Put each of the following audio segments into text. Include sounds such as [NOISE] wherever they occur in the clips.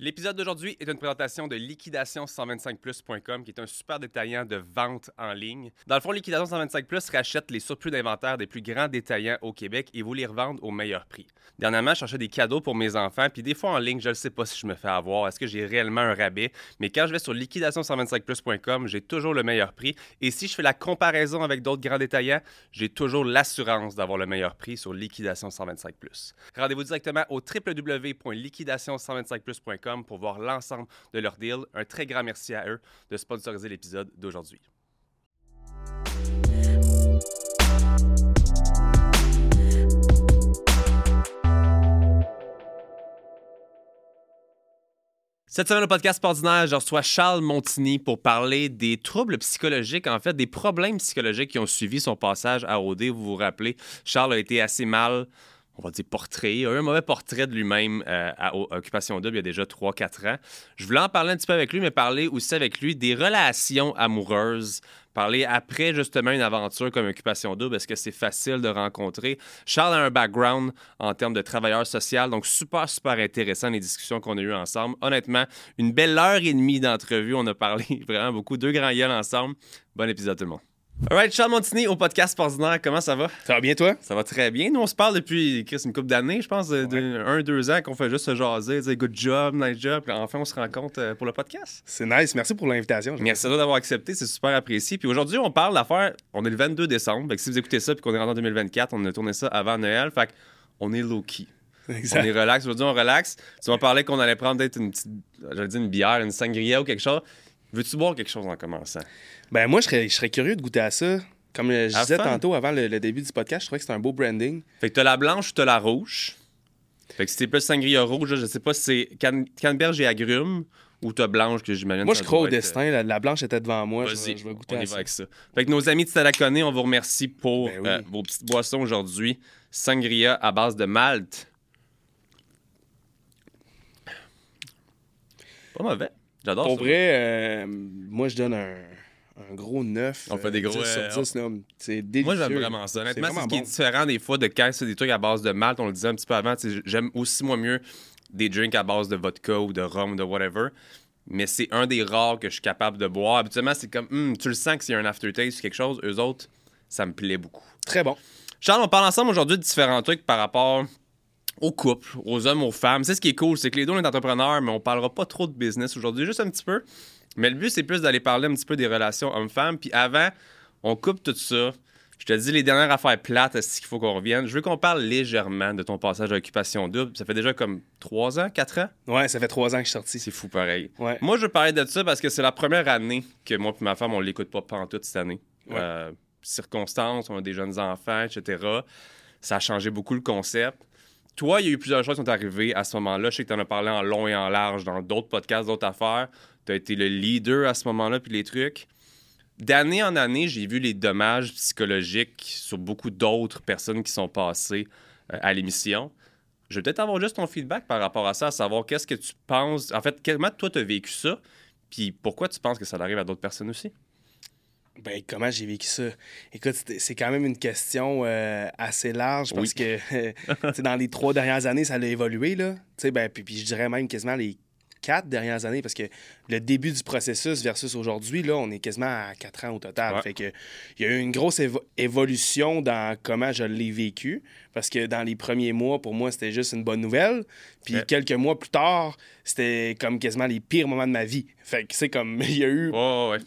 L'épisode d'aujourd'hui est une présentation de liquidation125plus.com qui est un super détaillant de vente en ligne. Dans le fond, Liquidation 125 Plus rachète les surplus d'inventaire des plus grands détaillants au Québec et vous les revendent au meilleur prix. Dernièrement, je cherchais des cadeaux pour mes enfants, puis des fois en ligne, je ne sais pas si je me fais avoir, est-ce que j'ai réellement un rabais, mais quand je vais sur liquidation125plus.com, j'ai toujours le meilleur prix et si je fais la comparaison avec d'autres grands détaillants, j'ai toujours l'assurance d'avoir le meilleur prix sur Liquidation 125 Plus. Rendez-vous directement au www.liquidation125plus.com pour voir l'ensemble de leur deal. Un très grand merci à eux de sponsoriser l'épisode d'aujourd'hui. Cette semaine au podcast ordinaire, je reçois Charles Montigny pour parler des troubles psychologiques, en fait, des problèmes psychologiques qui ont suivi son passage à OD. Vous vous rappelez, Charles a été assez mal on va dire, portrait. Il a eu un mauvais portrait de lui-même euh, à Occupation Double il y a déjà 3-4 ans. Je voulais en parler un petit peu avec lui, mais parler aussi avec lui des relations amoureuses. Parler après justement une aventure comme Occupation Double, est-ce que c'est facile de rencontrer? Charles a un background en termes de travailleur social, donc super, super intéressant les discussions qu'on a eues ensemble. Honnêtement, une belle heure et demie d'entrevue, on a parlé [LAUGHS] vraiment beaucoup, deux grands gueules ensemble. Bon épisode tout le monde. Alright, Charles Montigny au podcast Ordinaire, comment ça va? Ça va bien, toi? Ça va très bien. Nous, on se parle depuis Chris, une couple d'années, je pense, de, un, deux ans qu'on fait juste se jaser, dire good job, nice job. Enfin, on se rencontre euh, pour le podcast. C'est nice. Merci pour l'invitation. Merci à toi d'avoir accepté, c'est super apprécié. Puis aujourd'hui, on parle d'affaires. On est le 22 décembre. Fait que si vous écoutez ça puis qu'on est rentré en 2024, on a tourné ça avant Noël. Fait on est low-key. Exact. On est relax. Aujourd'hui, on relax. Tu m'as parlé qu'on allait prendre peut-être une petite, j'allais dire une bière, une sangria ou quelque chose. Veux-tu boire quelque chose en commençant? Ben moi, je serais, je serais curieux de goûter à ça. Comme je disais tantôt avant le, début du podcast, je trouvais que c'était un beau branding. Fait que t'as la blanche ou t'as la rouge? Fait que si t'es plus sangria rouge, je sais pas si c'est can canneberge et agrumes ou t'as blanche que j'imagine. Moi, je crois au destin. La, blanche était devant moi. Je, je, vais goûter on y va avec ça. Fait que nos amis de Stalaconé, on vous remercie pour ben euh, vos petites boissons aujourd'hui. Sangria à base de malt. Pas mauvais. J'adore ça. Vrai, euh, moi, je donne un un gros 9. On fait des gros 10 sur 10, euh, C'est délicieux. Moi, j'aime vraiment ça. Honnêtement, c'est ce qui est différent des fois de quand c'est des trucs à base de malt. On le disait un petit peu avant. J'aime aussi, moi, mieux des drinks à base de vodka ou de rhum ou de whatever. Mais c'est un des rares que je suis capable de boire. Habituellement, c'est comme, hmm, tu le sens que c'est un aftertaste ou quelque chose. Eux autres, ça me plaît beaucoup. Très bon. Charles, on parle ensemble aujourd'hui de différents trucs par rapport aux couples, aux hommes, aux femmes. C'est ce qui est cool, c'est que les deux, on est entrepreneurs, mais on parlera pas trop de business aujourd'hui, juste un petit peu. Mais le but, c'est plus d'aller parler un petit peu des relations hommes-femmes. Puis avant, on coupe tout ça. Je te dis les dernières affaires plates, est-ce qu'il faut qu'on revienne? Je veux qu'on parle légèrement de ton passage à Occupation Double. Ça fait déjà comme trois ans, quatre ans? Ouais, ça fait trois ans que je suis sorti. C'est fou pareil. Moi, je veux parler de ça parce que c'est la première année que moi et ma femme, on l'écoute pas pendant toute cette année. Euh, circonstances, on a des jeunes enfants, etc. Ça a changé beaucoup le concept. Toi, il y a eu plusieurs choses qui sont arrivées à ce moment-là. Je sais que tu en as parlé en long et en large dans d'autres podcasts, d'autres affaires tu as été le leader à ce moment-là, puis les trucs. D'année en année, j'ai vu les dommages psychologiques sur beaucoup d'autres personnes qui sont passées euh, à l'émission. Je vais peut-être avoir juste ton feedback par rapport à ça, à savoir qu'est-ce que tu penses. En fait, comment toi, tu as vécu ça, puis pourquoi tu penses que ça arrive à d'autres personnes aussi? Ben, comment j'ai vécu ça? Écoute, c'est quand même une question euh, assez large parce que [LAUGHS] dans les trois dernières années, ça a évolué. Là. Ben, puis, puis je dirais même quasiment les quatre dernières années, parce que le début du processus versus aujourd'hui, là, on est quasiment à quatre ans au total. Fait que il y a eu une grosse évolution dans comment je l'ai vécu, parce que dans les premiers mois, pour moi, c'était juste une bonne nouvelle. Puis quelques mois plus tard, c'était comme quasiment les pires moments de ma vie. Fait que c'est comme, [LAUGHS] il y a eu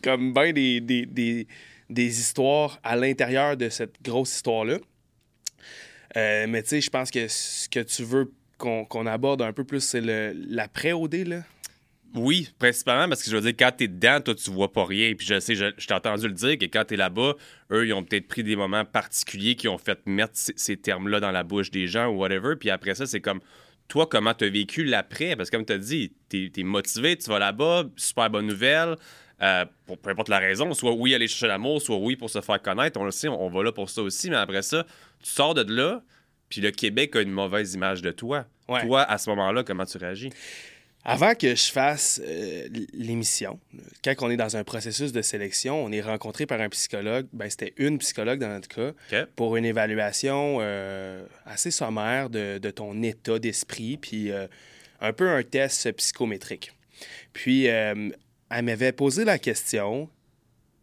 comme bien des, des, des, des histoires à l'intérieur de cette grosse histoire-là. Euh, mais tu sais, je pense que ce que tu veux qu'on aborde un peu plus, c'est l'après-OD, là? Oui, principalement parce que je veux dire, quand t'es dedans, toi, tu vois pas rien. Puis je sais, je, t'ai entendu le dire que quand t'es là-bas, eux, ils ont peut-être pris des moments particuliers qui ont fait mettre ces, termes-là dans la bouche des gens ou whatever. Puis après ça, c'est comme, toi, comment t'as vécu l'après? Parce que comme t'as dit, t'es es motivé, tu vas là-bas, super bonne nouvelle. Euh, pour peu importe la raison, soit oui aller chercher l'amour, soit oui pour se faire connaître. On le sait, on va là pour ça aussi. Mais après ça, tu sors de là, puis le Québec a une mauvaise image de toi. Toi, à ce moment-là, comment tu réagis? Avant que je fasse euh, l'émission, quand on est dans un processus de sélection, on est rencontré par un psychologue. Ben, c'était une psychologue dans notre cas pour une évaluation euh, assez sommaire de, ton état d'esprit. Puis euh, un peu un test psychométrique. Puis, elle m'avait posé la question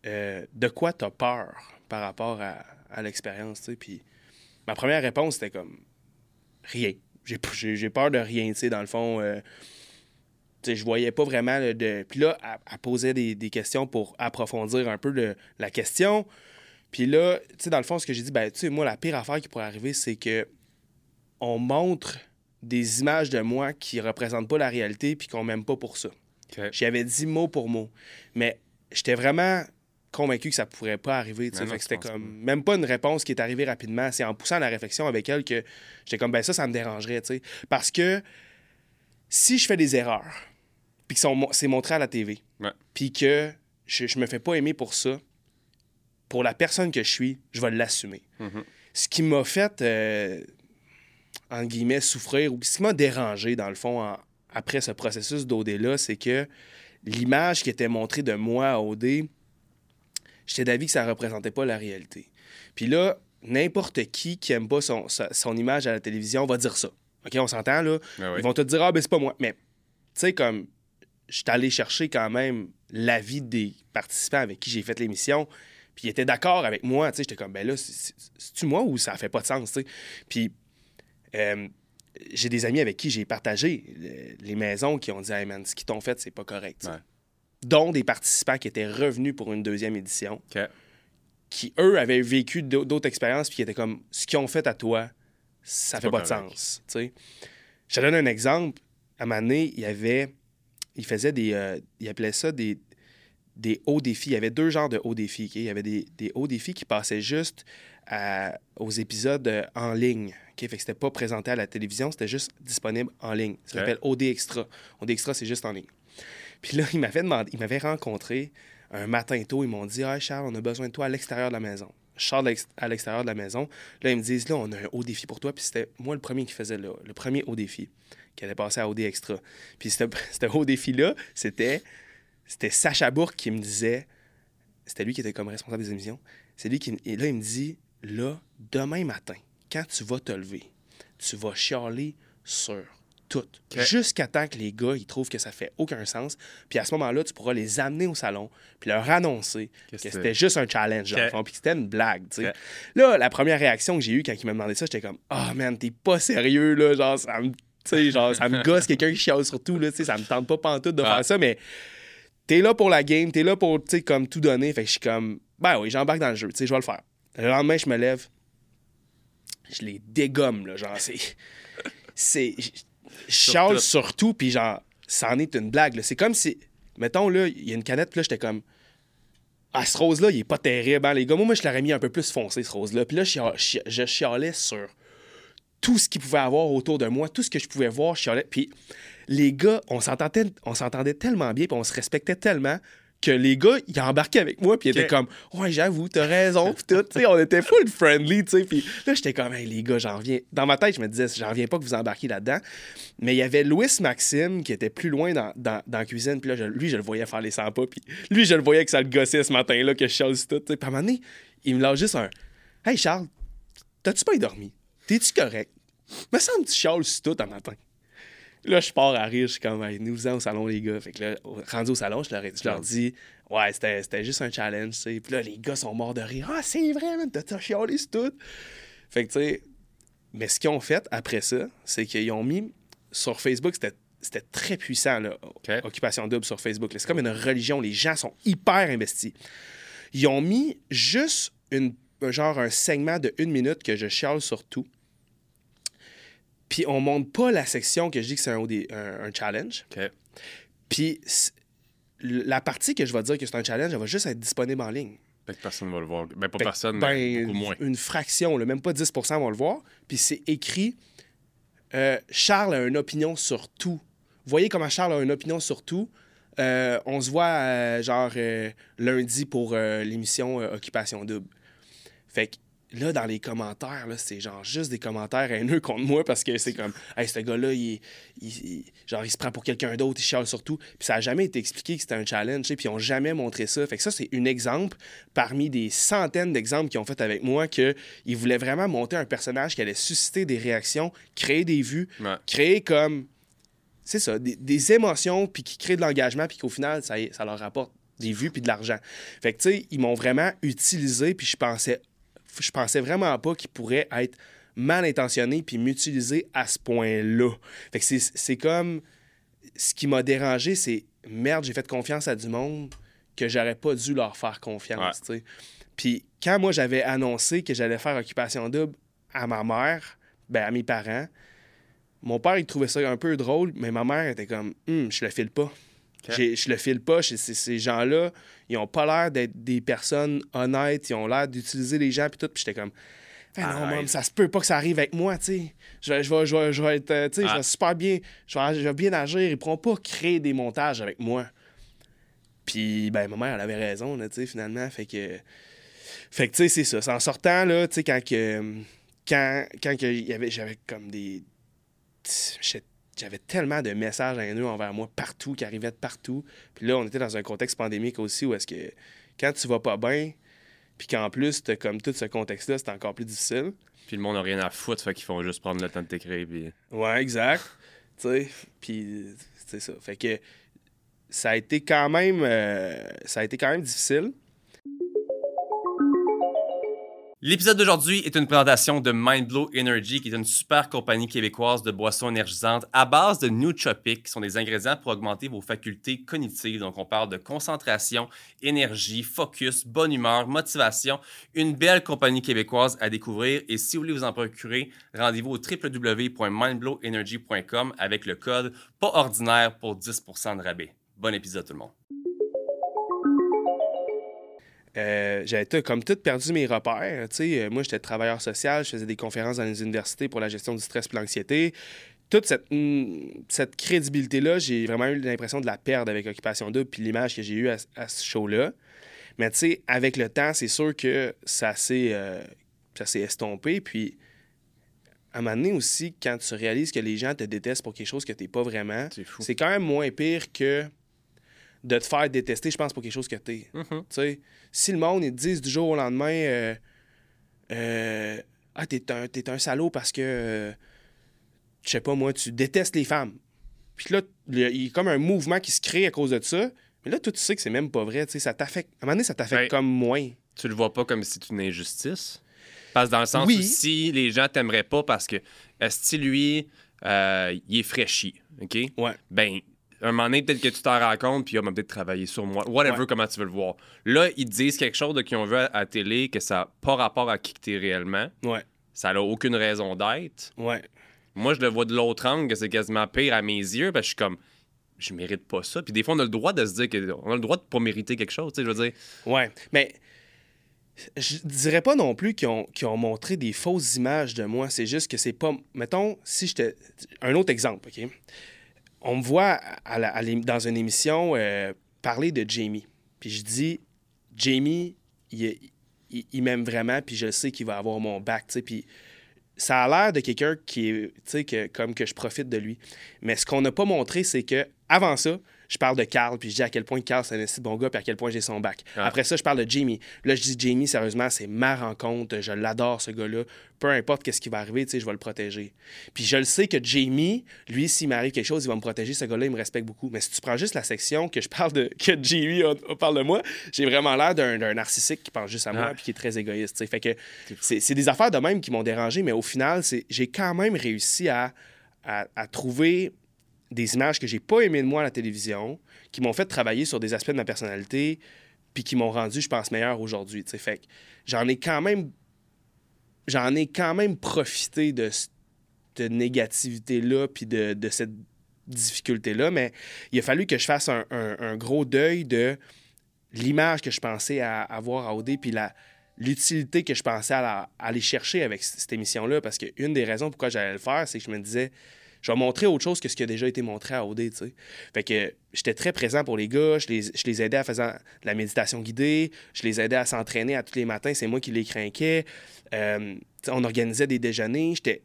de quoi tu as peur par rapport à, à l'expérience, tu sais. Puis, ma première réponse, c'était comme rien. J'ai peur de rien, tu sais, dans le fond. Euh, je voyais pas vraiment de. Puis là, elle, posait des, des, questions pour approfondir un peu la question. Puis là, tu sais, dans le fond, ce que j'ai dit, ben, tu sais, moi, la pire affaire qui pourrait arriver, c'est que on montre des images de moi qui représentent pas la réalité puis qu'on m'aime pas pour ça. J'avais dit mot pour mot. Mais j'étais vraiment convaincu que ça pourrait pas arriver. c'était comme même pas une réponse qui est arrivée rapidement. C'est en poussant la réflexion avec elle que j'étais comme ben ça, ça me dérangerait. Parce que si je fais des erreurs, puis que c'est montré à la TV, puis que je, je me fais pas aimer pour ça, pour la personne que je suis, je vais l'assumer. Mm-hmm. Ce qui m'a fait, euh, en guillemets, souffrir, ou ce qui m'a dérangé, dans le fond, après ce processus d'OD-là, c'est que l'image qui était montrée de moi à OD, j'étais d'avis que ça ne représentait pas la réalité. Puis là, n'importe qui qui aime pas son, son, image à la télévision va dire ça. OK, on s'entend, là? Ah Ils vont te dire, ah, ben c'est pas moi. Mais, tu sais, comme, je suis allé chercher quand même l'avis des participants avec qui j'ai fait l'émission, puis ils étaient d'accord avec moi, tu sais, j'étais comme, ben là, c'est-tu moi ou ça fait pas de sens, tu sais? Puis, euh, j'ai des amis avec qui j'ai partagé les maisons qui ont dit, hey man, ce qu'ils t'ont fait, c'est pas correct dont des participants qui étaient revenus pour une deuxième édition, qui, eux, avaient vécu d'autres expériences, puis qui étaient comme, ce qu'ils ont fait à toi, ça fait pas, de sens. Je te donne un exemple. À ma année, il y avait, il faisait des, euh, il appelait ça des, des hauts défis. Il y avait deux genres de hauts défis. Il y avait des, hauts défis qui passaient juste aux épisodes euh, en ligne. Fait que c'était pas présenté à la télévision, c'était juste disponible en ligne. Ça s'appelle OD Extra. OD Extra, c'est juste en ligne. Puis là, il m'avait rencontré un matin tôt. Ils m'ont dit Ah, Charles, on a besoin de toi à l'extérieur de la maison. Charles à l'extérieur de la maison. Là, ils me disent Là, on a un haut défi pour toi. Puis c'était moi le premier qui faisait le, le premier haut défi, qui allait passer à OD Extra. Puis [LAUGHS] ce haut défi-là, c'était, c'était Sacha Bourque qui me disait C'était lui qui était comme responsable des émissions. C'est lui qui. Et là, il me dit Là, demain matin, quand tu vas te lever, tu vas chialer sur tout. Jusqu'à temps que les gars, ils trouvent que ça fait aucun sens. Puis à ce moment-là, tu pourras les amener au salon, puis leur annoncer que, c'était juste un challenge, okay. puis que c'était une blague, tu sais. Là, la première réaction que j'ai eue quand ils m'ont demandé ça, j'étais comme « Oh man, t'es pas sérieux, là, genre, ça me... » genre, ça me gosse quelqu'un qui chiale sur tout, là, tu sais, ça me tente pas pantoute de ah. faire ça, mais t'es là pour la game, t'es là pour, tu sais, comme tout donner. Fait que je suis comme, ben oui, j'embarque dans le jeu, tu sais, je vais le faire. Le lendemain, je me lève, je les dégomme, là, genre, c'est... c'est je sur tout, puis genre, ça en est une blague. C'est comme si, mettons, là, il y a une canette, puis là, j'étais comme, ah, ce rose-là, il est pas terrible, hein, les gars. Moi, moi je l'aurais mis un peu plus foncé, ce rose-là. Puis là, je, chialais sur tout ce qu'il pouvait avoir autour de moi, tout ce que je pouvais voir, je chialais. Puis les gars, on s'entendait, on s'entendait tellement bien, puis on se respectait tellement que les gars, ils embarquaient avec moi, puis ils étaient comme, ouais, j'avoue, t'as raison, puis tout. on était full friendly, tu sais. Puis là, j'étais comme, hey, les gars, j'en reviens. Dans ma tête, je me disais, j'en reviens pas que vous embarquiez là-dedans. Mais il y avait Louis Maxime qui était plus loin dans, dans, la cuisine, puis là, lui, je le voyais faire les 100 pas, puis lui, je le voyais que ça le gossait ce matin-là, que je chasse tout. Puis à un moment donné, il me lâche juste un, hey, Charles, t'as-tu pas dormi? T'es-tu correct? Me semble que tu chiales tout un matin. Là, je pars à rire, je suis comme, hey, nous au salon, les gars. Fait que là, rendu au salon, je leur, je leur dis, ouais, c'était juste un challenge, tu sais. Puis là, les gars sont morts de rire. Ah, c'est vrai, man, t'as chialé, c'est tout. Fait que, tu sais, mais ce qu'ils ont fait après ça, c'est qu'ils ont mis sur Facebook, c'était très puissant, là, Occupation Double sur Facebook. C'est comme une religion, les gens sont hyper investis. Ils ont mis juste une, genre un segment de une minute que je chiale sur tout. Puis on montre pas la section que je dis que c'est un, un, challenge. Puis la partie que je vais dire que c'est un challenge, elle va juste être disponible en ligne. Fait que personne va le voir. Ben, pas personne, mais ben, beaucoup moins. Une fraction, même pas 10% vont le voir. Puis c'est écrit euh, Charles a une opinion sur tout. Voyez comment Charles a une opinion sur tout? Euh, on se voit, euh, genre, lundi pour l'émission Occupation Double. Fait que là, dans les commentaires, là, c'est genre juste des commentaires haineux contre moi parce que c'est comme, hey, ce gars-là, il, genre, il se prend pour quelqu'un d'autre, il chiale surtout. Puis ça n'a jamais été expliqué que c'était un challenge, puis ils n'ont jamais montré ça. Fait que ça, c'est un exemple parmi des centaines d'exemples qu'ils ont fait avec moi qu'ils voulaient vraiment monter un personnage qui allait susciter des réactions, créer des vues, créer comme c'est ça, des, émotions, puis qui créent de l'engagement, puis qu'au final, ça, ça leur rapporte des vues puis de l'argent. Fait que, tu sais, ils m'ont vraiment utilisé, puis je pensais, je pensais vraiment pas qu'ils pourraient être mal intentionnés puis m'utiliser à ce point-là. Fait que c'est comme... Ce qui m'a dérangé, c'est merde, j'ai fait confiance à du monde que j'aurais pas dû leur faire confiance. Puis quand moi, j'avais annoncé que j'allais faire Occupation Double à ma mère, ben, à mes parents, mon père, il trouvait ça un peu drôle, mais ma mère était comme, hum, je le file pas. Je le file pas. Ces gens-là, ils ont pas l'air d'être des personnes honnêtes. Ils ont l'air d'utiliser les gens. Puis tout. Puis j'étais comme, non, maman, ça se peut pas que ça arrive avec moi, tu sais. Je, je, vais, je, vais, être, euh, tu sais, je vais super bien, je vais, bien agir. Ils pourront pas créer des montages avec moi. Puis, ben, ma mère, elle avait raison, tu sais, finalement. Fait que, fait que, tu sais, c'est ça. C'est en sortant, là, tu sais, quand que, quand, quand que j'avais comme des, j'avais tellement de messages haineux envers moi partout, qui arrivaient de partout. Puis là, on était dans un contexte pandémique aussi où est-ce que quand tu vas pas bien, puis qu'en plus, as comme tout ce contexte-là, c'est encore plus difficile. Puis le monde n'a rien à foutre, fait qu'ils font juste prendre le temps de t'écrire. Puis... Ouais, exact. [LAUGHS] tu sais, puis c'est ça. Fait que ça a été quand même, euh, ça a été quand même difficile. L'épisode d'aujourd'hui est une présentation de Mindblow Energy, qui est une super compagnie québécoise de boissons énergisantes à base de nootropics, qui sont des ingrédients pour augmenter vos facultés cognitives. Donc, on parle de concentration, énergie, focus, bonne humeur, motivation. Une belle compagnie québécoise à découvrir. Et si vous voulez vous en procurer, rendez-vous au www.mindblowenergy.com avec le code pas ordinaire pour 10% de rabais. Bon épisode tout le monde. Euh, j'avais comme tout perdu mes repères. Euh, moi, j'étais travailleur social, je faisais des conférences dans les universités pour la gestion du stress et l'anxiété. Toute cette, mm, cette crédibilité-là, j'ai vraiment eu l'impression de la perdre avec Occupation 2 puis l'image que j'ai eue à, ce show-là. Mais tu sais, avec le temps, c'est sûr que ça s'est, euh, ça s'est estompé. Puis, à un moment donné aussi, quand tu réalises que les gens te détestent pour quelque chose que tu n'es pas vraiment, c'est quand même moins pire que de te faire détester, je pense, pour quelque chose que t'es. Mm Si le monde, ils te disent du jour au lendemain, euh, euh, ah, t'es un, es un salaud parce que, euh, je sais pas moi, tu détestes les femmes. Puis là, il y a comme un mouvement qui se crée à cause de ça. Mais là, toi, tu sais que c'est même pas vrai. Ça t'affecte. À un moment donné, ça t'affecte ben, comme moins. Tu le vois pas comme si c'était une injustice? Parce que dans le sens où si les gens t'aimeraient pas parce que, est-ce lui, il est fraîchi, OK? Ouais. Ben, un moment donné, peut-être que tu t'en rends compte, puis il va peut-être travailler sur moi. Whatever, comment tu veux le voir. Là, ils disent quelque chose de qui on veut à, la télé, que ça n'a pas rapport à qui tu es réellement. Ouais. Ça n'a aucune raison d'être. Ouais. Moi, je le vois de l'autre angle, que c'est quasiment pire à mes yeux, parce que je suis comme, je mérite pas ça. Puis des fois, on a le droit de se dire qu'on a le droit de pas mériter quelque chose, tu sais, je veux dire. Ouais. Mais je dirais pas non plus qu'ils ont, ont, montré des fausses images de moi. C'est juste que c'est pas. Mettons, si je te. Un autre exemple, OK? On me voit dans une émission euh, parler de Jamie. Puis je dis, Jamie, il, m'aime vraiment, puis je sais qu'il va avoir mon bac, Puis ça a l'air de quelqu'un qui est, tu sais, que, comme que je profite de lui. Mais ce qu'on n'a pas montré, c'est que avant ça, je parle de Carl, puis je dis à quel point Carl, c'est un bon gars, puis à quel point j'ai son bac. Après ça, je parle de Jamie. Là, je dis Jamie, sérieusement, c'est ma rencontre. Je l'adore, ce gars-là. Peu importe qu'est-ce qui va arriver, tu sais, je vais le protéger. Puis je le sais que Jamie, lui, s'il m'arrive quelque chose, il va me protéger. Ce gars-là, il me respecte beaucoup. Mais si tu prends juste la section que je parle de, que Jamie parle de moi, j'ai vraiment l'air d'un narcissique qui pense juste à moi, puis qui est très égoïste. sais. Fait que c'est des affaires de même qui m'ont dérangé, mais au final, j'ai quand même réussi à, à trouver des images que j'ai pas aimées de moi à la télévision, qui m'ont fait travailler sur des aspects de ma personnalité, puis qui m'ont rendu, je pense, meilleur aujourd'hui. Fait j'en ai quand même. J'en ai quand même profité de cette négativité-là, puis de, cette difficulté-là, mais il a fallu que je fasse un, gros deuil de l'image que je pensais avoir à OD, puis l'utilité que je pensais aller chercher avec cette émission-là, parce qu'une des raisons pourquoi j'allais le faire, c'est que je me disais, je vais montrer autre chose que ce qui a déjà été montré à OD, tu sais. Fait que j'étais très présent pour les gars, je les, je les aidais à faire de la méditation guidée, je les aidais à s'entraîner à tous les matins, c'est moi qui les craquais. Euh, on organisait des déjeuners, j'étais,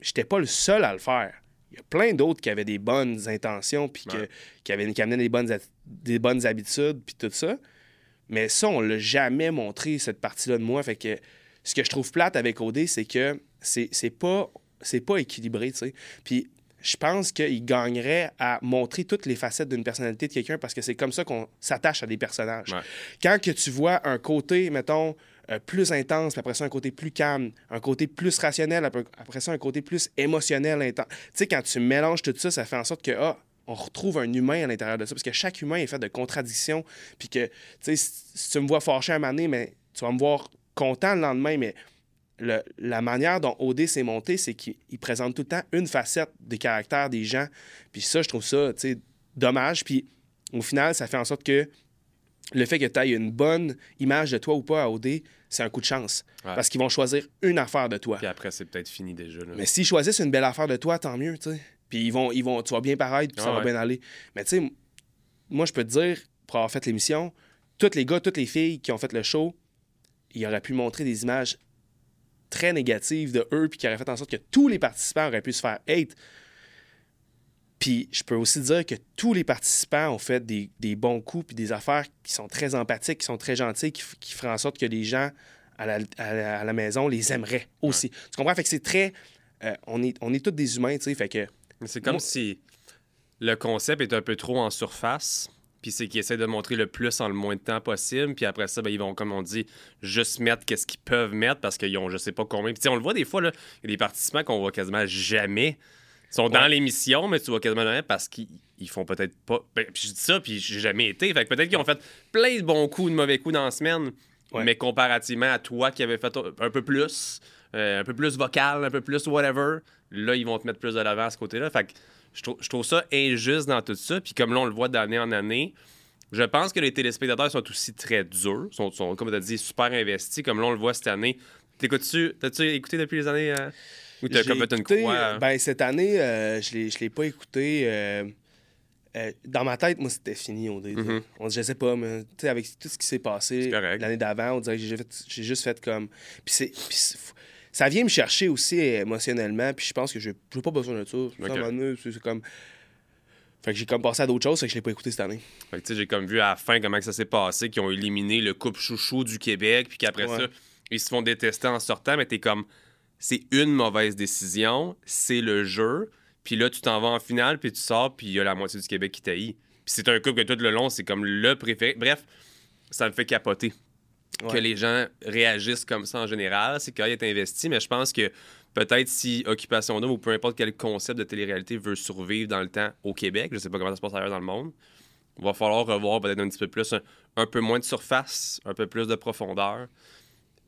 j'étais pas le seul à le faire. Il y a plein d'autres qui avaient des bonnes intentions, puis qui, avaient, qui amenaient des bonnes, des bonnes habitudes, puis tout ça. Mais ça, on l'a jamais montré, cette partie-là de moi. Fait que ce que je trouve plate avec OD, c'est que c'est pas c'est pas équilibré, tu sais. Puis je pense qu'il gagnerait à montrer toutes les facettes d'une personnalité de quelqu'un parce que c'est comme ça qu'on s'attache à des personnages. Quand que tu vois un côté, mettons, euh, plus intense, puis après ça, un côté plus calme, un côté plus rationnel, après, ça, un côté plus émotionnel, intense. Tu sais, quand tu mélanges tout ça, ça fait en sorte que, ah, on retrouve un humain à l'intérieur de ça, parce que chaque humain est fait de contradictions, puis que, tu sais, si, tu me vois fâché un moment mais tu vas me voir content le lendemain, mais la manière dont OD s'est monté, c'est qu'il présente tout le temps une facette des caractères des gens. Puis ça, je trouve ça dommage. Puis au final, ça fait en sorte que le fait que tu aies une bonne image de toi ou pas à OD, c'est un coup de chance. Parce qu'ils vont choisir une affaire de toi. Puis après, c'est peut-être fini déjà. Mais s'ils choisissent une belle affaire de toi, tant mieux, tu sais. Puis ils vont, ils vont, tu vas bien paraître, puis ça va bien aller. Mais tu sais, moi, je peux te dire, pour avoir fait l'émission, tous les gars, toutes les filles qui ont fait le show, ils auraient pu montrer des images très négative de eux, puis qui aurait fait en sorte que tous les participants auraient pu se faire hate. Puis je peux aussi dire que tous les participants ont fait des, bons coups, puis des affaires qui sont très empathiques, qui sont très gentilles, qui, qui feraient en sorte que les gens à la, à la, maison les aimeraient aussi. Tu comprends? Fait que c'est très. Euh, on, est, on est tous des humains, tu sais. Fait que. C'est comme si le concept est un peu trop en surface puis c'est qu'ils essaient de montrer le plus en le moins de temps possible. Puis après ça, ben, ils vont, comme on dit, juste mettre qu'est-ce qu'ils peuvent mettre parce qu'ils ont je sais pas combien. Puis on le voit des fois, il y a des participants qu'on voit quasiment jamais. Ils sont dans l'émission, mais tu vois quasiment jamais parce qu'ils font peut-être pas. Ben, puis je dis ça, puis j'ai jamais été. Fait que peut-être qu'ils ont fait plein de bons coups, de mauvais coups dans la semaine. Mais comparativement à toi qui avais fait un peu plus, euh, un peu plus vocal, un peu plus whatever, là, ils vont te mettre plus de l'avant à ce côté-là. Fait que je trouve, ça injuste dans tout ça. Puis comme là, on le voit d'année en année, je pense que les téléspectateurs sont aussi très durs, sont, sont comme tu as dit, super investis. Comme là, on le voit cette année. T'écoutes-tu, t'as-tu écouté depuis les années euh, ou t'as comme fait une croix? Euh? Ben, cette année, euh, je ne l'ai pas écouté. dans ma tête, moi, c'était fini. On, mm on, je sais pas, mais avec tout ce qui s'est passé l'année d'avant, on dirait que j'ai juste fait comme. Puis c'est ça vient me chercher aussi émotionnellement, puis je pense que je n'ai pas besoin de ça. C'est comme. Fait que j'ai comme passé à d'autres choses, et que je l'ai pas écouté cette année. Fait que j'ai comme vu à la fin comment ça s'est passé, qu'ils ont éliminé le couple chouchou du Québec, puis qu'après ça, ils se font détester en sortant, mais t'es comme, c'est une mauvaise décision, c'est le jeu, puis là, tu t'en vas en finale, puis tu sors, puis il y a la moitié du Québec qui taillit. Puis c'est un couple que tout le long, c'est comme le préféré. Bref, ça me fait capoter que les gens réagissent comme ça en général. C'est qu'il est investi, mais je pense que peut-être si Occupation Double ou peu importe quel concept de télé-réalité veut survivre dans le temps au Québec, je sais pas comment ça se passe ailleurs dans le monde, il va falloir revoir peut-être un petit peu plus, un, peu moins de surface, un peu plus de profondeur.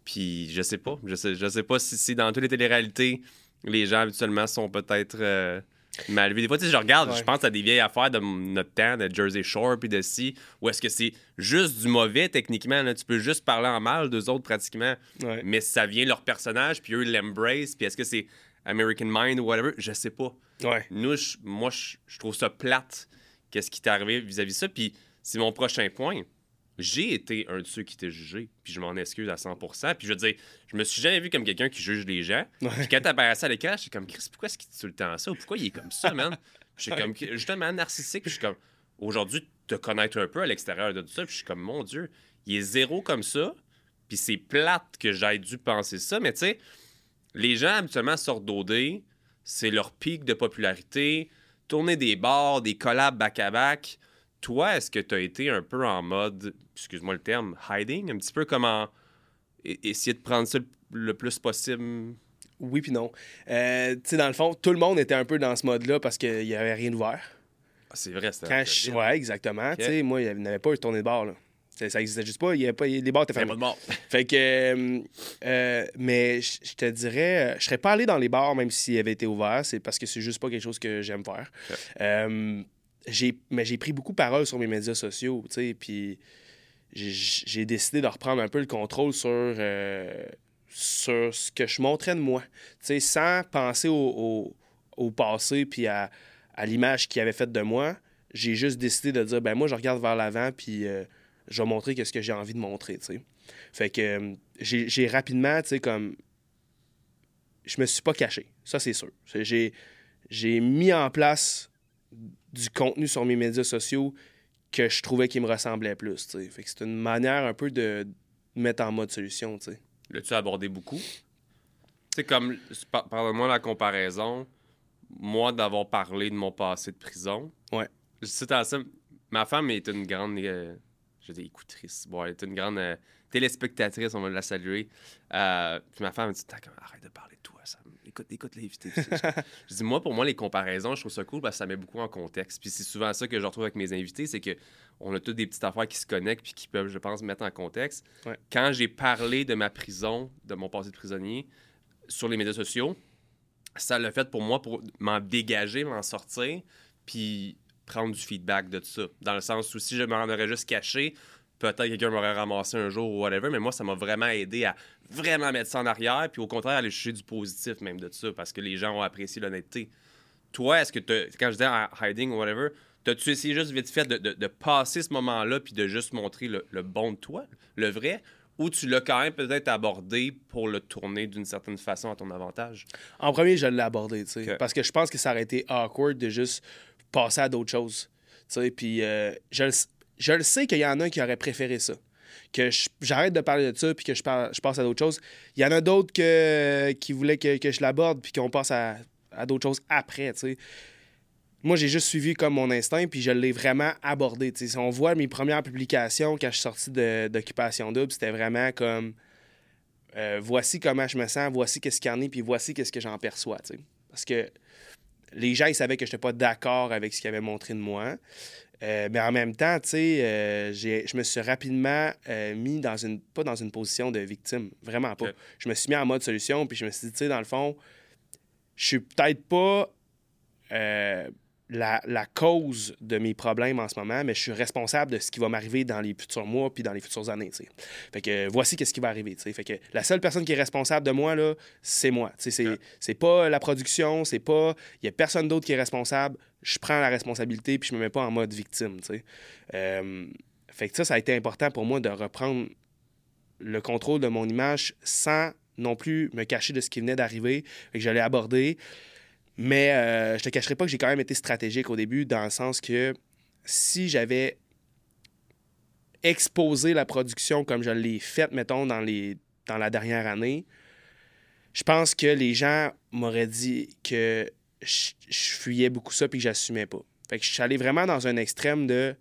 Puis je sais pas, je sais, je sais pas si, dans toutes les télé-réalités, les gens habituellement sont peut-être... Euh, mal vu. Des fois, tu sais, je regarde, je pense à des vieilles affaires de notre temps, de Jersey Shore puis de si, ou est-ce que c'est juste du mauvais techniquement, là, tu peux juste parler en mal d'eux autres pratiquement, mais ça vient leur personnage, puis eux l'embrace, puis est-ce que c'est American Mind ou whatever, je sais pas. Nous, moi, je trouve ça plate, qu'est-ce qui t'est arrivé vis-à-vis de ça, puis c'est mon prochain point j'ai été un de ceux qui t'a jugé, puis je m'en excuse à 100% Puis je veux dire, je me suis jamais vu comme quelqu'un qui juge les gens. Puis quand t'apparaissais à l'écran, j'étais comme, Chris, pourquoi est-ce qu'il dit tout le temps ça? Ou pourquoi il est comme ça, man? suis comme, justement, narcissique. Puis je suis comme, aujourd'hui, te connaître un peu à l'extérieur de tout ça. Puis je suis comme, mon Dieu, il est zéro comme ça. Puis c'est plate que j'aille dû penser ça. Mais tu sais, les gens habituellement sortent d'OD, c'est leur pic de popularité. Tourner des bars, des collabs back-à-back. Toi, est-ce que tu as été un peu en mode, excuse-moi le terme, hiding, un petit peu comme en essayer de prendre ça le plus possible? Oui, puis non. Euh, tu sais, dans le fond, tout le monde était un peu dans ce mode-là parce qu'il n'y avait rien ouvert. Ah, c'est vrai, c'était Quand je... Ouais, exactement. Tu sais, moi, il n'y avait pas eu tournée de bar, là. Ça n'existait juste pas. Il y avait pas, les bars étaient fermés. pas de bar. fait que. Euh, euh, mais je te dirais, je serais pas allé dans les bars même s'ils avaient été ouverts. C'est parce que c'est juste pas quelque chose que j'aime faire mais j'ai pris beaucoup de parole sur mes médias sociaux, tu sais, puis j'ai décidé de reprendre un peu le contrôle sur, euh, sur ce que je montrais de moi, tu sais, sans penser au, passé puis à, l'image qu'il avait faite de moi. J'ai juste décidé de dire, ben moi, je regarde vers l'avant, puis euh, je vais montrer ce que j'ai envie de montrer, tu sais. Fait que euh, j'ai rapidement, tu sais, comme... Je me suis pas caché, ça c'est sûr. J'ai mis en place du contenu sur mes médias sociaux que je trouvais qui me ressemblait plus. Fait que c'est une manière un peu de mettre en mode solution. L'as-tu abordé beaucoup? C'est comme, parle-moi la comparaison. moi, d'avoir parlé de mon passé de prison. Ouais. C'est à ça. Ma femme est une grande. euh, je dis écoutrice. Bon, elle est une grande euh, téléspectatrice, on va la saluer. Euh, puis ma femme me dit arrête de parler de toi, Sam. Écoute, écoute l'invité. [LAUGHS] je dis Moi, pour moi, les comparaisons, je trouve ça cool parce que ça met beaucoup en contexte. Puis c'est souvent ça que je retrouve avec mes invités c'est que on a toutes des petites affaires qui se connectent puis qui peuvent, je pense, mettre en contexte. Ouais. Quand j'ai parlé de ma prison, de mon passé de prisonnier, sur les médias sociaux, ça l'a fait pour moi pour m'en dégager, m'en sortir, puis prendre du feedback de tout ça. Dans le sens où si je m'en aurais juste caché, peut-être quelqu'un m'aurait ramassé un jour ou whatever, mais moi, ça m'a vraiment aidé à vraiment mettre ça en arrière, puis au contraire, aller chercher du positif même de tout ça, parce que les gens ont apprécié l'honnêteté. Toi, est-ce que quand je à hiding ou whatever, t'as-tu essayé juste vite fait de, de- de passer ce moment-là, puis de juste montrer le, le bon de toi, le vrai, ou tu l'as quand même peut-être abordé pour le tourner d'une certaine façon à ton avantage? En premier, je l'ai abordé, tu sais. Parce que je pense que ça aurait été awkward de juste passer à d'autres choses. Tu sais, puis euh, je, le je le sais qu'il y en a qui auraient préféré ça. Que j'arrête de parler de ça puis que je, passe à d'autres choses. Il y en a d'autres qui voulaient que, je l'aborde puis qu'on passe à, d'autres choses après. Moi, j'ai juste suivi comme mon instinct, puis je l'ai vraiment abordé. Si on voit mes premières publications quand je suis sorti d'Occupation Double, c'était vraiment comme euh, voici comment je me sens, voici qu'est-ce qu'il y en a, puis voici qu'est-ce que j'en perçois. Parce que les gens, ils savaient que je n'étais pas d'accord avec ce qu'ils avaient montré de moi. Euh, mais en même temps, tu sais, euh, je me suis rapidement euh, mis dans une, pas dans une position de victime, vraiment pas. Je me suis mis en mode solution, puis je me suis dit, tu sais, dans le fond, je suis peut-être pas la, la cause de mes problèmes en ce moment, mais je suis responsable de ce qui va m'arriver dans les futurs mois puis dans les futures années. Fait que euh, voici qu'est-ce qui va arriver. Fait que la seule personne qui est responsable de moi, là, c'est moi. C'est, c'est pas la production, c'est pas. Il y a personne d'autre qui est responsable. Je prends la responsabilité puis je me mets pas en mode victime. Euh, fait que ça, ça a été important pour moi de reprendre le contrôle de mon image sans non plus me cacher de ce qui venait d'arriver. Fait que je l'ai abordé. Mais euh, je te cacherai pas que j'ai quand même été stratégique au début, dans le sens que si j'avais exposé la production comme je l'ai faite, mettons, dans, les, dans la dernière année, je pense que les gens m'auraient dit que je, je fuyais beaucoup ça puis que j'assumais pas. Fait que je suis allé vraiment dans un extrême de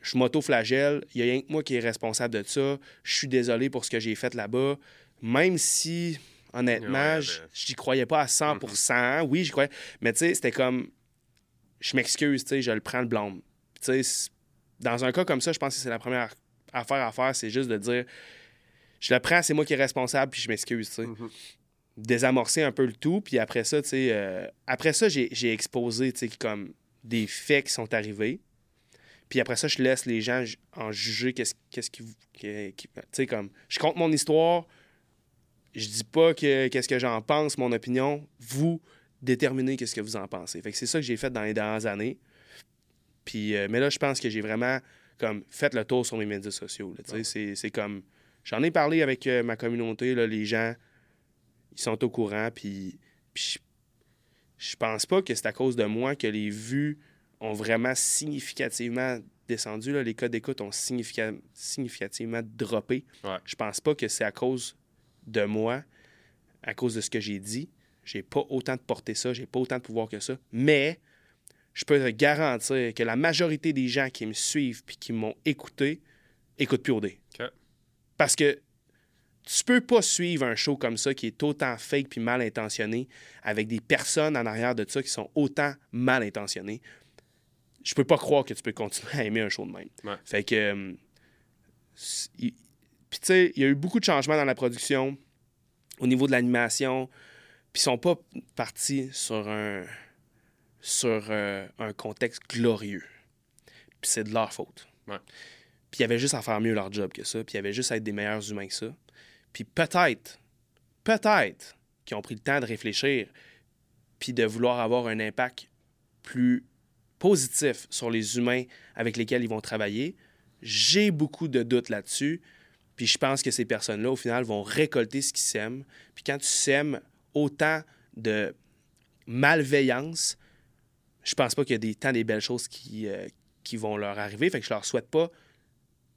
je m'auto-flagelle, il y a rien que moi qui est responsable de ça, je suis désolé pour ce que j'ai fait là-bas, même si, honnêtement, Ouais, j'y croyais pas à 100% Oui, j'y croyais. Mais tu sais, c'était comme, je m'excuse, tu sais, je le prends le blâme. Tu sais, dans un cas comme ça, je pense que c'est la première affaire à faire, c'est juste de dire, je le prends, c'est moi qui est responsable, puis je m'excuse, tu sais. Désamorcer un peu le tout, puis après ça, tu sais, euh, après ça, j'ai j'ai exposé, tu sais, comme des faits qui sont arrivés. Puis après ça, je laisse les gens en juger qu'est-ce qu'est-ce qui... qui- qui- tu sais, comme, je compte mon histoire, je dis pas que qu'est-ce que j'en pense, mon opinion. Vous déterminez qu'est-ce que vous en pensez. Fait que c'est ça que j'ai fait dans les dernières années. Puis, euh, mais là, je pense que j'ai vraiment comme fait le tour sur mes médias sociaux. sais. C'est- C'est comme... J'en ai parlé avec euh, ma communauté, là, les gens, ils sont au courant, puis, puis je, je pense pas que c'est à cause de moi que les vues ont vraiment significativement descendu. là. Les codes d'écoute ont significa- significativement droppé. Ouais. Je pense pas que c'est à cause de moi, à cause de ce que j'ai dit. J'ai pas autant de porter ça, j'ai pas autant de pouvoir que ça. Mais je peux te garantir que la majorité des gens qui me suivent puis qui m'ont écouté écoutent plus OD. OK. Parce que tu peux pas suivre un show comme ça qui est autant fake puis mal intentionné avec des personnes en arrière de ça qui sont autant mal intentionnées. Je peux pas croire que tu peux continuer [LAUGHS] à aimer un show de même. Ouais. Fait que. Puis tu sais, il y a eu beaucoup de changements dans la production au niveau de l'animation. Puis ils sont pas partis sur un sur euh, un contexte glorieux. Puis c'est de leur faute. Ouais. Puis il y avait juste à faire mieux leur job que ça. Puis il y avait juste à être des meilleurs humains que ça. Puis peut-être, peut-être qu'ils ont pris le temps de réfléchir puis de vouloir avoir un impact plus positif sur les humains avec lesquels ils vont travailler. J'ai beaucoup de doutes là-dessus. Puis je pense que ces personnes-là, au final, vont récolter ce qu'ils sèment. Puis quand tu sèmes autant de malveillance, je pense pas qu'il y a des, tant des belles choses qui, euh, qui vont leur arriver. Fait que je leur souhaite pas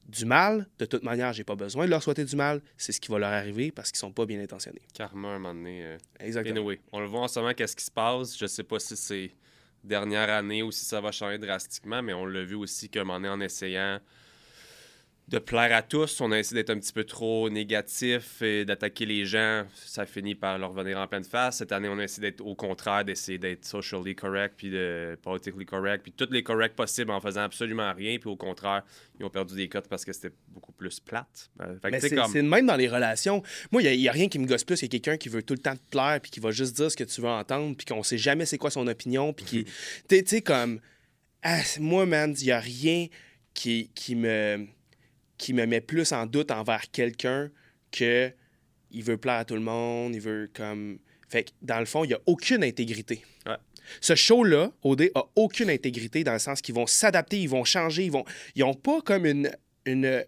du mal. De toute manière, j'ai pas besoin de leur souhaiter du mal. C'est ce qui va leur arriver parce qu'ils sont pas bien intentionnés. Karma, un moment donné. euh, Exactement. Anyway, on le voit en ce moment, qu'est-ce qui se passe. Je sais pas si c'est dernière année ou si ça va changer drastiquement, mais on l'a vu aussi qu'à un moment donné, en essayant de plaire à tous, on a essayé d'être un petit peu trop négatif et d'attaquer les gens. Ça finit par leur venir en pleine face. Cette année, on a essayé d'être au contraire, d'essayer d'être socially correct, puis de politically correct, puis toutes les corrects possibles en faisant absolument rien. Puis au contraire, ils ont perdu des cotes parce que c'était beaucoup plus plate. Euh, c'est comme... même dans les relations. Moi, il n'y a, rien qui me gosse plus. Il y a quelqu'un qui veut tout le temps te plaire, puis qui va juste dire ce que tu veux entendre, puis qu'on sait jamais c'est quoi son opinion, puis qui. Sais- tu sais, comme. ah, moi, man, il n'y a rien qui, qui, me, qui me met plus en doute envers quelqu'un que il veut plaire à tout le monde, il veut comme. Fait que, dans le fond, il n'y a aucune intégrité. Ouais. Ce show-là, OD, a aucune intégrité dans le sens qu'ils vont s'adapter, ils vont changer, ils vont. Ils n'ont pas comme une, une,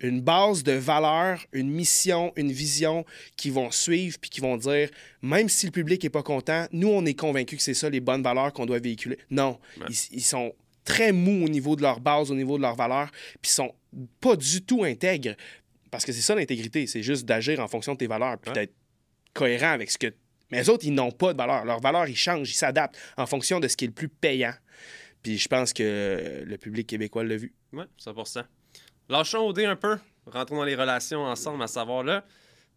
une base de valeurs, une mission, une vision qui vont suivre puis qui vont dire, même si le public n'est pas content, nous, on est convaincus que c'est ça les bonnes valeurs qu'on doit véhiculer. Non, Ouais. ils, ils sont très mous au niveau de leur base, au niveau de leurs valeurs, puis ils sont pas du tout intègres. Parce que c'est ça l'intégrité, c'est juste d'agir en fonction de tes valeurs, puis d'être cohérent avec ce que... Mais les autres, ils n'ont pas de valeurs. Leurs valeurs, ils changent, ils s'adaptent en fonction de ce qui est le plus payant. Puis je pense que le public québécois l'a vu. Ouais, 100%. Lâchons OD un peu. Rentrons dans les relations ensemble, à savoir là.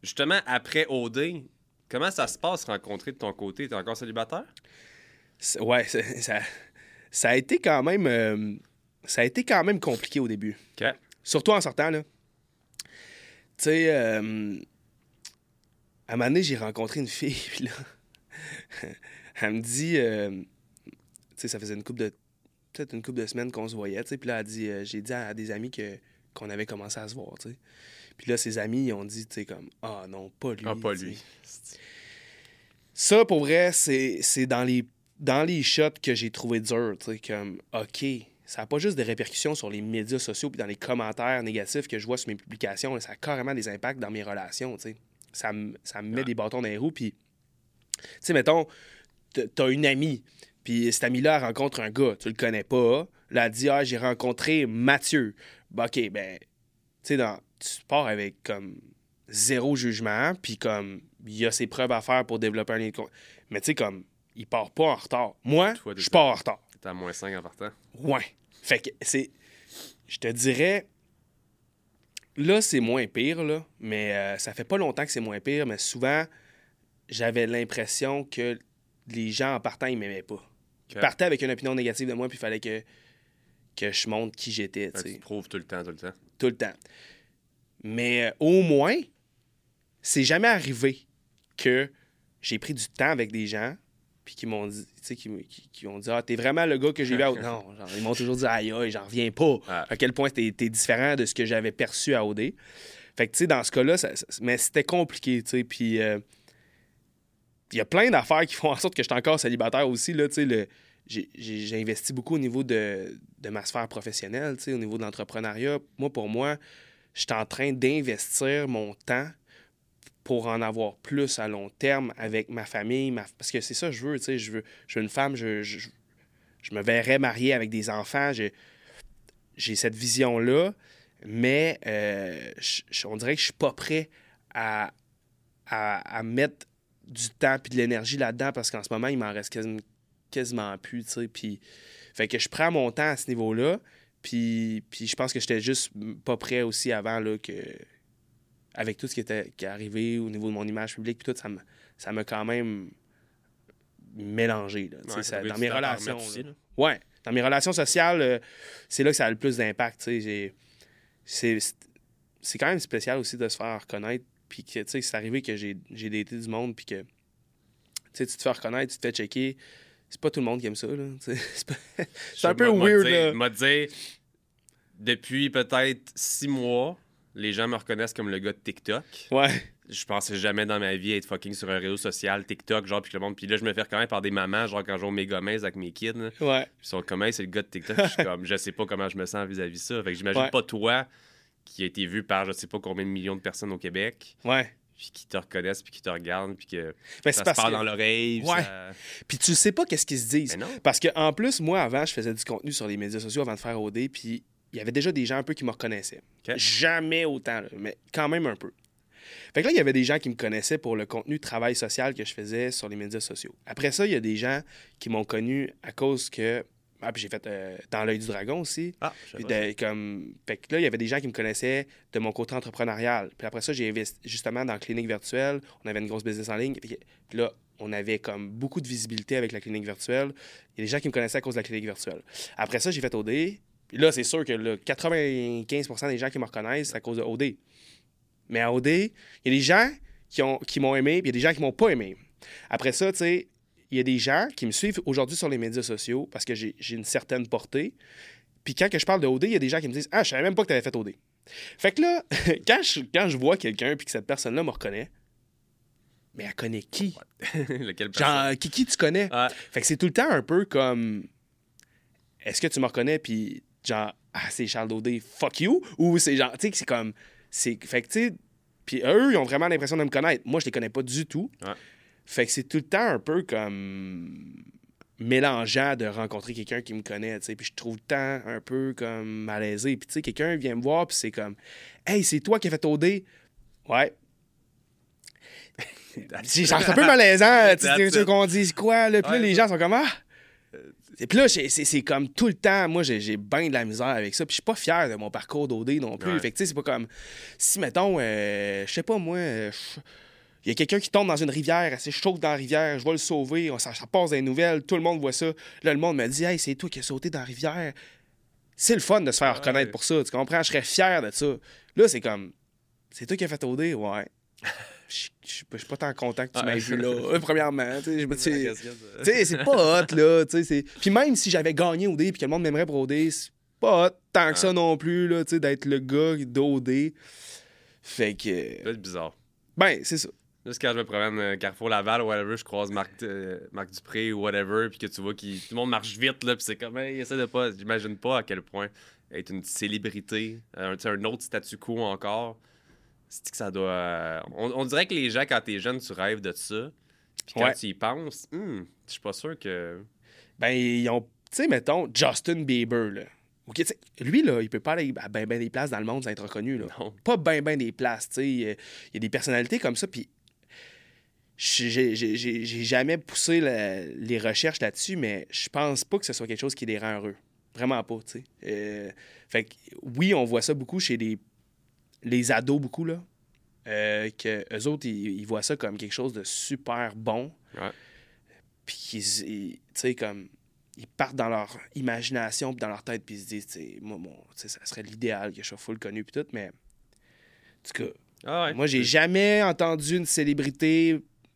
Justement, après OD, comment ça se passe rencontrer de ton côté? T'es encore célibataire? Ouais, ça, ça a été quand même... euh, ça a été quand même compliqué au début. OK. Surtout en sortant, là. Tu sais, euh, à un moment donné, j'ai rencontré une fille, [LAUGHS] puis là, elle me dit, euh, tu sais, ça faisait une couple de, peut-être une couple de semaines qu'on se voyait, tu sais, puis là, elle dit, euh, j'ai dit à des amis que, qu'on avait commencé à se voir, tu sais. Puis là, ses amis, ils ont dit, tu sais, comme, ah non, pas lui. Ah, pas lui. Ça, pour vrai, c'est c'est dans les, dans les shots que j'ai trouvé dur. tu sais, Comme, OK, ça n'a pas juste des répercussions sur les médias sociaux puis dans les commentaires négatifs que je vois sur mes publications. là, ça a carrément des impacts dans mes relations. tu sais. Ça me ça met Ouais. des bâtons dans les roues. Puis, tu sais, mettons, t'as une amie, puis cette amie-là rencontre un gars, tu le connais pas. Là, elle dit, ah, j'ai rencontré Mathieu. Ben, OK, ben, tu sais, dans- tu pars avec comme zéro jugement, puis comme il y a ses preuves à faire pour développer un lien de Mais tu sais, comme, il part pas en retard. Moi, je pars en retard. T'es à moins 5 en partant. Ouais. Fait que c'est. Je te dirais. Là, c'est moins pire, là. Mais euh, ça fait pas longtemps que c'est moins pire, mais souvent, j'avais l'impression que les gens en partant, ils m'aimaient pas. Ils partaient avec une opinion négative de moi, puis il fallait que, que je montre qui j'étais, Ouais, tu te prouves tout le temps, tout le temps. tout le temps. Mais euh, au moins, c'est jamais arrivé que j'ai pris du temps avec des gens, puis qui m'ont dit, tu sais, qui, qui, qui ont dit, ah, t'es vraiment le gars que j'ai vu à OD. [LAUGHS] Non, genre, ils m'ont toujours dit, aïe, aïe, j'en reviens pas. Ah. À quel point t'es différent de ce que j'avais perçu à OD. Fait que, tu sais, dans ce cas-là, ça- ça- mais c'était compliqué, tu sais, puis euh, il y a plein d'affaires qui font en sorte que je suis encore célibataire aussi, là, tu sais, le- j'ai- investi beaucoup au niveau de, de ma sphère professionnelle, tu sais, au niveau de l'entrepreneuriat. Moi, pour moi, je suis en train d'investir mon temps pour en avoir plus à long terme avec ma famille, parce que c'est ça que je veux, tu je veux, une femme, je, me verrais mariée avec des enfants, j'ai cette vision-là, mais euh, on dirait que je suis pas prêt à, mettre du temps puis de l'énergie là-dedans parce qu'en ce moment, il m'en reste quasiment, quasiment plus, tu sais, puis fait que je prends mon temps à ce niveau-là, puis, puis je pense que j'étais juste pas prêt aussi avant, là, que avec tout ce qui, était, qui est arrivé au niveau de mon image publique, puis tout, ça me- ça m'a quand même mélangé, là, Ouais, ça- dans mes relations. aussi, là. Ouais, dans mes relations sociales, euh, c'est là que ça a le plus d'impact. C'est quand même spécial aussi de se faire reconnaître. Puis que, c'est arrivé que j'ai daté du monde, puis que, tu sais, tu te fais reconnaître, tu te fais checker. C'est pas tout le monde qui aime ça. [LAUGHS] C'est un peu m'a- m'a weird, m'a dit, depuis peut-être six mois, les gens me reconnaissent comme le gars de TikTok. Ouais. Je pensais jamais dans ma vie être fucking sur un réseau social, TikTok, genre, puis le monde. Puis là, je me fais reconnaître par des mamans, genre, quand je joue Maze avec mes kids. là. Ouais. Ils sont comme, Hey, c'est le gars de TikTok. je suis comme, je sais pas comment je me sens vis-à-vis de ça. Fait que j'imagine Ouais. pas toi, qui a été vu par je sais pas combien de millions de personnes au Québec, Ouais. puis qui te reconnaissent, puis qui te regardent, puis que Mais ça c'est se parce parle que... dans l'oreille. puis Ouais. ça- Puis tu sais pas qu'est-ce qu'ils se disent. Mais non. Parce que en plus, moi, avant, je faisais du contenu sur les médias sociaux avant de faire OD, puis il y avait déjà des gens un peu qui me reconnaissaient. Jamais autant, là, mais quand même un peu. Fait que là, il y avait des gens qui me connaissaient pour le contenu de travail social que je faisais sur les médias sociaux. Après ça, il y a des gens qui m'ont connu à cause que. Ah, puis j'ai fait euh, Dans l'œil du dragon aussi. Ah, Puis de- comme... Fait que là, il y avait des gens qui me connaissaient de mon côté entrepreneurial. Puis après ça, j'ai investi justement dans la clinique virtuelle. On avait une grosse business en ligne. Puis puis là, on avait comme beaucoup de visibilité avec la clinique virtuelle. Il y a des gens qui me connaissaient à cause de la clinique virtuelle. Après ça, j'ai fait OD. Puis là, c'est sûr que là, 95% des gens qui me reconnaissent, c'est à cause de OD. Mais à OD, il y a des gens qui, ont, qui m'ont aimé, puis il y a des gens qui m'ont pas aimé. Après ça, tu sais, il y a des gens qui me suivent aujourd'hui sur les médias sociaux parce que j'ai j'ai une certaine portée. Puis quand que je parle de OD, il y a des gens qui me disent Ah, je savais même pas que tu avais fait OD. Fait que là, [LAUGHS] quand je, quand je vois quelqu'un puis que cette personne-là me reconnaît, mais elle connaît qui? [LAUGHS] Lequel personne? Genre, qui, qui tu connais? Ouais. Fait que c'est tout le temps un peu comme Est-ce que tu me reconnais? Puis genre, ah, c'est Charles Daudé, fuck you? Ou c'est genre, tu sais, que c'est comme. c'est Fait que tu sais, puis eux, ils ont vraiment l'impression de me connaître. Moi, je les connais pas du tout. Ouais. Fait que c'est tout le temps un peu comme mélangeant de rencontrer quelqu'un qui me connaît, tu sais. Puis je trouve le temps un peu comme malaisé. Puis tu sais, quelqu'un vient me voir, puis c'est comme Hey, c'est toi qui as fait OD? Ouais. [LAUGHS] C'est genre, c'est un peu malaisant, tu sais, qu'on dise quoi, là. Puis Ouais, les gens sont comme Ah! Et puis là, c'est- comme tout le temps, moi, j'ai bien de la misère avec ça. Puis je suis pas fier de mon parcours d'OD non plus. Ouais. Fait que tu sais, c'est pas comme si, mettons, euh, je sais pas, moi, euh, il y a quelqu'un qui tombe dans une rivière, assez chaude dans la rivière, je vais le sauver, on, ça, ça passe les nouvelles, tout le monde voit ça. Là, le monde me dit, hey, c'est toi qui as sauté dans la rivière. C'est le fun de se faire Ouais. reconnaître pour ça, tu comprends? Je serais fier de ça. Là, c'est comme, c'est toi qui as fait OD, ouais. [LAUGHS] Je suis pas- tant content que tu Ouais. m'aies vu là, [LAUGHS] euh, premièrement. tu sais, C'est euh. tu sais, c'est pas hot, là. Puis même si j'avais gagné OD puis que le monde m'aimerait pour OD, c'est pas hot tant que ça Ouais. non plus, là, tu sais, d'être le gars d'OD. Fait que. C'est bizarre. Ben, c'est ça. Juste quand je me promène euh, Carrefour Laval ou whatever, je croise Marc, euh, Marc Dupré ou whatever, puis que tu vois que tout le monde marche vite, là, puis c'est comme, hey, essaie de pas. J'imagine pas à quel point être une célébrité, un autre statu quo encore, c'est que ça doit. euh, on, on dirait que les gens, quand t'es jeune, tu rêves de ça. Puis quand Ouais. tu y penses, hmm, je suis pas sûr que. Ben, ils ont. Tu sais, mettons, Justin Bieber, là. OK, tu sais, lui, là, il peut pas aller à ben, ben des places dans le monde sans être reconnu, là. Non. Pas ben, ben des places, tu sais. Il y a- des personnalités comme ça, puis. J'ai jamais poussé la- les recherches là-dessus, mais je pense pas que ce soit quelque chose qui les rend heureux. Vraiment pas, tu sais. Euh, fait que, oui, on voit ça beaucoup chez les, les ados, beaucoup, là. Euh, que eux autres, ils, ils voient ça comme quelque chose de super bon. Ouais. Puis, ils- tu sais, comme, ils partent dans leur imagination, puis dans leur tête, puis ils se disent, tu sais, moi, sais, ça serait l'idéal que je sois full connu, puis tout, mais. En tout cas, Ah ouais. moi, j'ai jamais entendu une célébrité,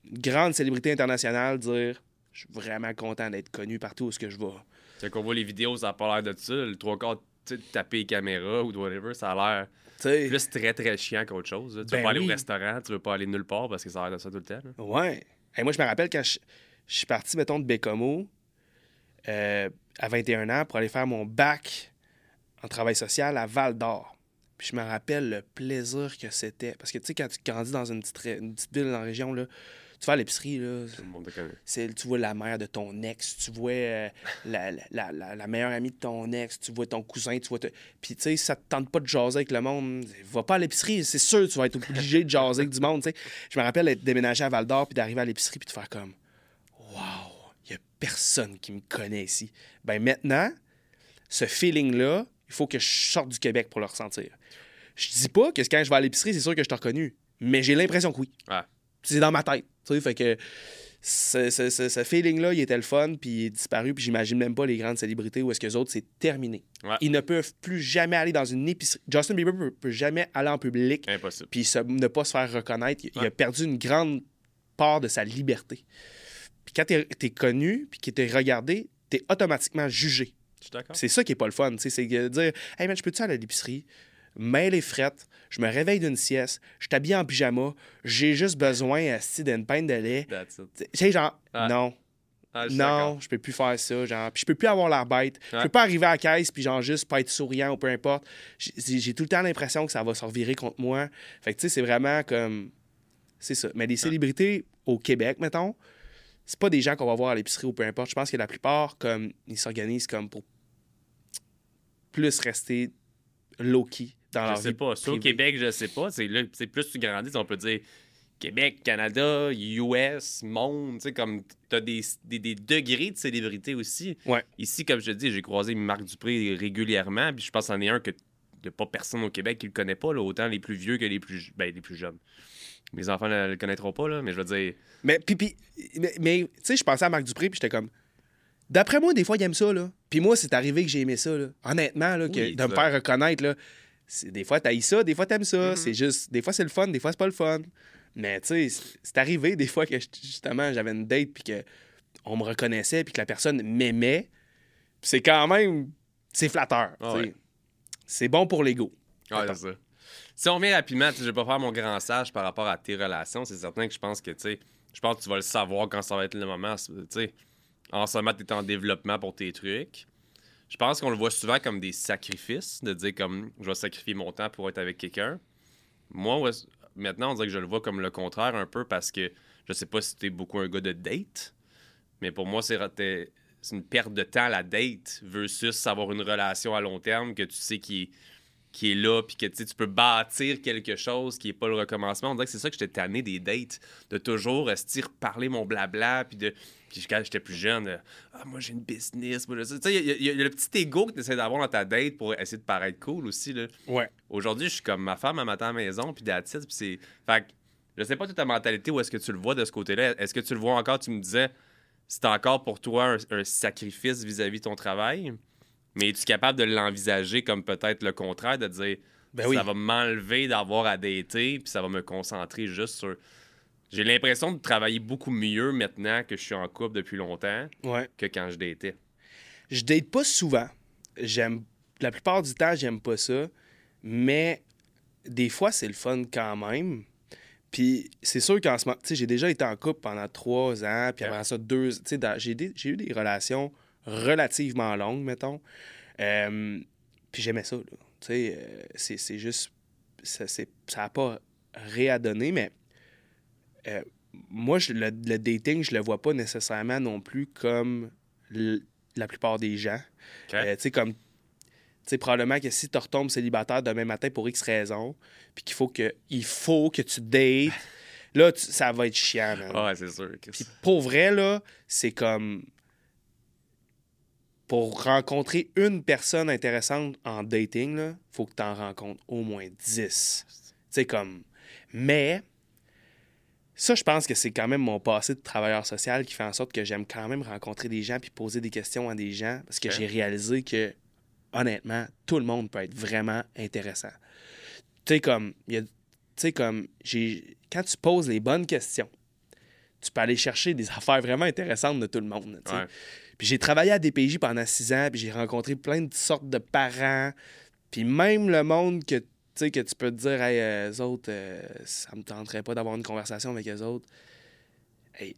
une grande célébrité internationale dire je suis vraiment content d'être connu partout où ce que je vais. Quand on voit les vidéos, ça a pas l'air de ça. Le trois quarts, tu taper les caméras ou whatever, ça a l'air Tu sais, plus très très chiant qu'autre chose. là. Tu Ben veux pas aller au restaurant, tu veux pas aller nulle part parce que ça a l'air de ça tout le temps. là. ouais. Hey, moi, je me rappelle quand je, je suis parti, mettons, de Bécomo euh, à 21 ans pour aller faire mon bac en travail social à Val d'Or. Puis je me rappelle le plaisir que c'était. Parce que, tu sais, quand tu grandis dans une petite, une petite ville dans la région, là, tu vas à l'épicerie, là, Tout le monde c'est, tu vois la mère de ton ex, tu vois euh, la, la, la- meilleure amie de ton ex, tu vois ton cousin, tu vois... te- Puis, tu sais, ça te tente pas de jaser avec le monde, va pas à l'épicerie, c'est sûr tu vas être obligé de jaser avec du monde, tu sais. Je me rappelle d'être déménagé à Val-d'Or, puis d'arriver à l'épicerie, puis de faire comme... Wow, il y a personne qui me connaît ici. Ben maintenant, ce feeling-là, il faut que je sorte du Québec pour le ressentir. Je dis pas que quand je vais à l'épicerie, c'est sûr que je t'ai reconnu, mais j'ai l'impression que oui. C'est dans ma tête. Tu sais, fait que ce, ce- ce- ce feeling-là, il était le fun, puis il est disparu, puis j'imagine même pas les grandes célébrités où est-ce que les autres, c'est terminé. Ouais. Ils ne peuvent plus jamais aller dans une épicerie. Justin Bieber peut, peut jamais aller en public, Impossible. puis se- ne pas se faire reconnaître. Il, a perdu une grande part de sa liberté. Puis quand t'es es connu, puis que t'es regardé, t'es automatiquement jugé. C'est ça qui est pas le fun. C'est de dire Hey man, je peux-tu aller à l'épicerie? Mets les frettes, je me réveille d'une sieste, je t'habille en pyjama, j'ai juste besoin d'une pinte de lait. Tu sais, genre, Ouais. non, Ah, je non, je peux plus faire ça. Genre, puis je peux plus avoir l'air bête. Je Ouais. peux pas arriver à la caisse puis genre juste pas être souriant ou peu importe. J'ai j'ai tout le temps l'impression que ça va se revirer contre moi. Fait que tu sais, c'est vraiment comme. C'est ça. Mais les célébrités au Québec, mettons, c'est pas des gens qu'on va voir à l'épicerie ou peu importe. Je pense que la plupart, comme, ils s'organisent comme pour plus rester low-key dans leur Je sais pas. Ça, au. Québec, je sais pas. C'est là, c'est plus tu grandis, on peut dire Québec, Canada, US, monde. Tu sais, comme t'as des, des, des degrés de célébrité aussi. Ouais. Ici, comme je te dis, j'ai croisé Marc Dupré régulièrement. Puis je pense qu'il y en a un que n'y a pas personne au Québec qui le connaît pas, là, autant les plus vieux que les plus, ben, les plus jeunes. Mes enfants ne le connaîtront pas, là, mais je veux dire. Mais, puis, puis- mais, mais, tu sais, je pensais à Marc Dupré, puis j'étais comme. D'après moi, des fois, il aime ça, là. Puis moi, c'est arrivé que j'ai aimé ça, là. Honnêtement, là, que, Oui, de me faire reconnaître, là. Des fois, t'haïs ça, des fois, t'aimes ça. Mhm. C'est juste. Des fois, c'est le fun, des fois, c'est pas le fun. Mais, tu sais, c'est- arrivé des fois que, justement, j'avais une date, puis que on me reconnaissait, puis que la personne m'aimait. C'est quand même. C'est flatteur, Ah ouais. C'est bon pour l'ego. C'est ça. Si on revient rapidement, je vais pas faire mon grand sage par rapport à tes relations. C'est certain que je pense que, tu sais, je pense que tu vas le savoir quand ça va être le moment. Tu sais, en ce moment, tu es en développement pour tes trucs. Je pense qu'on le voit souvent comme des sacrifices, de dire comme je vais sacrifier mon temps pour être avec quelqu'un. Moi, maintenant, on dirait que je le vois comme le contraire un peu parce que je sais pas si tu es beaucoup un gars de date, mais pour moi, c'est t'es- une perte de temps la date versus avoir une relation à long terme que tu sais qui qui est là puis que tu sais, tu peux bâtir quelque chose qui est pas le recommencement. On dirait que c'est ça que j'étais tanné des dates, de toujours rester parler mon blabla puis de puis quand j'étais plus jeune, euh, ah moi j'ai une business, tu sais il y, a- il y a le petit ego que tu essaies d'avoir dans ta date pour essayer de paraître cool aussi là. Ouais. Aujourd'hui, je suis comme ma femme, elle m'attend à la maison, puis it, puis c'est... Fait que, je sais pas toute ta mentalité, où est-ce que tu le vois de ce côté-là? Est-ce que tu le vois encore, tu me disais, c'est encore pour toi un, un sacrifice vis-à-vis de ton travail, mais es-tu capable de l'envisager comme peut-être le contraire, de dire, Ben oui. ça va m'enlever d'avoir à dater, puis ça va me concentrer juste sur... J'ai l'impression de travailler beaucoup mieux maintenant que je suis en couple depuis longtemps Ouais. que quand je datais. Je date pas souvent. J'aime la plupart du temps, j'aime pas ça, mais des fois c'est le fun quand même. Puis c'est sûr qu'en ce moment, tu sais, j'ai déjà été en couple pendant trois ans, puis avant ça deux, tu sais, j'ai eu des relations relativement longues, mettons. Euh, puis j'aimais ça, là. Tu sais, euh, c'est c'est juste, ça c'est- ça a pas réadonné, mais euh, moi, je- le, le dating, je le vois pas nécessairement non plus comme la plupart des gens. Tu sais, comme. Tu sais, probablement que si tu retombes célibataire demain matin pour X raisons, puis qu'il faut que, il faut que tu dates, là, tu- ça va être chiant, man. Ouais, c'est sûr. Puis pour vrai, là, c'est comme. Pour rencontrer une personne intéressante en dating, là, faut que tu en rencontres au moins 10. Tu sais, comme. Mais. Ça, je pense que c'est quand même mon passé de travailleur social qui fait en sorte que j'aime quand même rencontrer des gens puis poser des questions à des gens parce que j'ai réalisé que, honnêtement, tout le monde peut être vraiment intéressant. Tu sais, comme. il Tu sais, comme. j'ai Quand tu poses les bonnes questions, tu peux aller chercher des affaires vraiment intéressantes de tout le monde. Ouais. J'ai travaillé à DPJ pendant six ans, puis j'ai rencontré plein de sortes de parents. Puis même le monde que, tu sais, que tu peux te dire, hey, eux autres, euh, ça me tenterait pas d'avoir une conversation avec eux autres. Hey,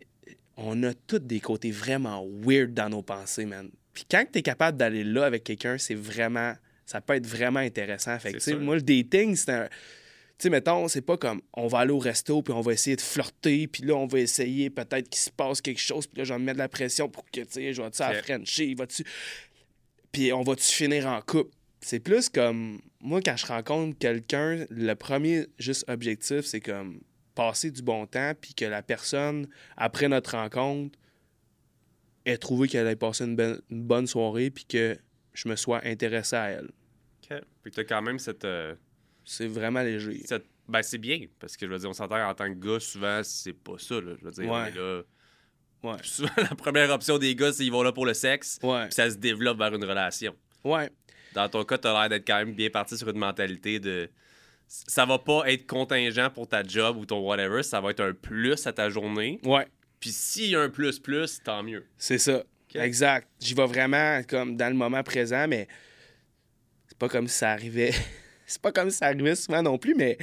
on a tous des côtés vraiment weird dans nos pensées, man. Puis quand tu es capable d'aller là avec quelqu'un, c'est vraiment. Ça peut être vraiment intéressant. Fait que, moi, le dating, c'est un. Tu sais, mettons, c'est pas comme on va aller au resto, puis on va essayer de flirter, puis là, on va essayer peut-être qu'il se passe quelque chose, puis là, je vais me mettre de la pression pour que, tu sais, je vais-tu à. Frenchie, va-tu. Puis on va-tu finir en couple? C'est plus comme. Moi, quand je rencontre quelqu'un, le premier juste objectif, c'est comme passer du bon temps, puis que la personne, après notre rencontre, ait trouvé qu'elle ait passé une, une bonne soirée, puis que je me sois intéressé à elle. OK. Puis t'as quand même cette... euh, C'est vraiment léger. Ben, c'est bien, parce que je veux dire, on s'entend en tant que gars, souvent, c'est pas ça. Là. Je veux dire, Ouais. là. Ouais. Souvent, [LAUGHS] la première option des gars, c'est qu'ils vont là pour le sexe, Ouais. puis ça se développe vers une relation. Ouais. Dans ton cas, t'as l'air d'être quand même bien parti sur une mentalité de. Ça va pas être contingent pour ta job ou ton whatever, ça va être un plus à ta journée. Ouais. Puis s'il y a un plus-plus, tant mieux. C'est ça. Exact. J'y vais vraiment comme dans le moment présent, mais c'est pas comme si ça arrivait. [LAUGHS] c'est pas comme ça arrivait souvent non plus, mais,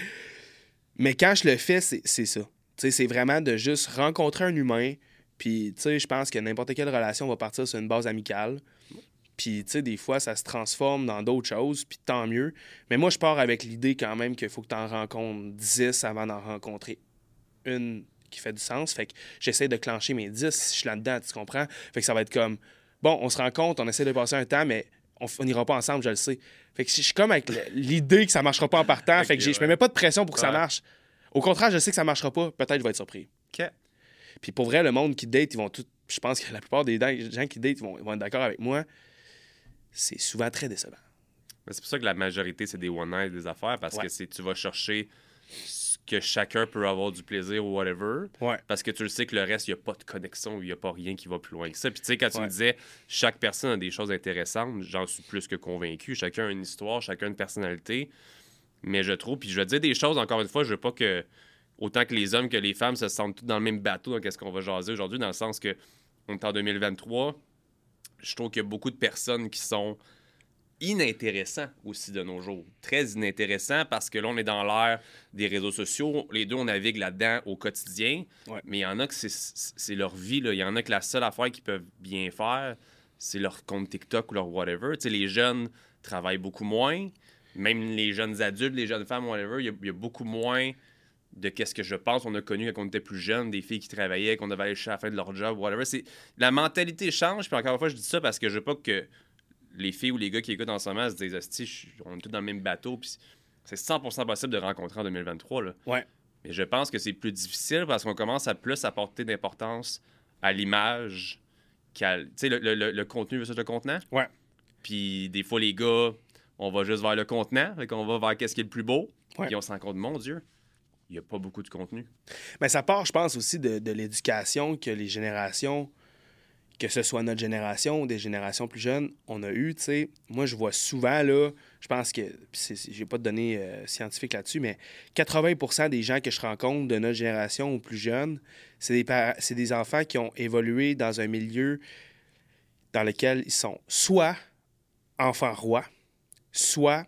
mais quand je le fais, c'est ça. C'est vraiment de juste rencontrer un humain. Puis, tu sais, je pense que n'importe quelle relation va partir sur une base amicale. Puis, tu sais, des fois, ça se transforme dans d'autres choses, puis tant mieux. Mais moi, je pars avec l'idée quand même qu'il faut que tu en rencontres 10 avant d'en rencontrer une qui fait du sens. Fait que j'essaie de clencher mes 10 si je suis là-dedans, tu comprends? Fait que ça va être comme, bon, on se rencontre, on essaie de passer un temps, mais on n'ira pas ensemble, je le sais. Fait que je suis comme avec l'idée que ça marchera pas en partant. fait que je me mets pas de pression pour que ça marche. Au contraire, je sais que ça marchera pas. Peut-être je vais être surpris. OK. Puis pour vrai, le monde qui date, ils vont tout. Je pense que la plupart des gens qui date vont, vont être d'accord avec moi. C'est souvent très décevant. C'est pour ça que la majorité, c'est des one-night, des affaires, parce que c'est tu vas chercher que chacun peut avoir du plaisir ou whatever. Parce que tu le sais que le reste, il n'y a pas de connexion, il n'y a pas rien qui va plus loin que ça. Puis tu sais, quand tu me disais, chaque personne a des choses intéressantes, j'en suis plus que convaincu. Chacun a une histoire, chacun a une personnalité. Mais je trouve, puis je vais dire des choses, encore une fois, je veux pas que, autant que les hommes que les femmes se sentent tous dans le même bateau dans qu'est-ce qu'on va jaser aujourd'hui, dans le sens que on est en 2023, je trouve qu'il y a beaucoup de personnes qui sont inintéressant aussi de nos jours. Très inintéressant parce que là, on est dans l'ère des réseaux sociaux. Les deux, on navigue là-dedans au quotidien. Mais il y en a que c'est leur vie. Il y en a que la seule affaire qu'ils peuvent bien faire, c'est leur compte TikTok ou leur whatever. Les jeunes travaillent beaucoup moins. Même les jeunes adultes, les jeunes femmes, whatever, il y, a beaucoup moins de qu'est-ce que je pense. On a connu quand on était plus jeunes, des filles qui travaillaient, qu'on devait aller chercher à la fin de leur job, whatever. La mentalité change. Puis encore une fois, je dis ça parce que je veux pas que les filles ou les gars qui écoutent en ce moment se disent on est tous dans le même bateau. Puis c'est 100% possible de rencontrer en 2023. Là. Ouais. Mais je pense que c'est plus difficile parce qu'on commence à plus apporter d'importance à l'image qu'à le, le, le, contenu versus le contenant. Ouais. Puis des fois, les gars, on va juste vers le contenant, fait qu'on va vers qu'est-ce qui est le plus beau. Puis on se rend compte, mon Dieu, il n'y a pas beaucoup de contenu. Mais ça part, je pense, aussi de, de l'éducation que les générations que ce soit notre génération ou des générations plus jeunes, on a eu, tu sais, moi je vois souvent, là, je pense que, j'ai pas de données euh, scientifiques là-dessus, mais 80% des gens que je rencontre de notre génération ou plus jeunes, c'est des, des enfants qui ont évolué dans un milieu dans lequel ils sont soit enfants rois, soit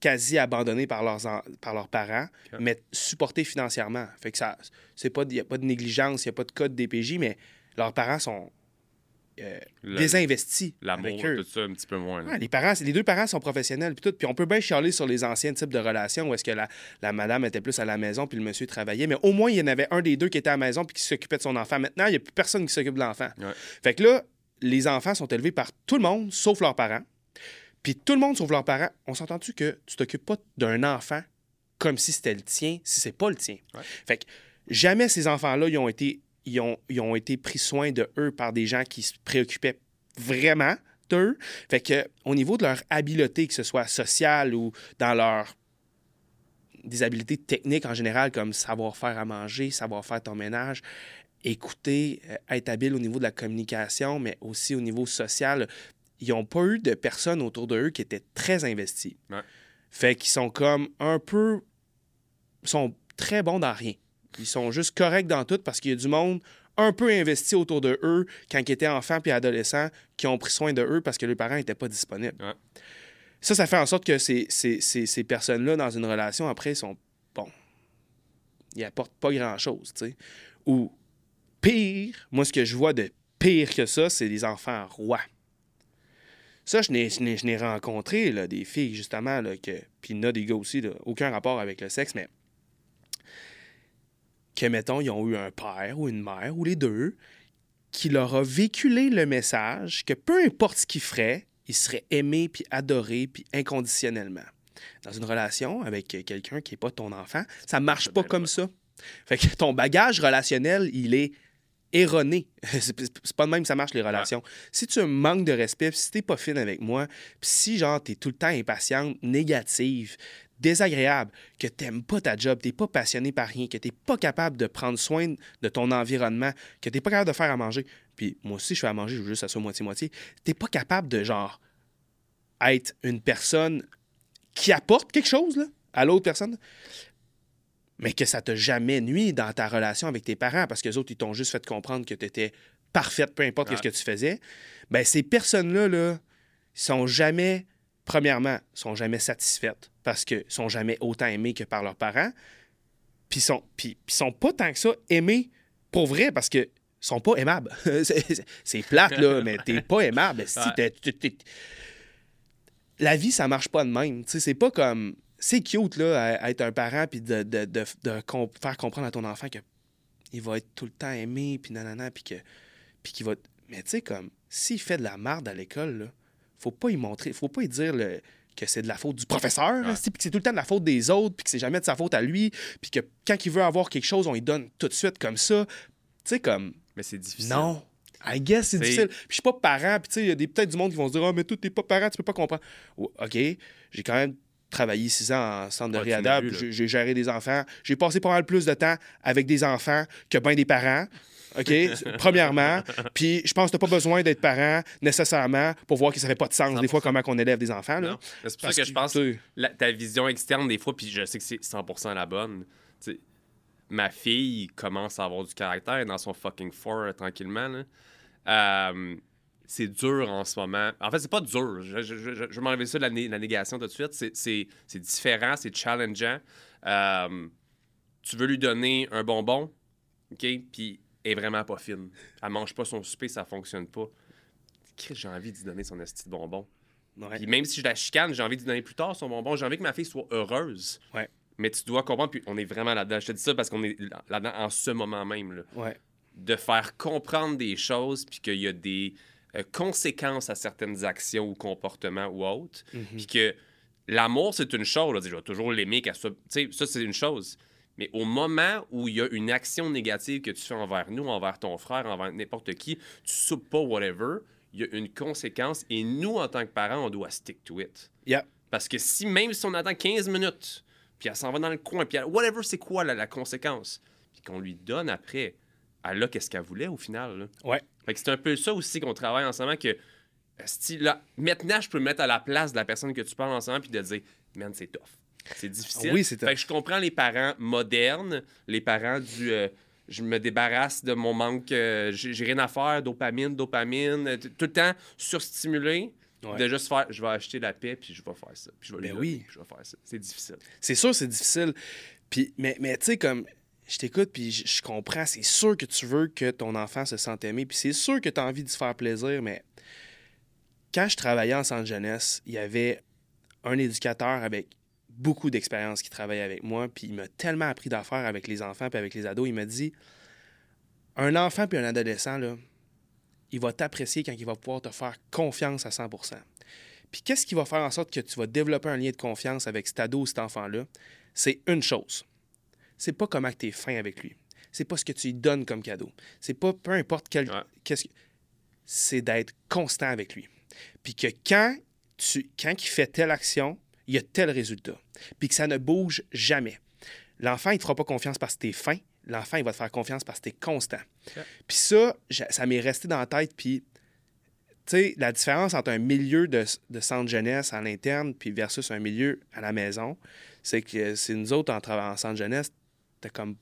quasi abandonnés par leurs, par leurs parents, mais supportés financièrement. Fait que ça, c'est pas, il n'y a pas de négligence, il n'y a pas de code DPJ, mais leurs parents sont euh, désinvestis. L'amour, tout ça, un petit peu moins. les, parents, les deux parents sont professionnels. Puis, tout, puis on peut bien chialer sur les anciens types de relations où est-ce que la, la, madame était plus à la maison puis le monsieur travaillait. Mais au moins, il y en avait un des deux qui était à la maison puis qui s'occupait de son enfant. Maintenant, il n'y a plus personne qui s'occupe de l'enfant. Fait que là, les enfants sont élevés par tout le monde, sauf leurs parents. Puis tout le monde, sauf leurs parents, on s'entend-tu que tu t'occupes pas d'un enfant comme si c'était le tien, si c'est pas le tien? Fait que jamais ces enfants-là, ils ont été ils ont, été pris soin de eux par des gens qui se préoccupaient vraiment d'eux. Fait que au niveau de leur habileté, que ce soit sociale ou dans leur des habiletés techniques en général, comme savoir faire à manger, savoir faire ton ménage, écouter, euh, être habile au niveau de la communication, mais aussi au niveau social, ils n'ont pas eu de personnes autour de eux qui étaient très investies. Fait qu'ils sont comme un peu. sont très bons dans rien. Ils sont juste corrects dans tout parce qu'il y a du monde un peu investi autour de eux quand ils étaient enfants puis adolescents qui ont pris soin de eux parce que leurs parents n'étaient pas disponibles. Ça, ça fait en sorte que ces, ces, personnes-là, dans une relation, après, sont bon. Ils apportent pas grand-chose, tu sais. Ou pire, moi, ce que je vois de pire que ça, c'est les enfants rois. Ça, je n'ai rencontré là, des filles, justement, là, que, puis il y en a des gars aussi, aucun rapport avec le sexe, mais que, mettons, ils ont eu un père ou une mère, ou les deux, qui leur a véhiculé le message que peu importe ce qu'ils feraient, ils seraient aimés, puis adorés, puis inconditionnellement. Dans une relation avec quelqu'un qui n'est pas ton enfant, ça marche pas comme ça. Fait que ton bagage relationnel, il est erroné. [LAUGHS] c'est pas de même que ça marche, les relations. Si tu manques de respect, si t'es pas fine avec moi, puis si, genre, t'es tout le temps impatiente, négative, désagréable, que tu n'aimes pas ta job, tu n'es pas passionné par rien, que tu n'es pas capable de prendre soin de ton environnement, que tu n'es pas capable de faire à manger. Puis moi aussi, je fais à manger, je veux juste que ça soit moitié-moitié. Tu n'es pas capable de, genre, être une personne qui apporte quelque chose là, à l'autre personne, mais que ça t'a jamais nuit dans ta relation avec tes parents parce que les autres, ils t'ont juste fait comprendre que tu étais parfaite, peu importe ce que tu faisais. Ben, ces personnes-là, là, sont jamais premièrement, sont jamais satisfaites parce qu'ils sont jamais autant aimés que par leurs parents. Puis sont, puis, sont pas tant que ça aimés pour vrai parce que sont pas aimables. [LAUGHS] c'est plate, là, mais t'es pas aimable. Si La vie, ça marche pas de même. C'est pas comme. C'est cute, là, à, être un parent puis de, faire comprendre à ton enfant que il va être tout le temps aimé, puis nanana, puis que. Puis qu'il va. Mais tu sais, comme, s'il fait de la merde à l'école, là, faut pas y montrer, faut pas y dire le, que c'est de la faute du professeur, puis que c'est tout le temps de la faute des autres, puis que c'est jamais de sa faute à lui, puis que quand il veut avoir quelque chose, on lui donne tout de suite comme ça. Tu sais, comme. Mais c'est difficile. Non. I guess c'est difficile. Puis je suis pas parent, puis tu sais, il y a peut-être du monde qui vont se dire Ah, mais toi, t'es pas parent, tu peux pas comprendre. OK, j'ai quand même travaillé six ans en centre de réadapte, j'ai géré des enfants. J'ai passé pas mal plus de temps avec des enfants que bien des parents. OK? Premièrement. Puis je pense que tu n'as pas besoin d'être parent nécessairement pour voir que ça fait pas de sens, des fois, comment on élève des enfants. C'est pour ça que, je pense que ta vision externe, des fois, puis je sais que c'est 100% la bonne. ma fille commence à avoir du caractère dans son fucking fort euh, tranquillement. Euh, c'est dur en ce moment. En fait, c'est pas dur. Je, je, je, vais m'enlever ça de la, la, négation tout de suite. C'est différent, c'est challengeant. Euh, tu veux lui donner un bonbon, OK? Puis est vraiment pas fine. Elle mange pas son souper, ça fonctionne pas. J'ai envie lui donner son esti de bonbon. Puis même si je la chicane, j'ai envie lui donner plus tard son bonbon. J'ai envie que ma fille soit heureuse. Ouais. Mais tu dois comprendre, puis on est vraiment là-dedans. Je te dis ça parce qu'on est là-dedans en ce moment même. Là. Ouais. De faire comprendre des choses, puis qu'il y a des euh, conséquences à certaines actions ou comportements ou autres. Mhm. Puis que l'amour, c'est une chose. Là. Je vais toujours l'aimer. soit... Ça, c'est une chose. Mais au moment où il y a une action négative que tu fais envers nous, envers ton frère, envers n'importe qui, tu soupes pas, whatever, il y a une conséquence et nous, en tant que parents, on doit stick to it. Yeah. Parce que si même si on attend 15 minutes, puis elle s'en va dans le coin, puis whatever, c'est quoi la, conséquence, puis qu'on lui donne après, elle a qu'est-ce qu'elle voulait au final. Là. Ouais. Fait que c'est un peu ça aussi qu'on travaille ensemble, que là, maintenant, je peux me mettre à la place de la personne que tu parles ensemble, puis de dire, man, c'est tough. C'est difficile. Oui, c'est Fait que je comprends les parents modernes, les parents du euh, je me débarrasse de mon manque, euh, j'ai rien à faire, dopamine, dopamine, euh, tout le temps surstimulé. De juste faire, je vais acheter la paix, puis je vais faire ça. Puis je vais ben oui. je vais faire ça. C'est difficile. C'est sûr, c'est difficile. Puis, mais, mais tu sais, comme, je t'écoute, puis je, comprends, c'est sûr que tu veux que ton enfant se sente aimé, puis c'est sûr que tu as envie de se faire plaisir, mais quand je travaillais en centre jeunesse, il y avait un éducateur avec beaucoup d'expérience qui travaille avec moi, puis il m'a tellement appris d'affaires avec les enfants puis avec les ados. Il m'a dit un enfant puis un adolescent, là, il va t'apprécier quand il va pouvoir te faire confiance à 100% Puis qu'est-ce qui va faire en sorte que tu vas développer un lien de confiance avec cet ado ou cet enfant-là? C'est une chose. C'est pas comment tu es fin avec lui. C'est pas ce que tu lui donnes comme cadeau. C'est pas peu importe quel. Qu'est-ce que... C'est d'être constant avec lui. Puis que quand, tu, quand il fait telle action, il y a tel résultat. Puis que ça ne bouge jamais. L'enfant, il ne te fera pas confiance parce que tu es fin. L'enfant, il va te faire confiance parce que tu es constant. Puis ça, ça m'est resté dans la tête. Puis, tu sais, la différence entre un milieu de, de centre jeunesse à l'interne puis versus un milieu à la maison, c'est que c'est nous autres, en travaillant en centre jeunesse, comme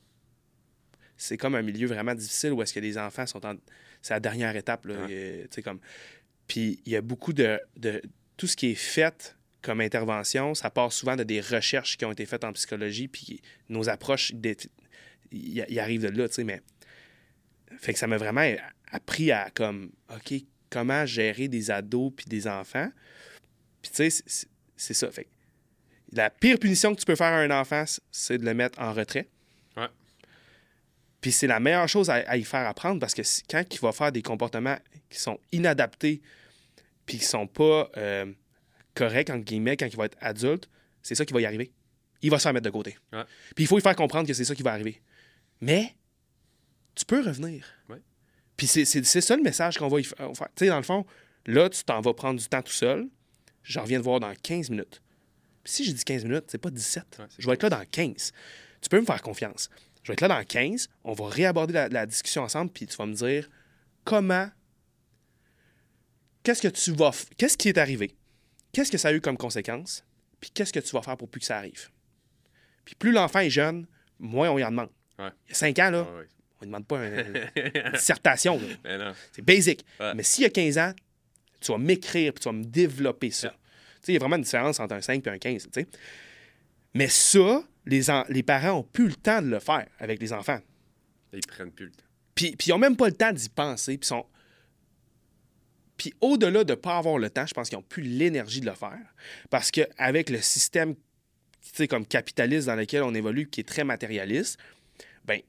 c'est comme un milieu vraiment difficile où est-ce que les enfants sont en... C'est la dernière étape, là. comme... Puis il y a beaucoup de, de... Tout ce qui est fait comme intervention, ça part souvent de des recherches qui ont été faites en psychologie, puis nos approches, il arrive de là, tu sais, mais... Fait que ça m'a vraiment appris à, comme, OK, comment gérer des ados puis des enfants. Puis, tu sais, c'est ça. Fait la pire punition que tu peux faire à un enfant, c'est de le mettre en retrait. Ouais. Puis c'est la meilleure chose à, y faire apprendre parce que quand il va faire des comportements qui sont inadaptés puis qui sont pas... Euh, correct, entre guillemets, quand il va être adulte, c'est ça qui va y arriver. Il va se faire mettre de côté. Puis il faut lui faire comprendre que c'est ça qui va arriver. Mais tu peux revenir. Puis c'est ça le message qu'on va y faire. Tu sais, dans le fond, là, tu t'en vas prendre du temps tout seul. Je reviens te voir dans 15 minutes. Puis si j'ai dit 15 minutes, c'est pas 17. je vais être là dans 15. Tu peux me faire confiance. Je vais être là dans 15. On va réaborder la, la discussion ensemble, puis tu vas me dire comment. Qu'est-ce que tu vas. Qu'est-ce qui est arrivé? Qu'est-ce que ça a eu comme conséquence, puis qu'est-ce que tu vas faire pour plus que ça arrive? Puis plus l'enfant est jeune, moins on y en demande. Il y a 5 ans, là, on ne demande pas une, [LAUGHS] dissertation. C'est basic. Mais s'il y a 15 ans, tu vas m'écrire, puis tu vas me développer ça. Il y a vraiment une différence entre un 5 et un 15. Mais ça, les, les parents n'ont plus le temps de le faire avec les enfants. Ils prennent plus le temps. Puis, puis ils n'ont même pas le temps d'y penser. Puis sont, puis au-delà de ne pas avoir le temps, je pense qu'ils n'ont plus l'énergie de le faire. Parce qu'avec le système comme capitaliste dans lequel on évolue, qui est très matérialiste, ben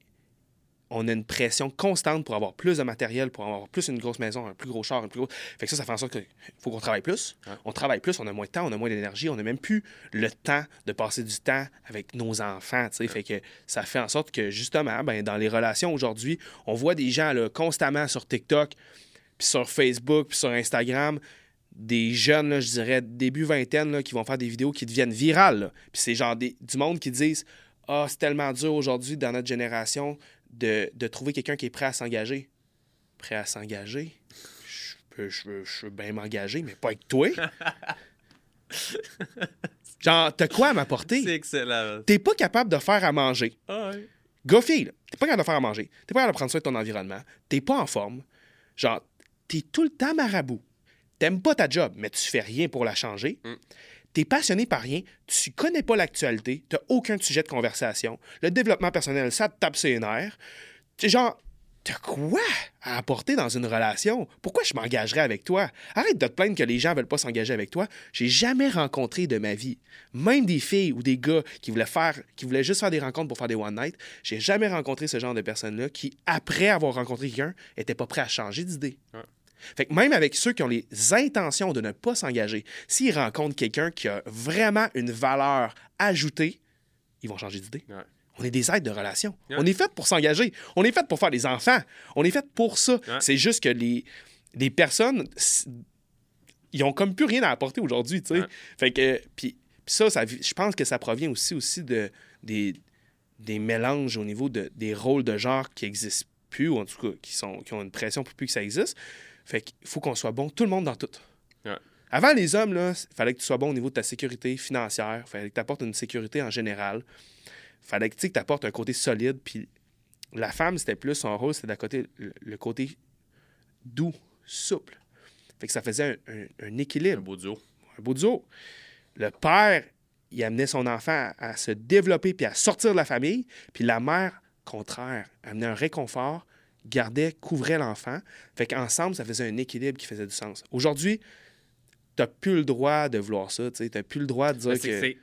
on a une pression constante pour avoir plus de matériel, pour avoir plus une grosse maison, un plus gros char, un plus gros. Fait que ça, ça fait en sorte qu'il faut qu'on travaille plus. On travaille plus, on a moins de temps, on a moins d'énergie, on n'a même plus le temps de passer du temps avec nos enfants. Fait que ça fait en sorte que, justement, ben, dans les relations aujourd'hui, on voit des gens là, constamment sur TikTok, puis sur Facebook, puis sur Instagram, des jeunes, là, je dirais, début vingtaine, là, qui vont faire des vidéos qui deviennent virales. Puis c'est genre des- du monde qui disent Ah, c'est tellement dur aujourd'hui dans notre génération de, de trouver quelqu'un qui est prêt à s'engager. Prêt à s'engager? Je peux, je veux, je veux bien m'engager, mais pas avec toi. [LAUGHS] genre, t'as quoi à m'apporter? C'est excellent. T'es pas capable de faire à manger. Ah ouais. Gars, fille, là, t'es pas capable de faire à manger. T'es pas capable de prendre soin de ton environnement. T'es pas en forme. Genre, t'es tout le temps marabout. T'aimes pas ta job, mais tu fais rien pour la changer. Mm. T'es passionné par rien, tu connais pas l'actualité, t'as aucun sujet de conversation. Le développement personnel, ça te tape ses nerfs. T'es genre, t'as quoi à apporter dans une relation? Pourquoi je m'engagerais avec toi? Arrête de te plaindre que les gens veulent pas s'engager avec toi. J'ai jamais rencontré de ma vie, même des filles ou des gars qui voulaient faire, qui voulaient juste faire des rencontres pour faire des one night. J'ai jamais rencontré ce genre de personnes-là qui, après avoir rencontré quelqu'un, étaient pas prêts à changer d'idée. Ouais. Fait que même avec ceux qui ont les intentions de ne pas s'engager, s'ils rencontrent quelqu'un qui a vraiment une valeur ajoutée, ils vont changer d'idée. Ouais. On est des aides de relation. Ouais. On est fait pour s'engager. On est fait pour faire des enfants. On est fait pour ça. Ouais. C'est juste que les, les personnes, ils ont comme plus rien à apporter aujourd'hui, tu sais. Fait que, puis puis ça, ça, je pense que ça provient aussi, aussi de, des, des mélanges au niveau de, des rôles de genre qui existent plus, ou en tout cas, qui, sont, qui ont une pression pour plus que ça existe. Fait qu'il faut qu'on soit bon, tout le monde dans tout. Ouais. Avant, les hommes, là, il fallait que tu sois bon au niveau de ta sécurité financière, il fallait que tu apportes une sécurité en général, fallait que tu apportes un côté solide, puis la femme, c'était plus son rôle, c'était côté le, le côté doux, souple. Fait que ça faisait un, un- un Un équilibre, beau duo. un beau duo. Le père, il amenait son enfant à, à se développer puis à sortir de la famille, puis la mère, contraire, amenait un réconfort, gardait, couvrait l'enfant. Fait qu'ensemble, ça faisait un équilibre qui faisait du sens. Aujourd'hui, t'as plus le droit de vouloir ça, tu t'as plus le droit de dire c'est- que...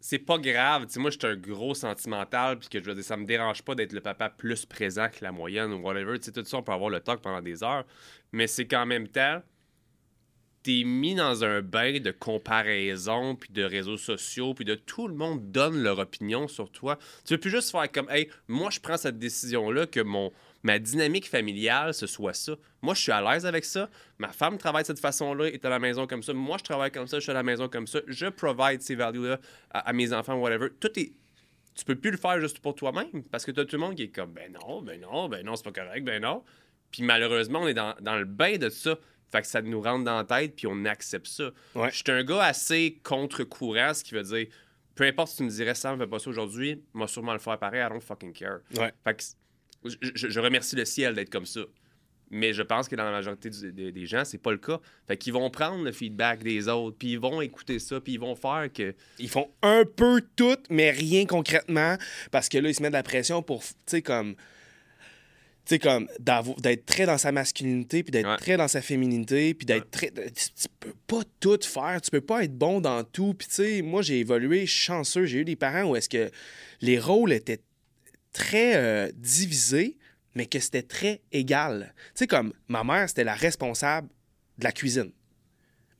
c'est- pas grave. Tu moi, je suis un gros sentimental, puis que je veux dire, ça me dérange pas d'être le papa plus présent que la moyenne ou whatever. Tu sais, tout ça, on peut avoir le talk pendant des heures. Mais c'est qu'en même temps, t'es mis dans un bain de comparaison, puis de réseaux sociaux, puis de tout le monde donne leur opinion sur toi. Tu veux plus juste faire comme, hey, moi, je prends cette décision-là que mon, ma dynamique familiale, ce soit ça. Moi, je suis à l'aise avec ça. Ma femme travaille de cette façon-là, est à la maison comme ça. Moi, je travaille comme ça, je suis à la maison comme ça. Je provide ces values-là à, à mes enfants, whatever. Tout est. Tu peux plus le faire juste pour toi-même parce que t'as tout le monde qui est comme, ben non, ben non, ben non, c'est pas correct, ben non. Puis malheureusement, on est dans, dans le bain de ça. Fait que ça nous rentre dans la tête, puis on accepte ça. Ouais. Je suis un gars assez contre-courant, ce qui veut dire, peu importe si tu me dirais, Sam, fais pas ça aujourd'hui, moi sûrement le faire pareil, I don't fucking care. Ouais. Fait que je, remercie le ciel d'être comme ça. Mais je pense que dans la majorité du- des, des gens, c'est pas le cas. Fait qu'ils vont prendre le feedback des autres, puis ils vont écouter ça, puis ils vont faire que. Ils font un peu tout, mais rien concrètement, parce que là, ils se mettent de la pression pour, tu sais, comme... Tu sais, comme d'être très dans sa masculinité, puis d'être Ouais. très dans sa féminité, puis d'être Ouais. très... Tu, peux pas tout faire, tu peux pas être bon dans tout. Puis tu sais, moi, j'ai évolué, chanceux, j'ai eu des parents où est-ce que les rôles étaient très euh, divisés, mais que c'était très égal. Tu sais, comme ma mère, c'était la responsable de la cuisine.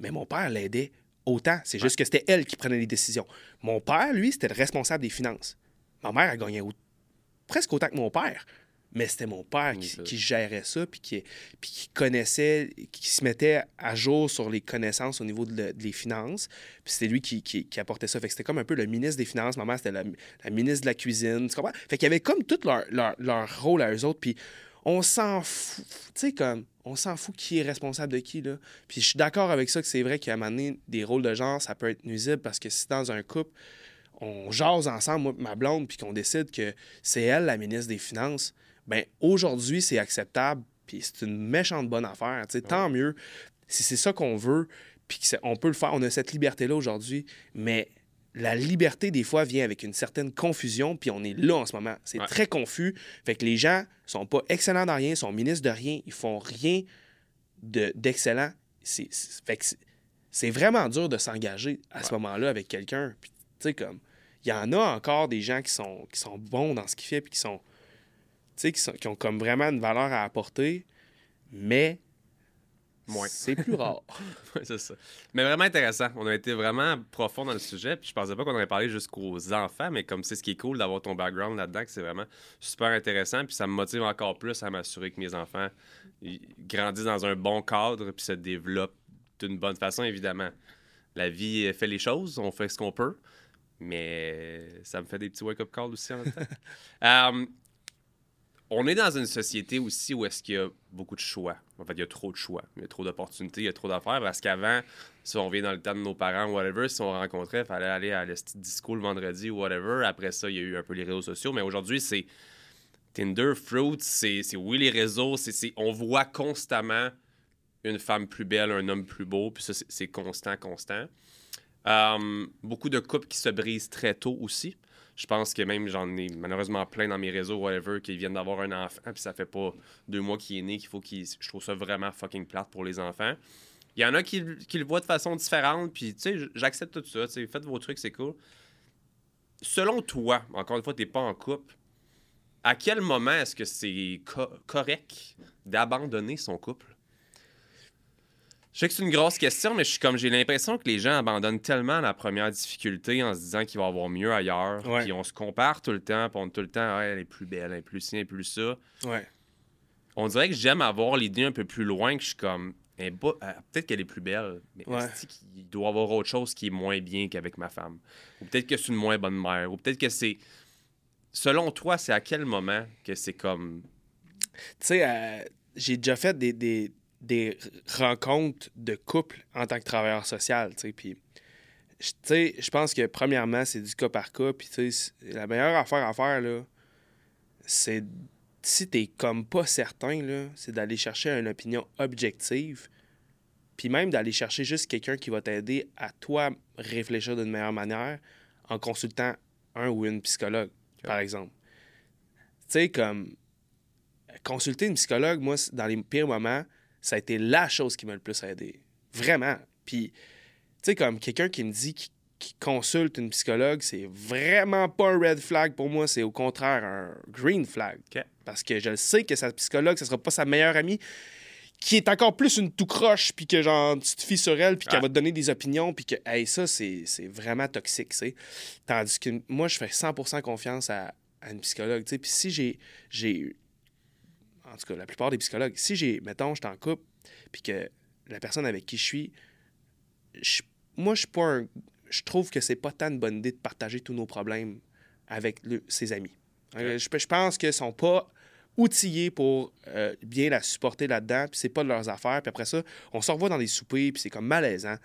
Mais mon père l'aidait autant. C'est juste que c'était elle qui prenait les décisions. Mon père, lui, c'était le responsable des finances. Ma mère, elle gagnait au- presque autant que mon père. Mais c'était mon père qui, gérait ça, puis qui, puis qui connaissait, qui se mettait à jour sur les connaissances au niveau de, le- finances. Puis c'était lui qui, qui- qui apportait ça. Fait que c'était comme un peu le ministre des Finances. Ma mère, c'était la, la ministre de la Cuisine. Tu comprends? Fait qu'il y avait comme tout leur, leur, leur rôle à eux autres. Puis on s'en fout. Tu sais, comme, on s'en fout qui est responsable de qui, là. Puis je suis d'accord avec ça que c'est vrai qu'à un moment donné, des rôles de genre, ça peut être nuisible parce que si dans un couple, on jase ensemble, moi ma blonde, puis qu'on décide que c'est elle la ministre des Finances, ben aujourd'hui, c'est acceptable, puis c'est une méchante bonne affaire. Tant mieux. Si c'est ça qu'on veut, puis qu'on peut le faire, on a cette liberté-là aujourd'hui, mais la liberté, des fois, vient avec une certaine confusion, puis on est là en ce moment. C'est Ouais. très confus. Fait que les gens sont pas excellents dans rien, sont ministres de rien, ils font rien de- d'excellent. C'est- c'est- fait que c'est- vraiment dur de s'engager à ce moment-là avec quelqu'un. Puis, tu sais, comme, il y en a encore des gens qui sont, qui sont bons dans ce qu'ils font, puis qui sont sais, qui, sont- qui ont comme vraiment une valeur à apporter, mais Moins. c'est plus rare. [LAUGHS] Ouais, c'est ça. Mais vraiment intéressant. On a été vraiment profond dans le sujet. Puis je pensais pas qu'on aurait parlé jusqu'aux enfants, mais comme c'est ce qui est cool d'avoir ton background là-dedans, que c'est vraiment super intéressant. Puis ça me motive encore plus à m'assurer que mes enfants grandissent dans un bon cadre puis se développent d'une bonne façon, évidemment. La vie fait les choses, on fait ce qu'on peut, mais ça me fait des petits wake-up calls aussi en même temps. [LAUGHS] Euh, on est dans une société aussi où est-ce qu'il y a beaucoup de choix. En fait, il y a trop de choix. Il y a trop d'opportunités, il y a trop d'affaires. Parce qu'avant, si on vient dans le temps de nos parents, whatever, si on rencontrait, il fallait aller à l'esti disco le vendredi ou whatever. Après ça, il y a eu un peu les réseaux sociaux. Mais aujourd'hui, c'est Tinder, Fruit, c'est oui les réseaux. c'est on voit constamment une femme plus belle, un homme plus beau. Puis ça, c'est- c'est constant, constant. Euh, beaucoup de couples qui se brisent très tôt aussi. Je pense que même j'en ai malheureusement plein dans mes réseaux, whatever, qui viennent d'avoir un enfant, puis ça fait pas deux mois qu'il est né, qu'il faut qu'il. Je trouve ça vraiment fucking plate pour les enfants. Il y en a qui, qui le voient de façon différente, puis tu sais, j'accepte tout ça. Faites vos trucs, c'est cool. Selon toi, encore une fois, t'es pas en couple, à quel moment est-ce que c'est co- correct d'abandonner son couple? Je sais que c'est une grosse question, mais je suis comme j'ai l'impression que les gens abandonnent tellement la première difficulté en se disant qu'il va y avoir mieux ailleurs. Puis on se compare tout le temps, puis on est tout le temps, elle est plus belle, elle est plus ci, elle est plus ça. Ouais. On dirait que j'aime avoir l'idée un peu plus loin, que je suis comme, eh, bah, euh, peut-être qu'elle est plus belle, mais Ouais. qu'il doit y avoir autre chose qui est moins bien qu'avec ma femme? Ou peut-être que c'est une moins bonne mère, ou peut-être que c'est. Selon toi, c'est à quel moment que c'est comme. Tu sais, euh, j'ai déjà fait des, des, des rencontres de couple en tant que travailleur social, tu sais, puis... je- pense que premièrement, c'est du cas par cas. Puis, la meilleure affaire à faire, là, c'est si t'es comme pas certain, là, c'est d'aller chercher une opinion objective. Puis même d'aller chercher juste quelqu'un qui va t'aider à toi réfléchir d'une meilleure manière en consultant un ou une psychologue, par exemple. Tu sais, comme consulter une psychologue, moi, dans les pires moments, ça a été la chose qui m'a le plus aidé. Vraiment. Puis, tu sais, comme quelqu'un qui me dit qu'il qu'il consulte une psychologue, c'est vraiment pas un red flag pour moi, c'est au contraire un green flag. Parce que je le sais que sa psychologue, ce sera pas sa meilleure amie, qui est encore plus une tout croche, puis que genre, tu te fies sur elle, puis qu'elle va te donner des opinions, puis que, hey, ça, c'est c'est vraiment toxique, sais. Tandis que moi, je fais 100% confiance à, à une psychologue, tu sais. Puis si j'ai, j'ai, en tout cas, la plupart des psychologues, si j'ai, mettons, je suis en couple, puis que la personne avec qui je suis, je- moi, je suis pas un- Je trouve que c'est pas tant une bonne idée de partager tous nos problèmes avec le- ses amis. Euh, Je, je pense qu'ils sont pas outillés pour euh, bien la supporter là-dedans, puis c'est pas de leurs affaires. Puis après ça, on se revoit dans des soupers, puis c'est comme malaisant.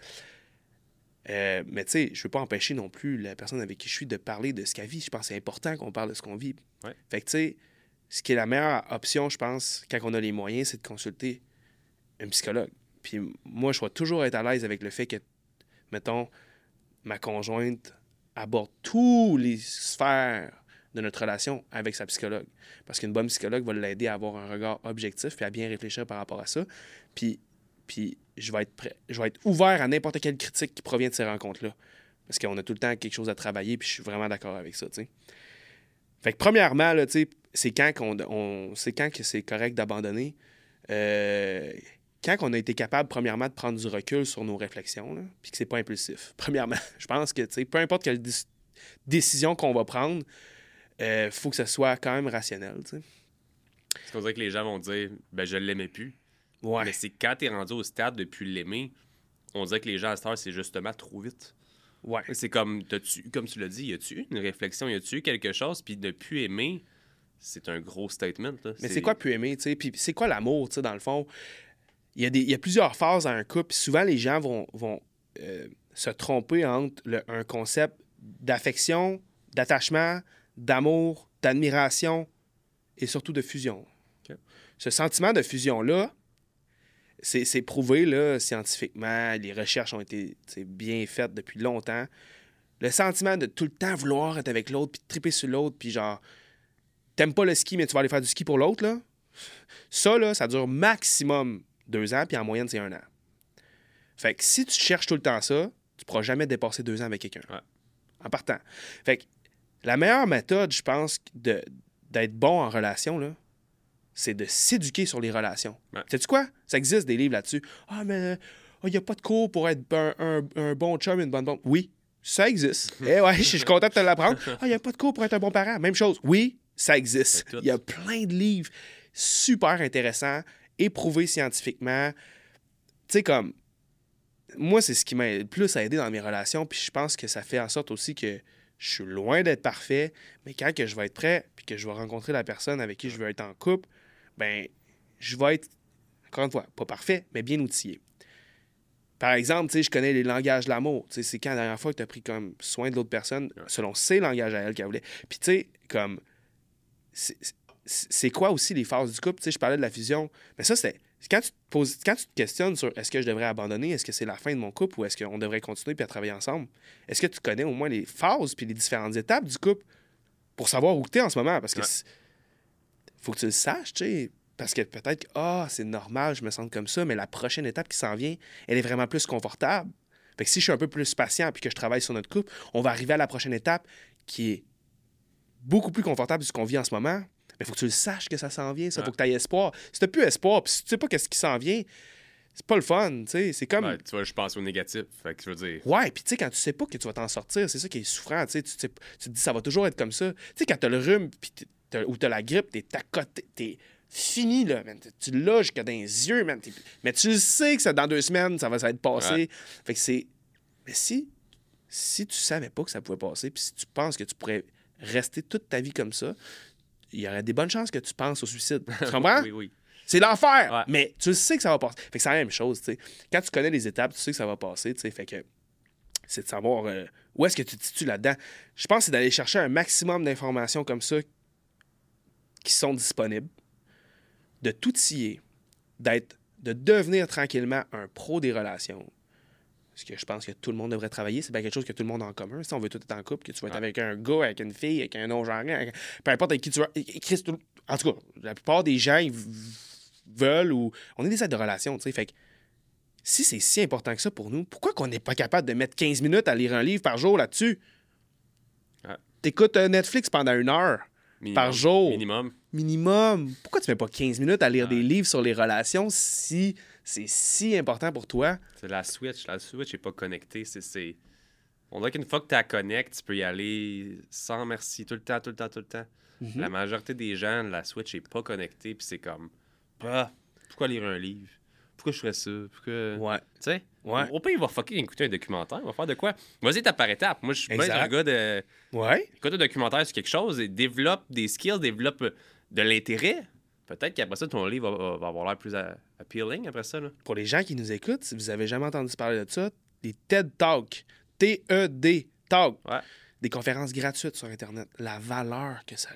Euh, mais tu sais, je veux pas empêcher non plus la personne avec qui je suis de parler de ce qu'elle vit. Je pense que c'est important qu'on parle de ce qu'on vit. Ouais. Fait que tu sais, ce qui est la meilleure option, je pense, quand on a les moyens, c'est de consulter un psychologue. Puis moi, je vais toujours être à l'aise avec le fait que, mettons, ma conjointe aborde tous les sphères de notre relation avec sa psychologue. Parce qu'une bonne psychologue va l'aider à avoir un regard objectif puis à bien réfléchir par rapport à ça. Puis, puis je, vais être prêt, je vais être ouvert à n'importe quelle critique qui provient de ces rencontres-là. Parce qu'on a tout le temps quelque chose à travailler puis je suis vraiment d'accord avec ça, tu sais. Fait que premièrement, là, tu sais, c'est quand qu'on on, c'est quand que c'est correct d'abandonner. Euh, quand on a été capable, premièrement, de prendre du recul sur nos réflexions, puis que c'est pas impulsif. [LAUGHS] Premièrement, je pense que, tu sais, peu importe quelle décision qu'on va prendre, il faut que ce soit quand même rationnel, tu sais. Parce qu'on dirait que les gens vont dire, ben je l'aimais plus. Ouais. Mais c'est quand t'es rendu au stade depuis l'aimer, on dirait que les gens à cette heure, c'est justement trop vite. Ouais. C'est comme, t'as-tu, comme tu l'as dit, y a-tu eu une réflexion, y a-tu eu quelque chose, puis de plus aimer, c'est un gros statement. là. Mais c'est quoi plus aimer, tu sais? Puis c'est quoi l'amour, tu sais, dans le fond? Il y, a des, il y a plusieurs phases à un couple. Souvent, les gens vont, vont euh, se tromper entre le- un concept d'affection, d'attachement, d'amour, d'admiration et surtout de fusion. Ce sentiment de fusion-là, c'est prouvé là, scientifiquement. Les recherches ont été bien faites depuis longtemps. Le sentiment de tout le temps vouloir être avec l'autre, puis de triper sur l'autre, puis genre, t'aimes pas le ski, mais tu vas aller faire du ski pour l'autre, là. Ça, là, ça dure maximum deux ans, puis en moyenne, c'est un an. Fait que si tu cherches tout le temps ça, tu pourras jamais dépasser deux ans avec quelqu'un. Ouais. En partant. Fait que la meilleure méthode, je pense, de, d'être bon en relation, là, c'est de s'éduquer sur les relations. Ouais. Sais-tu quoi? Ça existe des livres là-dessus. Ah, mais il n'y a pas de cours pour être un, un- un bon chum, une bonne bonne. Oui, ça existe. [LAUGHS] Eh ouais, je suis content de te l'apprendre. Ah, il n'y a pas de cours pour être un bon parent. Même chose. Oui, ça existe. Il y a plein de livres super intéressants, éprouvés scientifiquement. Tu sais, comme. Moi, c'est ce qui m'a le plus aidé dans mes relations. Puis je pense que ça fait en sorte aussi que je suis loin d'être parfait. Mais quand que je vais être prêt, puis que je vais rencontrer la personne avec qui je veux être en couple, ben, je vais être, encore une fois, pas parfait, mais bien outillé. Par exemple, tu sais, je connais les langages de l'amour. Tu sais, c'est quand la dernière fois que tu as pris comme soin de l'autre personne selon ses langages à elle qu'elle voulait. Puis tu sais, comme c'est- quoi aussi les phases du couple? Tu sais, je parlais de la fusion. Mais ça, c'est quand tu te poses, quand tu te questionnes sur est-ce que je devrais abandonner, est-ce que c'est la fin de mon couple ou est-ce qu'on devrait continuer puis à travailler ensemble? Est-ce que tu connais au moins les phases puis les différentes étapes du couple pour savoir où tu es en ce moment? Parce que Ouais. faut que tu le saches, tu sais. Parce que peut-être que ah, c'est normal, je me sens comme ça, mais la prochaine étape qui s'en vient, elle est vraiment plus confortable. Fait que si je suis un peu plus patient puis que je travaille sur notre couple, on va arriver à la prochaine étape qui est beaucoup plus confortable de ce qu'on vit en ce moment. Mais il faut que tu le saches que ça s'en vient, ça. Ouais. faut que tu aies espoir. Si tu plus espoir, puis si tu sais pas qu'est-ce qui s'en vient, c'est pas le fun, tu sais. C'est comme. Ouais, tu vois, je pense au négatif. Fait que je veux dire. Ouais, puis tu sais, quand tu sais pas que tu vas t'en sortir, c'est ça qui est souffrant, tu sais. Tu, te dis, ça va toujours être comme ça. Tu sais, quand t'as le rhume t'as- ou t'as la grippe, t'es à côté, t'es fini, là, man. Tu l'as jusqu'à dans les yeux, man. Mais tu le sais que ça, dans deux semaines, ça va, ça va être passé. Ouais. Fait que c'est... Mais si, si tu savais pas que ça pouvait passer, puis si tu penses que tu pourrais rester toute ta vie comme ça, il y aurait des bonnes chances que tu penses au suicide. [LAUGHS] Tu comprends? Oui, oui. C'est l'enfer! Ouais. Mais tu sais que ça va passer. Fait que c'est la même chose, tu sais. Quand tu connais les étapes, tu sais que ça va passer, tu sais. Fait que c'est de savoir euh, où est-ce que tu te situes là-dedans. Je pense que c'est d'aller chercher un maximum d'informations comme ça qui sont disponibles, de tout scier, d'être, de devenir tranquillement un pro des relations. Ce que je pense que tout le monde devrait travailler, c'est bien quelque chose que tout le monde a en commun. Si on veut tout être en couple, que tu vas être avec un gars, avec une fille, avec un non-genré, avec- peu importe avec qui tu tout- En tout cas, la plupart des gens, ils veulent ou. On est des êtres de relation, tu sais. Fait que si c'est si important que ça pour nous, pourquoi qu'on n'est pas capable de mettre 15 minutes à lire un livre par jour là-dessus? T'écoutes euh, Netflix pendant une heure Minimum. par jour. Minimum. minimum. Pourquoi tu mets pas 15 minutes à lire des livres sur les relations si c'est si important pour toi? C'est la Switch. La Switch n'est pas connectée. C'est. On dirait qu'une fois que tu la connectes, tu peux y aller sans merci, tout le temps, tout le temps, tout le temps. Mhm. La majorité des gens, la Switch n'est pas connectée, puis c'est comme, ah, pourquoi lire un livre? Pourquoi je ferais ça? Pourquoi... Ouais. Tu sais? Ouais. Au pire, il va fucking écouter un documentaire. Il va faire de quoi? Vas-y, étape par étape. Moi, je suis un gars de. Ouais. Écoute un documentaire sur quelque chose et développe des skills, développe de l'intérêt. Peut-être qu'après ça, ton livre va, avoir l'air plus appealing après ça. Là. Pour les gens qui nous écoutent, si vous avez jamais entendu parler de ça, des TED Talks, T-E-D Talk, Ouais. des conférences gratuites sur Internet, la valeur que ça a.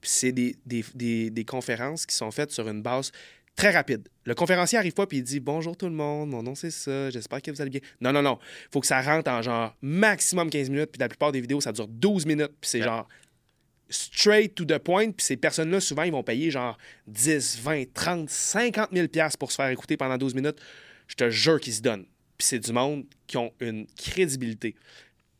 Puis c'est des, des, des- des conférences qui sont faites sur une base très rapide. Le conférencier arrive pas puis il dit bonjour tout le monde, mon nom c'est ça, j'espère que vous allez bien. Non, non, non. faut que ça rentre en genre maximum 15 minutes, puis la plupart des vidéos, ça dure 12 minutes, puis c'est Ouais. genre straight to the point, puis ces personnes-là, souvent, ils vont payer genre 10, 20, 30, 50 000 piastres pour se faire écouter pendant 12 minutes. Je te jure qu'ils se donnent. Puis c'est du monde qui ont une crédibilité.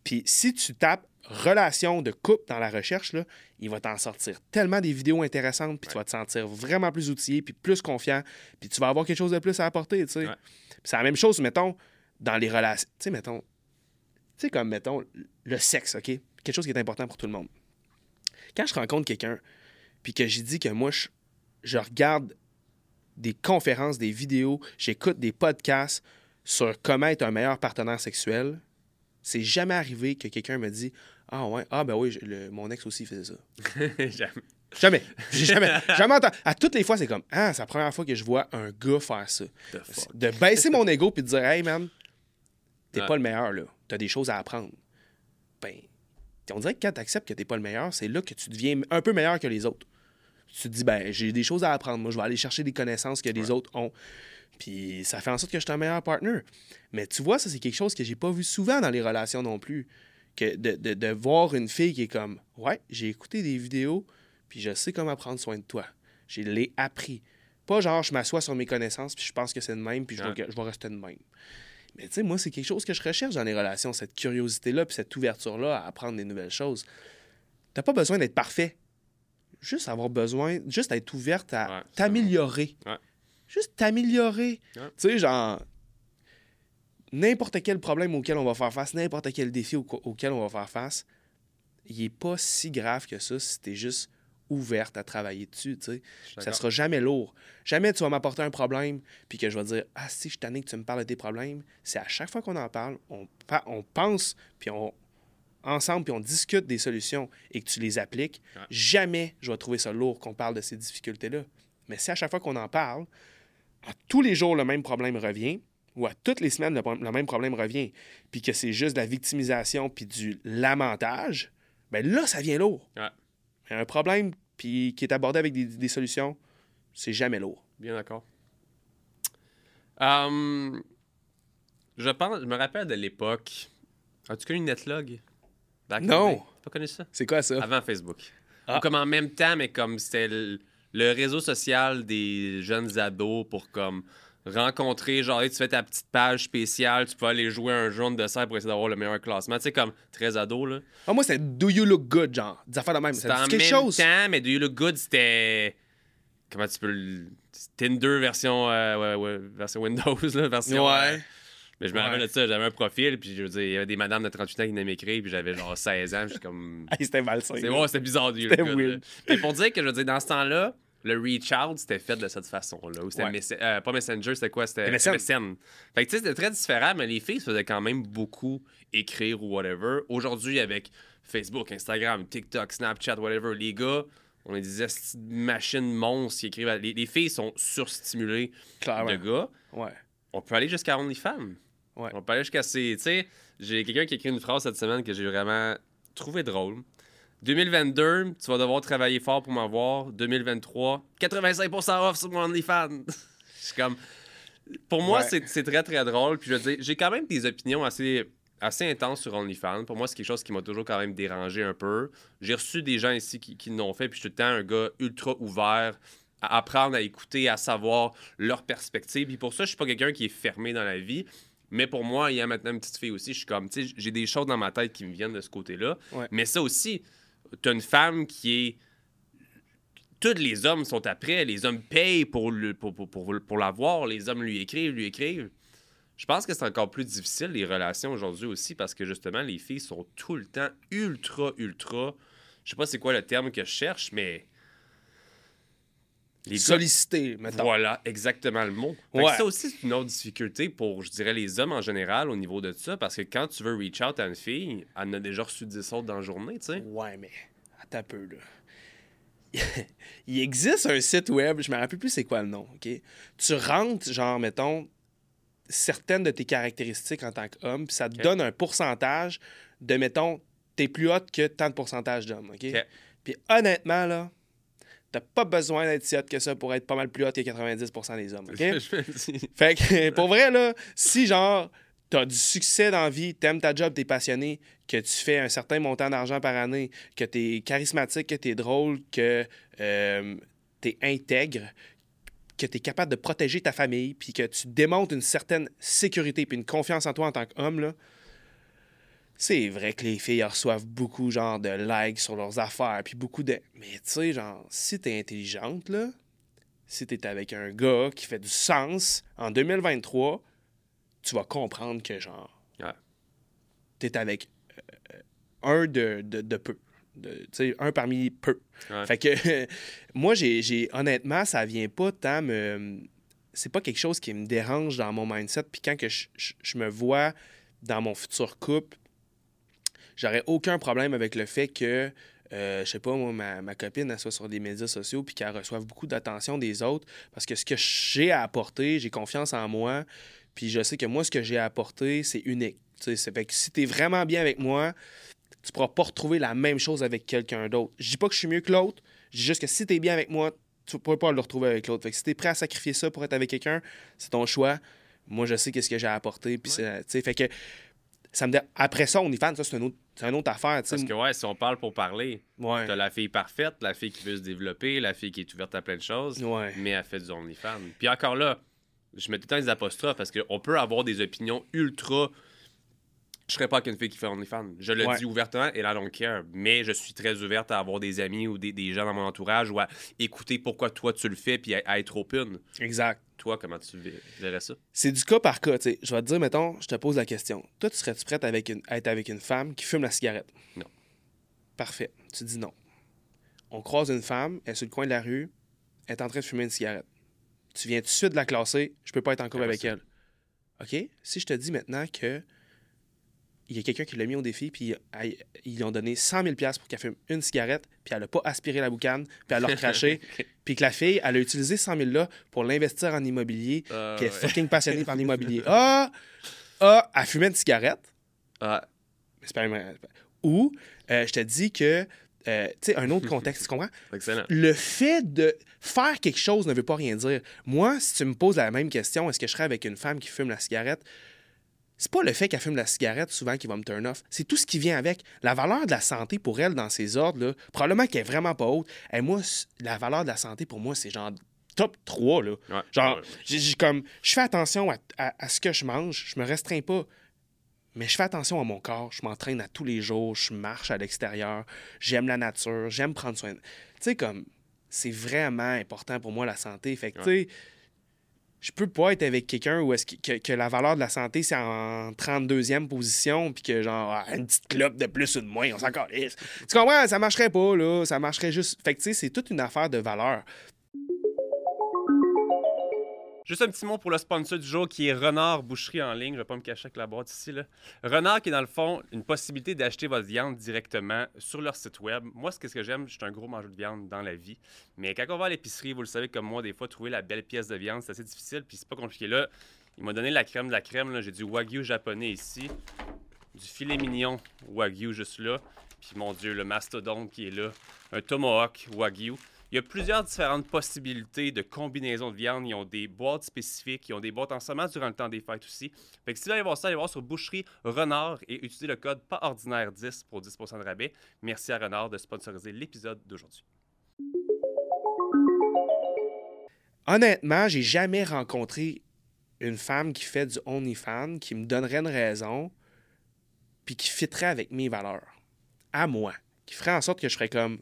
Puis si tu tapes relation de couple dans la recherche, là, il va t'en sortir tellement des vidéos intéressantes, puis tu vas te sentir vraiment plus outillé, puis plus confiant, puis tu vas avoir quelque chose de plus à apporter, tu sais. Ouais. C'est la même chose, mettons, dans les relations. Tu sais, mettons, tu sais, comme, mettons, le sexe, OK? Quelque chose qui est important pour tout le monde. Quand je rencontre quelqu'un, puis que j'ai dit que moi, je, je regarde des conférences, des vidéos, j'écoute des podcasts sur comment être un meilleur partenaire sexuel, c'est jamais arrivé que quelqu'un me dit Ah ouais, ah ben oui, je- le- mon ex aussi faisait ça. [LAUGHS] Jamais. Jamais. Jamais. [LAUGHS] jamais entendu. À toutes les fois, c'est comme Ah, c'est la première fois que je vois un gars faire ça. De baisser mon ego puis de dire Hey man, t'es Ouais. pas le meilleur là. T'as des choses à apprendre. Ben, on dirait que quand t'acceptes que t'es pas le meilleur, c'est là que tu deviens un peu meilleur que les autres. Tu te dis ben j'ai des choses à apprendre. Moi, je vais aller chercher des connaissances que les autres ont. Puis ça fait en sorte que je suis un meilleur partner. Mais tu vois, ça, c'est quelque chose que j'ai pas vu souvent dans les relations non plus. Que de, de- de voir une fille qui est comme Ouais, j'ai écouté des vidéos, puis je sais comment prendre soin de toi. Je l'ai appris. Pas genre, je m'assois sur mes connaissances, puis je pense que c'est de même, puis je, vais, je vais rester de même. Mais tu sais, moi, c'est quelque chose que je recherche dans les relations, cette curiosité-là, puis cette ouverture-là à apprendre des nouvelles choses. T'as pas besoin d'être parfait. juste avoir besoin, juste être ouverte à Ouais, t'améliorer. Ouais. Juste t'améliorer. Ouais. Tu sais, genre, n'importe quel problème auquel on va faire face, n'importe quel défi au- auquel on va faire face, il est pas si grave que ça si t'es juste ouverte à travailler dessus, tu sais. Ça sera jamais lourd. Jamais tu vas m'apporter un problème, puis que je vais dire Ah, si je tanné que tu me parles de tes problèmes. C'est à chaque fois qu'on en parle, on, on pense, puis on ensemble, puis on discute des solutions et que tu les appliques. Ouais. Jamais je vais trouver ça lourd qu'on parle de ces difficultés-là. Mais si à chaque fois qu'on en parle, à tous les jours, le même problème revient, ou à toutes les semaines, le, même problème revient, puis que c'est juste de la victimisation puis du lamentage, ben là, ça vient lourd. Ouais. Un problème puis qui est abordé avec des, des solutions, c'est jamais lourd. Bien d'accord. Hum, je pense, je me rappelle de l'époque. As-tu connu Netlog? Back Non. T'as pas connu ça? C'est quoi ça? Avant Facebook. Ah. Ou comme en même temps, mais comme c'était le, le réseau social des jeunes ados pour comme rencontrer, genre, hey, tu fais ta petite page spéciale, tu peux aller jouer un jaune de serre pour essayer d'avoir le meilleur classement. Tu sais, comme très ado, là. Ah, moi, c'est Do You Look Good, genre. Des affaires de même. Dit quelque même chose. temps, mais Do You Look Good, c'était. Comment tu peux le. Tinder version, euh, ouais, ouais, version Windows, là, version. euh, Ouais. mais je me Ouais. rappelle de ça, j'avais un profil, puis je veux dire, il y avait des madames de 38 ans qui venaient m'écrire, puis j'avais genre 16 ans, je suis comme. [LAUGHS] Hey, c'était malsain. C'est bon, c'était bizarre du C'était weird. Mais pour dire que je veux dire, dans ce temps-là, le reach out, c'était fait de cette façon-là. Ou c'était Ouais. Messe- euh, pas Messenger, c'était quoi? C'était MSN. MSN. Fait que tu sais, c'était très différent, mais les filles se faisaient quand même beaucoup écrire ou whatever. Aujourd'hui, avec Facebook, Instagram, TikTok, Snapchat, whatever, les gars, on est des machines monstres qui écrivent. à- Les, les filles sont surstimulées Clairement. de gars. Ouais. On peut aller jusqu'à OnlyFans. Ouais. On peut aller jusqu'à ces. Tu sais, j'ai quelqu'un qui a écrit une phrase cette semaine que j'ai vraiment trouvé drôle. 2022, tu vas devoir travailler fort pour m'avoir. 2023, 85% off sur mon OnlyFans. [LAUGHS] Je suis comme. Pour moi, Ouais. c'est c'est très très drôle. Puis je veux dire, j'ai quand même des opinions assez, assez intenses sur OnlyFans. Pour moi, c'est quelque chose qui m'a toujours quand même dérangé un peu. J'ai reçu des gens ici qui, qui l'ont fait. Puis je suis tout le temps un gars ultra ouvert à apprendre à écouter, à savoir leur perspective. Puis pour ça, je suis pas quelqu'un qui est fermé dans la vie. Mais pour moi, il y a maintenant une petite fille aussi. Je suis comme, tu sais, j'ai des choses dans ma tête qui me viennent de ce côté-là. Ouais. Mais ça aussi, t'as une femme qui est. Tous les hommes sont après. Les hommes payent pour, le, pour, l'avoir. Les hommes lui écrivent, lui écrivent. Je pense que c'est encore plus difficile, les relations aujourd'hui aussi, parce que justement, les filles sont tout le temps ultra, ultra. Je sais pas c'est quoi le terme que je cherche, mais. Les Sollicité, mettons. voilà, exactement le mot. Fait que Ouais. ça aussi, c'est une autre difficulté pour, je dirais, les hommes en général au niveau de ça, parce que quand tu veux reach out à une fille, elle en a déjà reçu 10 autres dans la journée, tu sais. Ouais, mais attends un peu, là. [LAUGHS] Il existe un site web, je me rappelle plus c'est quoi le nom, OK? Tu rentres, genre, mettons, certaines de tes caractéristiques en tant qu'homme, puis ça te donne un pourcentage de, mettons, t'es plus hot que tant de pourcentage d'hommes, OK? OK. Puis honnêtement, là, t'as pas besoin d'être si hot que ça pour être pas mal plus hot que 90% des hommes, OK? [LAUGHS] Fait que, pour vrai, là, si genre, t'as du succès dans la vie, t'aimes ta job, t'es passionné, que tu fais un certain montant d'argent par année, que t'es charismatique, que t'es drôle, que euh, t'es intègre, que t'es capable de protéger ta famille, puis que tu démontres une certaine sécurité puis une confiance en toi en tant qu'homme, là, c'est vrai que les filles reçoivent beaucoup, genre, de likes sur leurs affaires, puis beaucoup de... Mais tu sais, genre, si t'es intelligente, là, si t'es avec un gars qui fait du sens en 2023, tu vas comprendre que, genre, Ouais. t'es avec euh, un de, de, de peu. Tu sais, un parmi peu. Ouais. Fait que, [LAUGHS] moi, j'ai, j'ai- honnêtement, ça vient pas tant me. C'est pas quelque chose qui me dérange dans mon mindset. Puis quand que je, je- je me vois dans mon futur couple, j'aurais aucun problème avec le fait que, euh, je sais pas, moi, ma, ma copine, elle soit sur des médias sociaux puis qu'elle reçoive beaucoup d'attention des autres. Parce que ce que j'ai à apporter, j'ai confiance en moi. Puis je sais que moi, ce que j'ai à apporter, c'est unique. Tu sais, c'est fait que si t'es vraiment bien avec moi, tu pourras pas retrouver la même chose avec quelqu'un d'autre. Je dis pas que je suis mieux que l'autre, je dis juste que si t'es bien avec moi, tu pourras pas le retrouver avec l'autre. Fait que si t'es prêt à sacrifier ça pour être avec quelqu'un, c'est ton choix. Moi, je sais qu'est-ce que j'ai à apporter. Puis c'est- tu sais, fait que ça me après ça, on y fan, ça c'est une autre, c'est une autre affaire. tu sais. Parce que, ouais, si on parle pour parler, Ouais. t'as la fille parfaite, la fille qui veut se développer, la fille qui est ouverte à plein de choses, Ouais. mais elle fait du OnlyFans. Puis encore là, je mets tout le temps des apostrophes parce qu'on peut avoir des opinions ultra Je serais pas avec une fille qui fait OnlyFans. Je le Ouais. dis ouvertement et I don't care. Mais je suis très ouverte à avoir des amis ou des, des gens dans mon entourage ou à écouter pourquoi toi tu le fais puis à, à être open. Exact. Toi, comment tu ver- verrais ça? C'est du cas par cas, tu sais. Je vais te dire, mettons, je te pose la question. Toi, tu serais-tu prête avec une, à être avec une femme qui fume la cigarette? Non. Parfait. Tu dis non. On croise une femme, elle est sur le coin de la rue, elle est en train de fumer une cigarette. Tu viens tout de suite de la classer, je peux pas être en couple avec elle. OK? Si je te dis maintenant que il y a quelqu'un qui l'a mis au défi, puis elle- ils lui ont donné 100 000 pour qu'elle fume une cigarette, puis elle a pas aspiré la boucane, puis elle l'a recraché, [LAUGHS] puis que la fille, elle a utilisé 100 000 là pour l'investir en immobilier, Euh, qui est ouais. fucking passionnée par l'immobilier. [LAUGHS] Ah! Ah! Elle fumait une cigarette. Ah, C'est pas. Ou, euh, je te dis que, euh, tu sais, un autre contexte, tu comprends? [LAUGHS] excellent. Le fait de faire quelque chose ne veut pas rien dire. Moi, si tu me poses la même question, est-ce que je serais avec une femme qui fume la cigarette? C'est pas le fait qu'elle fume la cigarette souvent qui va me turn off. C'est tout ce qui vient avec. La valeur de la santé pour elle dans ses ordres, là, probablement qu'elle est vraiment pas haute. Et moi, la valeur de la santé pour moi, c'est genre top 3. Là. Ouais. Genre, Ouais. j'ai- comme, je fais attention à, à- à ce que je mange, je me restreins pas. Mais je fais attention à mon corps, je m'entraîne à tous les jours, je marche à l'extérieur, j'aime la nature, j'aime prendre soin. de- Tu sais, comme, c'est vraiment important pour moi la santé. Fait que, tu sais, je peux pas être avec quelqu'un où est-ce que, la valeur de la santé, c'est en 32e position, puis que, genre, ah, une petite clope de plus ou de moins, on s'en calisse. Tu comprends? Ça marcherait pas, là. Ça marcherait juste. Fait que, tu sais, c'est toute une affaire de valeur. Juste un petit mot pour le sponsor du jour qui est Renard Boucherie en ligne. Je vais pas me cacher avec la boîte ici. Renard qui est dans le fond une possibilité d'acheter votre viande directement sur leur site web. Moi, ce que que j'aime, je suis un gros mangeur de viande dans la vie. Mais quand on va à l'épicerie, vous le savez comme moi, des fois, trouver la belle pièce de viande, c'est assez difficile. Puis c'est pas compliqué. Là, il m'a donné la crème de la crème. J'ai du Wagyu japonais ici. Du filet mignon Wagyu juste là. Puis mon Dieu, le mastodonte qui est là. Un tomahawk Wagyu. Il y a plusieurs différentes possibilités de combinaisons de viande. Ils ont des boîtes spécifiques, ils ont des boîtes en semence durant le temps des fêtes aussi. Fait que si vous allez voir ça, allez voir sur Boucherie Renard et utilisez le code pas ordinaire 10 pour 10% de rabais. Merci à Renard de sponsoriser l'épisode d'aujourd'hui. Honnêtement, j'ai jamais rencontré une femme qui fait du OnlyFans qui me donnerait une raison puis qui fitterait avec mes valeurs. À moi. Qui ferait en sorte que je serais comme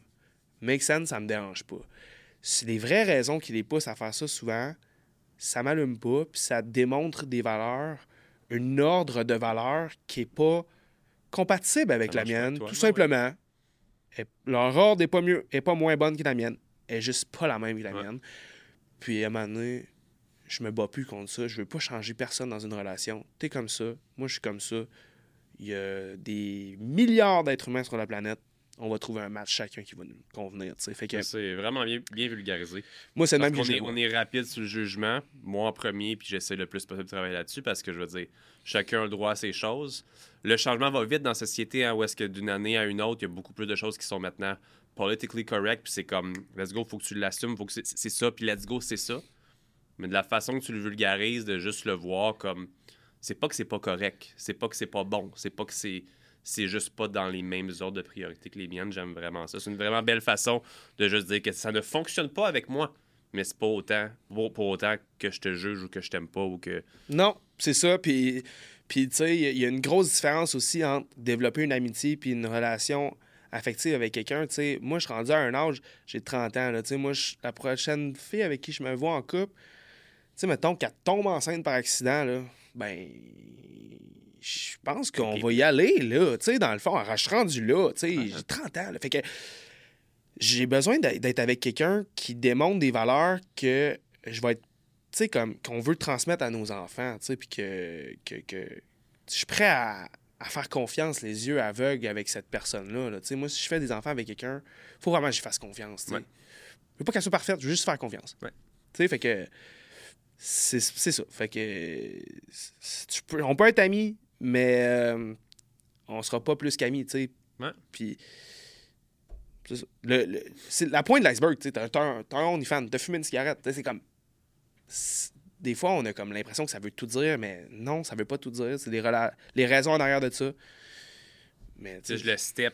make sense, ça me dérange pas. C'est les vraies raisons qui les poussent à faire ça souvent. Ça m'allume pas, puis ça démontre des valeurs, un ordre de valeurs qui est pas compatible avec Ça la mienne, toi. tout Ouais, simplement. Et leur ordre est pas mieux, est pas moins bonne que la mienne. Elle est juste pas la même que la Ouais. mienne. Puis à un moment donné, je me bats plus contre ça. Je veux pas changer personne dans une relation. T'es comme ça, moi je suis comme ça. Il y a des milliards d'êtres humains sur la planète. On va trouver un match chacun qui va nous convenir. Fait que C'est vraiment bien, bien vulgarisé. moi, c'est même est, vois. on est rapide sur le jugement. Moi en premier, puis j'essaie le plus possible de travailler là-dessus parce que je veux dire, chacun a le droit à ses choses. Le changement va vite dans la société hein, où est-ce que d'une année à une autre, il y a beaucoup plus de choses qui sont maintenant politically correct, puis c'est comme, let's go, faut que tu l'assumes, faut que c'est c'est ça, puis let's go, c'est ça. Mais de la façon que tu le vulgarises, de juste le voir comme, c'est pas que c'est pas correct, c'est pas que c'est pas bon, c'est pas que c'est c'est juste pas dans les mêmes ordres de priorité que les miennes. J'aime vraiment ça. C'est une vraiment belle façon de juste dire que ça ne fonctionne pas avec moi, mais c'est pas autant, pour, autant que je te juge ou que je t'aime pas ou que. Non, c'est ça. Puis, tu sais, il y a- une grosse différence aussi entre développer une amitié puis une relation affective avec quelqu'un. Tu sais, moi, je suis rendu à un âge, j'ai 30 ans. Tu sais, moi, la prochaine fille avec qui je me vois en couple, tu sais, mettons qu'elle tombe enceinte par accident, là, ben, je pense qu'on va y aller, là. Tu sais, dans le fond, je suis rendu là. Tu sais, j'ai 30 ans. là. fait que j'ai besoin d'être avec quelqu'un qui démontre des valeurs que je vais être tu sais, comme qu'on veut transmettre à nos enfants, tu sais, puis que, que, que je suis prêt à, à faire confiance, les yeux aveugles avec cette personne-là. là. Tu sais, moi, si je fais des enfants avec quelqu'un, faut vraiment que j'y fasse confiance. tu sais. Ouais. Je veux pas qu'elle soit parfaite, je veux juste faire confiance. Ouais. Tu sais, fait que c'est ça. Fait que tu peux- on peut être amis, mais euh, on sera pas plus qu'amis, tu sais. Ouais. Puis. Le- le- c'est la pointe de l'iceberg, tu sais. T'as un, un OnlyFans, t'as fumé une cigarette, c'est comme des fois, on a comme l'impression que ça veut tout dire, mais non, ça veut pas tout dire. C'est rela- les raisons en arrière de ça. Mais Tu sais, je le step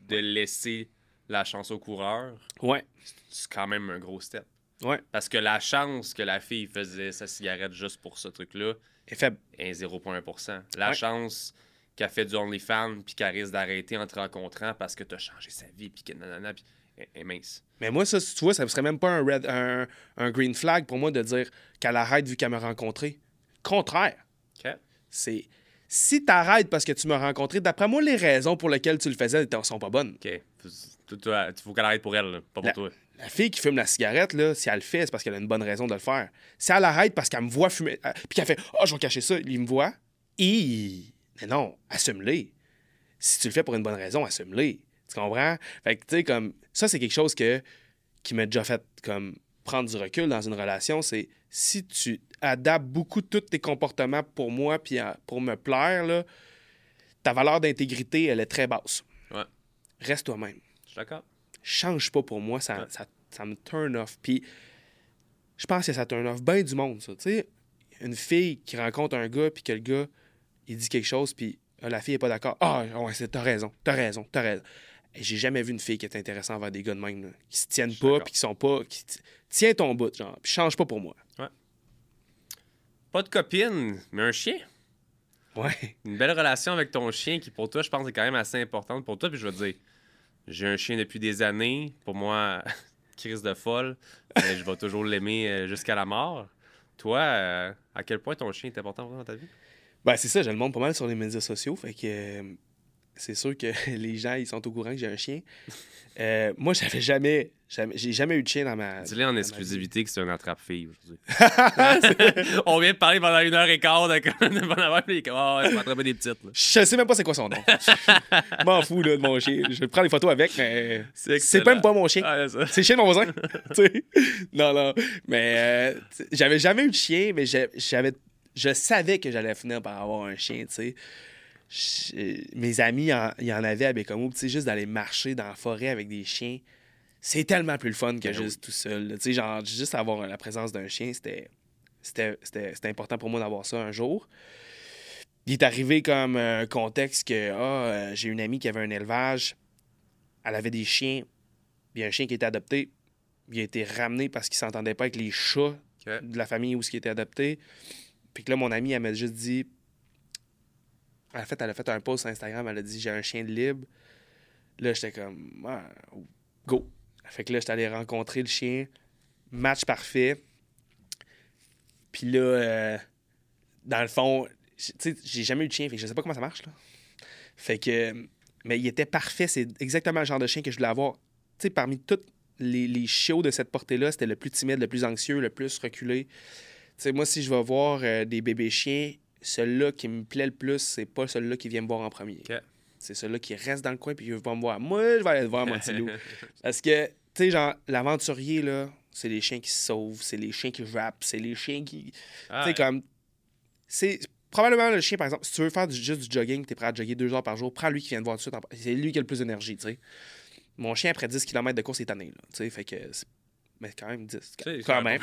de laisser la chance au coureur, Ouais, c'est quand même un gros step. ouais. Parce que la chance que la fille faisait sa cigarette juste pour ce truc-là Et faible. est 0,1%. La Ouais. chance a fait du OnlyFans puis qui risque d'arrêter en te rencontrant parce que tu as changé sa vie puis que nanana, puis est mince. Mais moi, ça, tu vois, ça serait même pas un, red, un, un green flag pour moi de dire qu'elle arrête vu qu'elle m'a rencontré. Contraire. OK. C'est si tu arrêtes parce que tu m'as rencontré, d'après moi, les raisons pour lesquelles tu le faisais ne sont pas bonnes. OK. Il faut qu'elle arrête pour elle, là, pas pour La- toi. La fille qui fume la cigarette, là, si elle le fait, c'est parce qu'elle a une bonne raison de le faire. Si elle arrête parce qu'elle me voit fumer, euh, puis qu'elle fait Ah, je vais cacher ça, il me voit, et. Mais non, assume-les. Si tu le fais pour une bonne raison, assume-les. Tu comprends? Fait que, tu sais, comme. Ça, c'est quelque chose que, qui m'a déjà fait, comme, prendre du recul dans une relation. C'est si tu adaptes beaucoup tous tes comportements pour moi, puis pour me plaire, là, ta valeur d'intégrité, elle est très basse. Ouais. Reste toi-même Je suis d'accord. Change pas pour moi, ça, Ouais. ça, ça me turn off. Puis je pense que ça turn off bien du monde, ça. Tu sais, une fille qui rencontre un gars, puis que le gars, il dit quelque chose, puis ah, la fille est pas d'accord. Ah, ouais, t'as raison, t'as raison, t'as raison. J'ai jamais vu une fille qui est intéressante envers des gars de même, là, qui se tiennent pas, puis qui sont pas. qui Tiens ton bout, genre, puis change pas pour moi. Pas de copine, mais un chien. Ouais. Une belle relation avec ton chien qui, pour toi, je pense, est quand même assez importante pour toi. Puis je vais te dire, j'ai un chien depuis des années. Pour moi, [LAUGHS] crise de folle. Mais je vais toujours l'aimer euh, jusqu'à la mort. Toi, euh, à quel point ton chien est important dans ta vie? Ben, c'est ça, je le montre pas mal sur les médias sociaux. Fait que euh, c'est sûr que [LAUGHS] les gens, ils sont au courant que j'ai un chien. Euh, moi, j'avais jamais, jamais- j'ai jamais eu de chien dans ma. Dis-le en exclusivité que c'est un attrape-fille aujourd'hui. [LAUGHS] On vient de parler pendant une heure et quart de, affaire, puis il est comme, Ah ouais, je vais attraper des petites. là. Je sais même pas c'est quoi son nom. Je [LAUGHS] m'en fous là, de mon chien. Je prends des photos avec, mais c'est même pas mon chien. Ah, c'est ça. C'est le chien de mon voisin. tu sais. non, non. Mais euh, j'avais jamais eu de chien, mais j'avais, je savais que j'allais finir par avoir un chien, tu sais. Je- Mes amis, il y en avaient à Bécomo, tu sais, juste d'aller marcher dans la forêt avec des chiens, c'est tellement plus le fun que Ben juste tout seul. Tu sais, genre, juste avoir la présence d'un chien, c'était, c'était, c'était, c'était important pour moi d'avoir ça un jour. Il est arrivé comme un contexte que ah, euh, j'ai une amie qui avait un élevage, elle avait des chiens, a un chien qui était adopté, il a été ramené parce qu'il s'entendait pas avec les chats de la famille où ce qui était adopté. Puis que là, mon amie, elle m'a juste dit. En fait, elle a fait un post sur Instagram, elle a dit J'ai un chien de libre. Là, j'étais comme Go. Fait que là, j'étais allé rencontrer le chien. Match parfait. Puis là, euh, dans le fond, tu j'ai jamais eu de chien, fait que je sais pas comment ça marche, là. Fait que. Mais il était parfait, c'est exactement le genre de chien que je voulais avoir. Tu sais, parmi tous les, les chiots de cette portée-là, c'était le plus timide, le plus anxieux, le plus reculé. Tu sais, moi, si je vais voir euh, des bébés chiens, celui-là qui me plaît le plus, c'est pas celui-là qui vient me voir en premier. C'est celui-là qui reste dans le coin puis qui veut pas me voir. Moi, je vais aller te voir, mon petit loup. [LAUGHS] Parce que, tu sais, genre, l'aventurier, là, c'est les chiens qui se sauvent, c'est les chiens qui rappent, c'est les chiens qui. Ah, Tu sais, comme. C'est probablement le chien, par exemple, si tu veux faire du- juste du jogging, tu es prêt à jogger deux heures par jour, prends lui qui vient te voir tout de suite. en- C'est lui qui a le plus d'énergie, tu sais. Mon chien, après 10 km de course, est tanné, là. Tu sais, fait que. Mais quand même 10. tu sais, Quand même.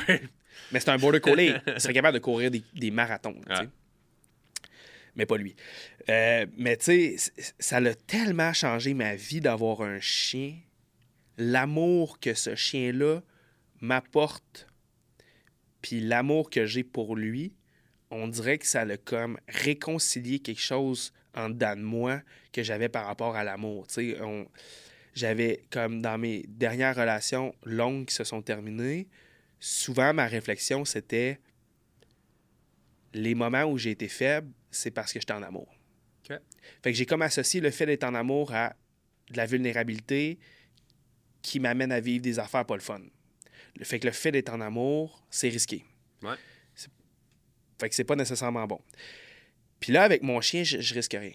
Mais c'est un border collie. Il [LAUGHS] serait capable de courir des, des marathons, là, tu sais. Ouais. Mais pas lui. Euh, mais tu sais, ça l'a tellement changé ma vie d'avoir un chien. L'amour que ce chien-là m'apporte, puis l'amour que j'ai pour lui, on dirait que ça l'a comme réconcilié quelque chose en dedans de moi que j'avais par rapport à l'amour. On- j'avais comme dans mes dernières relations longues qui se sont terminées, souvent ma réflexion c'était les moments où j'ai été faible, c'est parce que j'étais en amour. Fait que j'ai comme associé le fait d'être en amour à de la vulnérabilité qui m'amène à vivre des affaires pas le fun. Le fait que le fait d'être en amour, c'est risqué. Ouais. C'est- Fait que c'est pas nécessairement bon. Puis là, avec mon chien, je, je risque rien.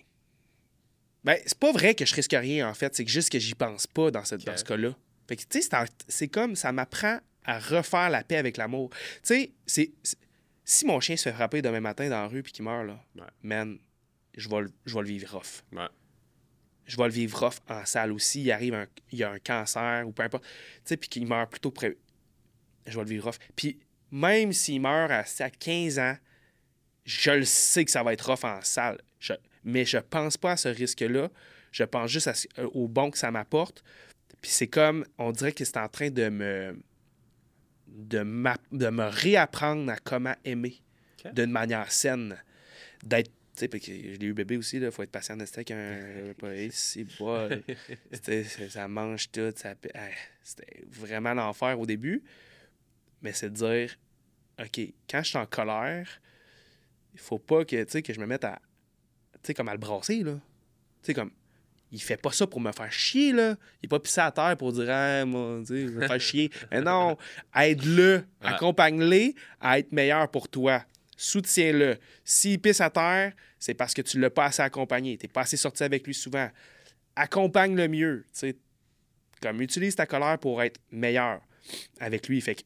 Ben, c'est pas vrai que je risque rien, en fait. C'est juste que j'y pense pas dans, cette, dans ce cas-là. Fait que, tu sais, c'est comme ça m'apprend à refaire la paix avec l'amour. Tu sais, c'est- c'est- si mon chien se fait frapper demain matin dans la rue puis qu'il meurt, là, Ouais. man, je vais, le- je vais le vivre rough. Ouais. Je vais le vivre rough en salle aussi. Il arrive un, il y a un cancer ou peu importe. Tu sais, puis qu'il meurt plutôt près. Je vais le vivre rough. Puis même s'il meurt à, à 15 ans, je le sais que ça va être rough en salle. Je- mais je pense pas à ce risque-là. Je pense juste à euh, au bon que ça m'apporte. Puis c'est comme, on dirait que c'est en train de me, de, m'a- de me réapprendre à comment aimer d'une manière saine. D'être sais, parce que je l'ai eu bébé aussi, il faut être patient de steak. Un, [LAUGHS] c'est c'est- ça mange tout. Ça, ah, c'était vraiment l'enfer au début. Mais c'est de dire, OK, quand je suis en colère, il faut pas que, tu sais, que je me mette à. Tu sais, comme à le brasser, là. Tu sais, comme. Il fait pas ça pour me faire chier, là. Il est pas pissé à terre pour dire, ah, moi, tu sais, il va me faire chier. [LAUGHS] Mais non, aide-le, accompagne-le à être meilleur pour toi. Soutiens-le. S'il pisse à terre, c'est parce que tu l'as pas assez accompagné. Tu pas assez sorti avec lui souvent. Accompagne-le mieux. tu sais. Comme utilise ta colère pour être meilleur avec lui. Fait que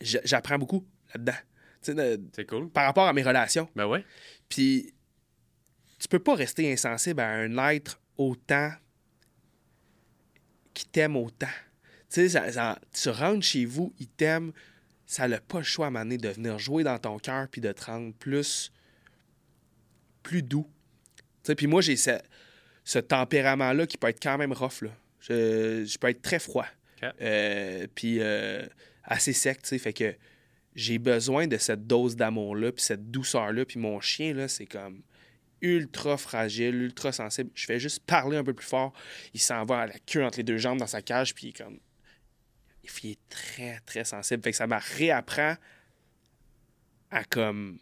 j'apprends beaucoup là-dedans. C'est cool. par rapport à mes relations. Ben ouais. Puis, tu peux pas rester insensible à un être autant qui t'aime autant. Tu sais, ça- ça- tu rentres chez vous, il t'aime, ça n'a pas le choix à un moment donné de venir jouer dans ton cœur puis de te rendre plus, plus doux. Tu sais, puis moi, j'ai ce, ce tempérament-là qui peut être quand même rough. Là. Je, je peux être très froid. Euh, puis euh, assez sec, tu sais. Fait que j'ai besoin de cette dose d'amour-là, puis cette douceur-là. Puis mon chien, là, c'est comme ultra fragile, ultra sensible. Je fais juste parler un peu plus fort. Il s'en va à la queue entre les deux jambes dans sa cage, puis il est comme. Il est très, très sensible. Fait que ça m'a réapprend à comme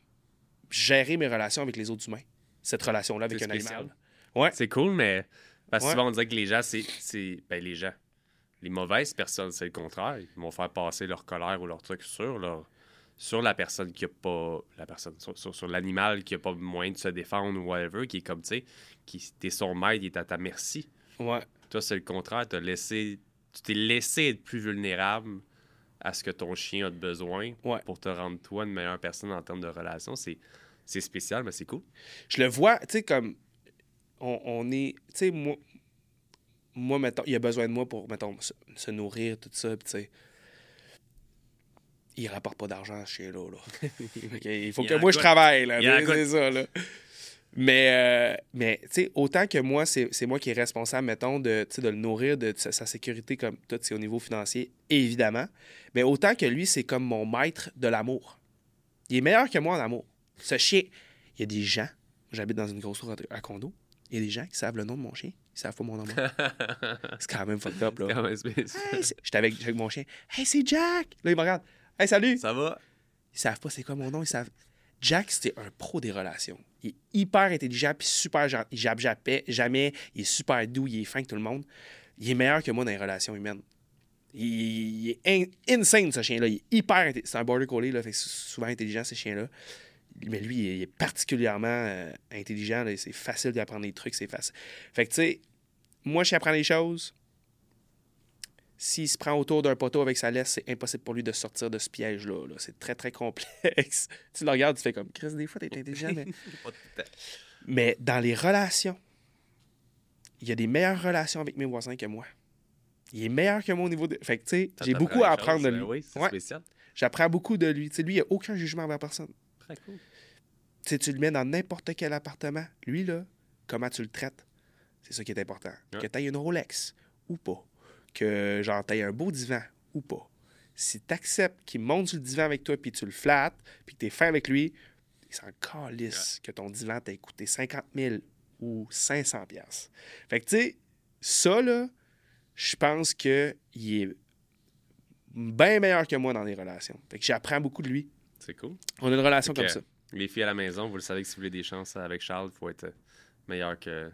gérer mes relations avec les autres humains. Cette relation-là avec un spécial. animal. Ouais. C'est cool, mais parce que Ouais. souvent on dirait que les gens, c'est. c'est- Ben, les gens. Les mauvaises personnes, c'est le contraire. Ils vont faire passer leur colère ou leur truc sur leur sur la personne qui a pas la personne sur, sur, sur l'animal qui a pas moyen de se défendre ou whatever qui est comme tu sais qui t'es son maître il est à ta merci Ouais. toi c'est le contraire t'as laissé tu t'es laissé être plus vulnérable à ce que ton chien a de besoin Ouais. pour te rendre toi une meilleure personne en termes de relation c'est c'est spécial mais c'est cool je le vois, tu sais, comme on, on est, tu sais, moi, moi, mettons, il a besoin de moi pour, mettons, se, se nourrir, tout ça, tu sais, il rapporte pas d'argent chez là, là. [LAUGHS] Il faut que moi, je travaille, là, c'est ça, là. Mais, euh, mais tu sais, autant que moi, c'est moi qui est responsable, mettons, de, de le nourrir, de, sa, sa sécurité, comme tout, c'est au niveau financier, évidemment. Mais autant que lui, c'est comme mon maître de l'amour. Il est meilleur que moi en amour. Ce chien, il y a des gens, j'habite dans une grosse tour à, condo, il y a des gens qui savent le nom de mon chien, ils savent pas mon nom. [LAUGHS] c'est quand même fucked up, là. Hey, J'étais avec, avec mon chien. Hey, c'est Jack! Là, il me regarde. Hey, salut! ça va? Ils savent pas c'est quoi mon nom. Ils savent. Jack, c'était un pro des relations. Il est hyper intelligent puis super gentil. Il jappe jamais. Il est super doux. Il est fin avec tout le monde. Il est meilleur que moi dans les relations humaines. Il, il est in- insane, ce chien-là. Il est hyper. C'est un border collie, là. Fait que c'est souvent intelligent, ces chiens-là. Mais lui, il est- particulièrement euh, intelligent. C'est facile d'apprendre des trucs. C'est facile. Fait que, tu sais, moi, je apprends des choses. S'il se prend autour d'un poteau avec sa laisse, c'est impossible pour lui de sortir de ce piège-là. là. C'est très, très complexe. [LAUGHS] tu le regardes, tu fais comme Chris, des fois, t'es intelligent, mais. [LAUGHS] mais dans les relations, il y a des meilleures relations avec mes voisins que moi. Il est meilleur que moi au niveau de. Fait que, tu sais, j'ai beaucoup à apprendre de lui. ben Oui, c'est Ouais. spécial. J'apprends beaucoup de lui. Tu sais, lui, il n'a aucun jugement envers personne. Très cool. Tu sais, tu le mets dans n'importe quel appartement. Lui, là, comment tu le traites, c'est ça qui est important. Ouais. Que tu aies une Rolex ou pas. Que, genre, tu un beau divan ou pas. Si tu acceptes qu'il monte sur le divan avec toi, puis tu le flattes, puis que tu es fin avec lui, il s'en calisse que ton divan t'a coûté 50 000 ou 500 pièces. Fait que, tu sais, ça, là, je pense qu'il est bien meilleur que moi dans les relations. Fait que j'apprends beaucoup de lui. C'est cool. On a une relation Fait comme que, ça. Les filles à la maison, vous le savez que si vous voulez des chances avec Charles, il faut être meilleur que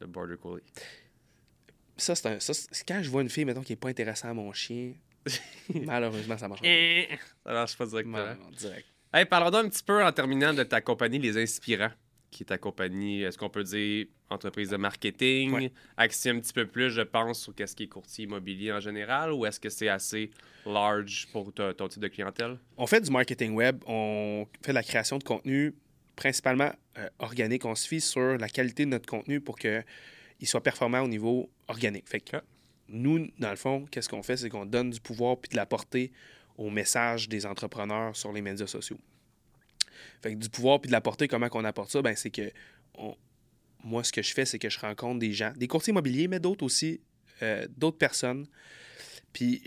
le Border Collie. Ça, c'est un. ça, quand je vois une fille, mettons, qui est pas intéressante à mon chien, [LAUGHS] malheureusement, ça marche pas. Eh, Ça marche pas directement. Direct. Hey, parlons un petit peu en terminant de ta compagnie Les Inspirants, qui est ta compagnie, est-ce qu'on peut dire entreprise de marketing, Ouais. axée un petit peu plus, je pense, sur qu'est-ce qui est courtier immobilier en général, ou est-ce que c'est assez large pour ton type de clientèle? On fait du marketing web, on fait de la création de contenu principalement euh, organique. On se fie sur la qualité de notre contenu pour qu'il soit performant au niveau organique. Fait que Ok. nous, dans le fond, qu'est-ce qu'on fait? C'est qu'on donne du pouvoir puis de la portée au message des entrepreneurs sur les médias sociaux. Fait que du pouvoir puis de la portée, comment qu'on apporte ça? Ben, c'est que on- moi, ce que je fais, c'est que je rencontre des gens, des courtiers immobiliers, mais d'autres aussi, euh, d'autres personnes. Puis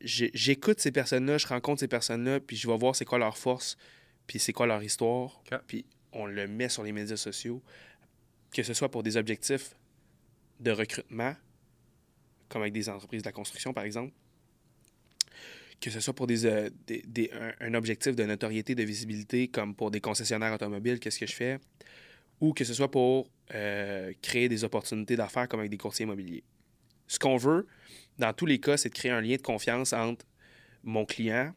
j'écoute ces personnes-là, je rencontre ces personnes-là, puis je vais voir c'est quoi leur force, puis c'est quoi leur histoire. Puis on le met sur les médias sociaux, que ce soit pour des objectifs de recrutement, comme avec des entreprises de la construction, par exemple, que ce soit pour des, euh, un, objectif de notoriété, de visibilité, comme pour des concessionnaires automobiles, qu'est-ce que je fais, ou que ce soit pour euh, créer des opportunités d'affaires comme avec des courtiers immobiliers. Ce qu'on veut, dans tous les cas, c'est de créer un lien de confiance entre mon client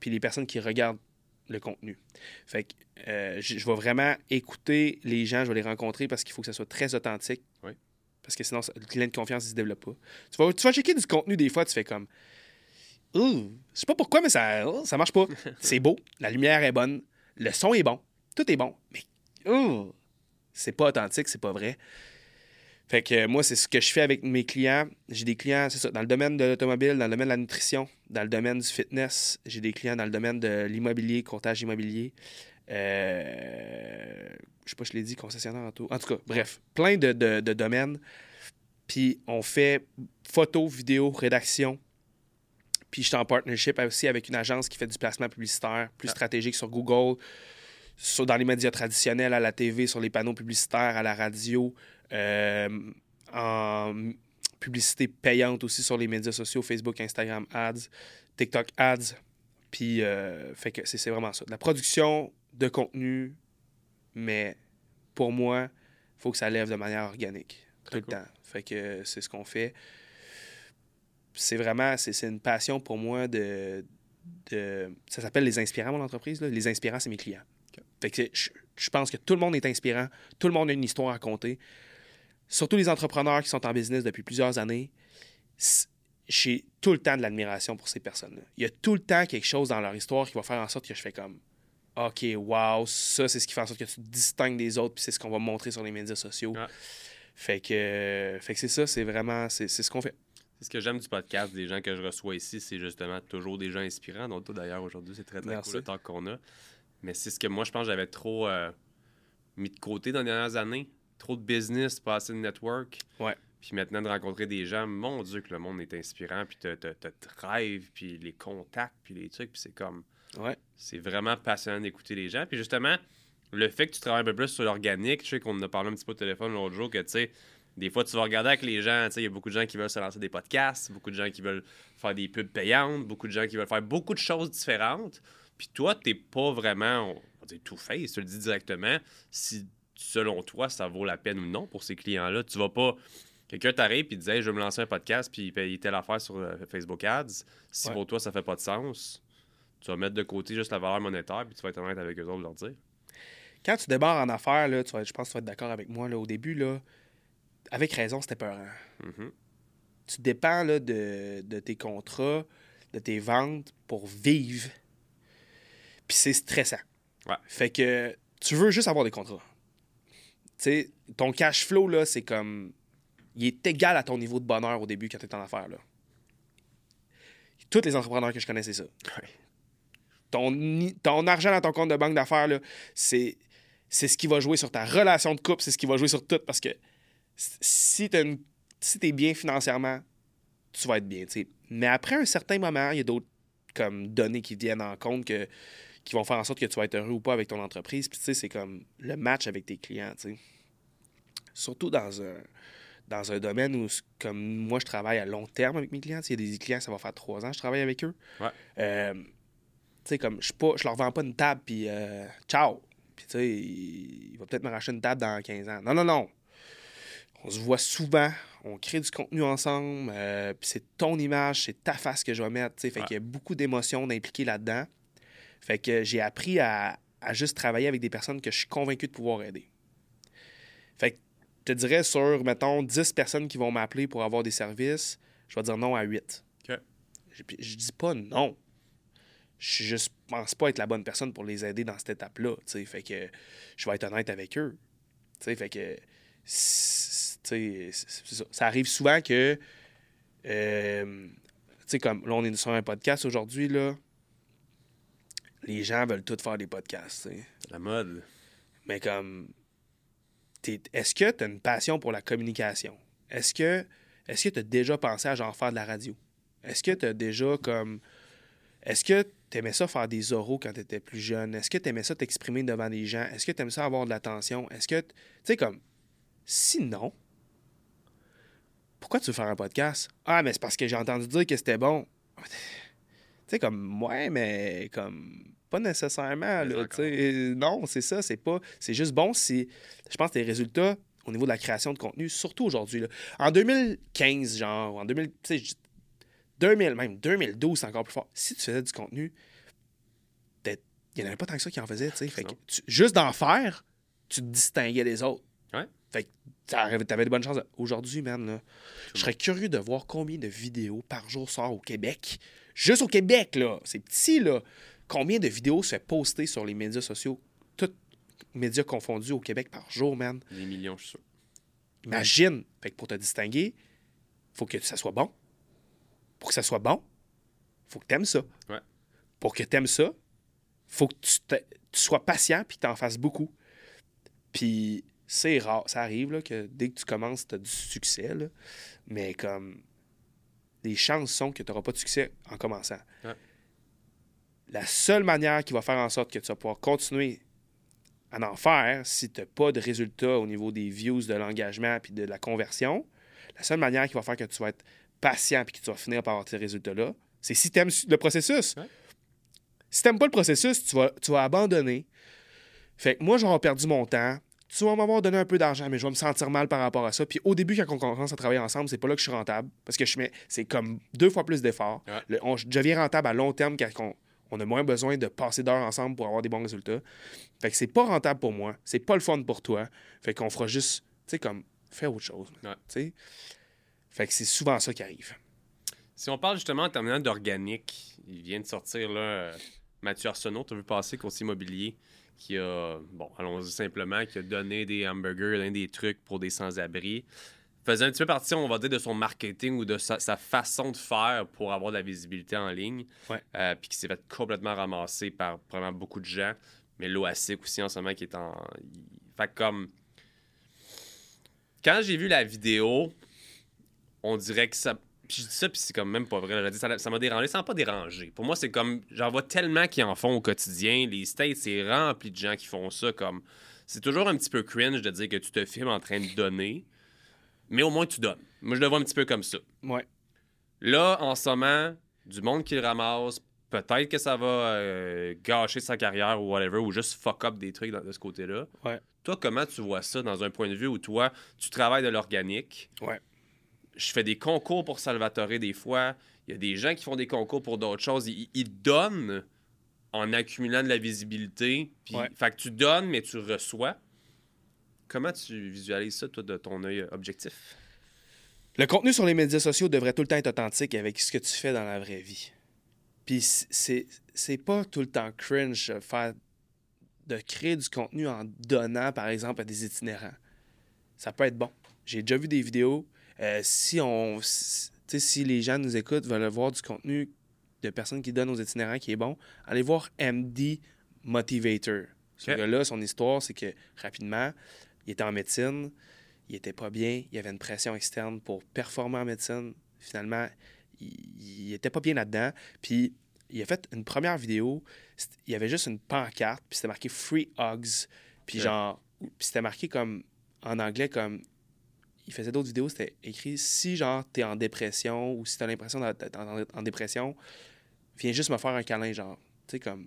puis les personnes qui regardent le contenu. Fait que euh, je, vais vraiment écouter les gens, je vais les rencontrer parce qu'il faut que ça soit très authentique. Parce que sinon, le lien de confiance, il se développe pas. Tu vas, tu vas checker du contenu des fois, tu fais comme je sais pas pourquoi, mais ça, ça marche pas. [LAUGHS] c'est beau, la lumière est bonne, le son est bon, tout est bon, mais c'est pas authentique, c'est pas vrai. Fait que moi, c'est ce que je fais avec mes clients. J'ai des clients, c'est ça, dans le domaine de l'automobile, dans le domaine de la nutrition, dans le domaine du fitness. J'ai des clients dans le domaine de l'immobilier, comptage immobilier. Euh, je sais pas, je l'ai dit, concessionnaire en tout. En tout cas, bref, plein de, de domaines. Puis on fait photo, vidéo, rédaction, puis je suis en partnership aussi avec une agence qui fait du placement publicitaire plus ah. stratégique sur Google, sur, dans les médias traditionnels, à la TV, sur les panneaux publicitaires, à la radio, euh, en publicité payante aussi sur les médias sociaux, Facebook, Instagram Ads, TikTok Ads. Puis, euh, fait que c'est vraiment ça. La production de contenu, mais pour moi, il faut que ça lève de manière organique tout le temps. Fait que c'est ce qu'on fait c'est vraiment, c'est une passion pour moi de. ça s'appelle les inspirants, mon entreprise. Les inspirants, c'est mes clients. Fait que je, pense que tout le monde est inspirant. Tout le monde a une histoire à raconter. Surtout les entrepreneurs qui sont en business depuis plusieurs années. J'ai tout le temps de l'admiration pour ces personnes-là. Il y a tout le temps quelque chose dans leur histoire qui va faire en sorte que je fais comme OK, wow, ça, c'est ce qui fait en sorte que tu te distingues des autres, puis c'est ce qu'on va montrer sur les médias sociaux. Fait que, fait que c'est ça, c'est vraiment, c'est ce qu'on fait. C'est ce que j'aime du podcast, des gens que je reçois ici, c'est justement toujours des gens inspirants. Donc, toi, d'ailleurs, aujourd'hui, c'est très, très cool le talk qu'on a. Mais c'est ce que moi, je pense, j'avais trop euh, mis de côté dans les dernières années. Trop de business, pas assez de network. Ouais. Puis maintenant, de rencontrer des gens, mon Dieu, que le monde est inspirant, puis te, te, te drive, puis les contacts, puis les trucs, puis c'est comme. Ouais. C'est vraiment passionnant d'écouter les gens. Puis justement, le fait que tu travailles un peu plus sur l'organique, je sais qu'on en a parlé un petit peu au téléphone l'autre jour, que tu sais, des fois, tu vas regarder avec les gens, il y a beaucoup de gens qui veulent se lancer des podcasts, beaucoup de gens qui veulent faire des pubs payantes, beaucoup de gens qui veulent faire beaucoup de choses différentes. Puis toi, tu n'es pas vraiment, on va dire, tout fait, tu le dis directement, si selon toi, ça vaut la peine ou non pour ces clients-là. Tu vas pas. Quelqu'un t'arrive et te dit je vais me lancer un podcast puis payer telle affaire sur euh, Facebook Ads. Si pour toi, ça fait pas de sens, tu vas mettre de côté juste la valeur monétaire puis tu vas être honnête avec eux autres leur dire. Quand tu débarres en affaires, là, tu je pense que tu vas être d'accord avec moi. Là, au début, là, avec raison, c'était peur. Mm-hmm. Tu dépends là, de, tes contrats, de tes ventes pour vivre. Puis c'est stressant. Fait que tu veux juste avoir des contrats. sais, ton cash flow, là, c'est comme. Il est égal à ton niveau de bonheur au début quand tu es en affaires. Là. Tous les entrepreneurs que je connais, c'est ça. Ton, ton argent dans ton compte de banque d'affaires, c'est, c'est ce qui va jouer sur ta relation de couple, c'est ce qui va jouer sur tout. Parce que si tu si es bien financièrement, tu vas être bien. Mais après un certain moment, il y a d'autres comme données qui viennent en compte que, qui vont faire en sorte que tu vas être heureux ou pas avec ton entreprise. Puis c'est comme le match avec tes clients. Surtout dans un, dans un domaine où, comme moi, je travaille à long terme avec mes clients. Il y a des clients, ça va faire trois ans que je travaille avec eux. Euh, comme je ne leur vends pas une table, puis euh, ciao. Puis, tu sais, il, il va peut-être me racheter une table dans 15 ans. Non, non, non on se voit souvent, on crée du contenu ensemble, euh, puis c'est ton image, c'est ta face que je vais mettre. Fait qu'il y a beaucoup d'émotions d'impliquer là-dedans. Fait que j'ai appris à, juste travailler avec des personnes que je suis convaincu de pouvoir aider. Fait que je te dirais sur, mettons, 10 personnes qui vont m'appeler pour avoir des services, je vais dire non à 8. Je, je dis pas non. Je juste pense pas être la bonne personne pour les aider dans cette étape-là. Fait que je vais être honnête avec eux. fait que ça. arrive souvent que, euh, comme là, on est sur un podcast aujourd'hui, là, les gens veulent tous faire des podcasts. La mode. Mais comme, est-ce que tu as une passion pour la communication? Est-ce que est-ce que tu as déjà pensé à genre faire de la radio? Est-ce que tu as déjà comme. Est-ce que tu aimais ça faire des oraux quand tu étais plus jeune? Est-ce que tu aimais ça t'exprimer devant des gens? Est-ce que tu aimais ça avoir de l'attention? Est-ce que. Tu sais, comme. Sinon, pourquoi tu veux faire un podcast? Ah, mais c'est parce que j'ai entendu dire que c'était bon. Tu sais, comme, ouais, mais comme, pas nécessairement, là. Non, c'est ça, c'est pas. C'est juste bon si. Je pense que les résultats au niveau de la création de contenu, surtout aujourd'hui. là. En 2015, genre, en 2000, tu sais, j- 2000, même 2012, c'est encore plus fort. Si tu faisais du contenu, il n'y en avait pas tant que ça qui en faisait, tu sais. Fait que tu- juste d'en faire, tu te distinguais des autres. Ouais. Fait que t'avais de bonnes chances. Aujourd'hui, man, là, je serais curieux de voir combien de vidéos par jour sort au Québec. Juste au Québec, là. C'est petit, là. Combien de vidéos se fait poster sur les médias sociaux, tous médias confondus au Québec par jour, man? Des millions, je suis sûr. Imagine. Fait que pour te distinguer, faut que ça soit bon. Pour que ça soit bon, faut que tu aimes ça. Ouais. Pour que tu aimes ça, faut que tu, te- tu sois patient puis que tu en fasses beaucoup. Puis c'est rare, ça arrive là, que dès que tu commences, tu as du succès. là. Mais comme les chances sont que tu n'auras pas de succès en commençant. Ouais. La seule manière qui va faire en sorte que tu vas pouvoir continuer à en faire si tu n'as pas de résultats au niveau des views, de l'engagement puis de la conversion, la seule manière qui va faire que tu vas être patient puis que tu vas finir par avoir ces résultats-là, c'est si tu aimes le processus. Si tu n'aimes pas le processus, tu vas, tu vas abandonner. Fait que moi, j'aurais perdu mon temps. Tu vas m'avoir donné un peu d'argent, mais je vais me sentir mal par rapport à ça. Puis au début, quand on commence à travailler ensemble, c'est pas là que je suis rentable. Parce que je mets, c'est comme deux fois plus d'efforts. Ouais. Le- on- Je deviens rentable à long terme quand on, on a moins besoin de passer d'heures ensemble pour avoir des bons résultats. Fait que c'est pas rentable pour moi. C'est pas le fun pour toi. Fait qu'on fera juste, tu sais, comme, fais autre chose. Ouais. Tu sais? Fait que c'est souvent ça qui arrive. Si on parle justement en terminant d'organique, il vient de sortir là, Mathieu Arsenault, tu as vu passer conseiller immobilier, qui a, bon, allons-y simplement, qui a donné des hamburgers, donné des trucs pour des sans-abri. Faisait un petit peu partie, on va dire, de son marketing ou de sa, sa façon de faire pour avoir de la visibilité en ligne. Ouais. Euh, puis qui s'est fait complètement ramasser par vraiment beaucoup de gens. Mais l'OASIC aussi en ce moment qui est en. Fait comme. Quand j'ai vu la vidéo, on dirait que ça. Puis je dis ça, puis c'est comme même pas vrai. Ça ça m'a dérangé. Ça m'a pas dérangé. Pour moi, c'est comme. J'en vois tellement qui en font au quotidien. Les States, c'est rempli de gens qui font ça. comme C'est toujours un petit peu cringe de dire que tu te filmes en train de donner. Mais au moins, tu donnes. Moi, je le vois un petit peu comme ça. Ouais. Là, en ce moment, du monde qui le ramasse, peut-être que ça va euh, gâcher sa carrière ou whatever, ou juste fuck up des trucs dans- de ce côté-là. Ouais. Toi, comment tu vois ça dans un point de vue où toi, tu travailles de l'organique? Ouais. Je fais des concours pour Salvatore des fois. Il y a des gens qui font des concours pour d'autres choses. Ils, ils donnent en accumulant de la visibilité. Puis, Ouais. Fait que tu donnes, mais tu reçois. Comment tu visualises ça, toi, de ton œil objectif? Le contenu sur les médias sociaux devrait tout le temps être authentique avec ce que tu fais dans la vraie vie. Puis c'est c'est pas tout le temps cringe faire de créer du contenu en donnant par exemple à des itinérants. Ça peut être bon. J'ai déjà vu des vidéos euh, si on si, les gens nous écoutent veulent voir du contenu de personnes qui donnent aux itinérants qui est bon, allez voir MD Motivator. Ce Ok. gars-là, son histoire, c'est que rapidement, il était en médecine, il était pas bien, il y avait une pression externe pour performer en médecine. Finalement, il, il était pas bien là-dedans. Puis il a fait une première vidéo, il y avait juste une pancarte, puis c'était marqué Free Hugs. Puis Ok. genre, c'était marqué comme en anglais comme il faisait d'autres vidéos, c'était écrit si genre t'es en dépression ou si t'as l'impression d'être en, dépression, viens juste me faire un câlin genre, tu sais comme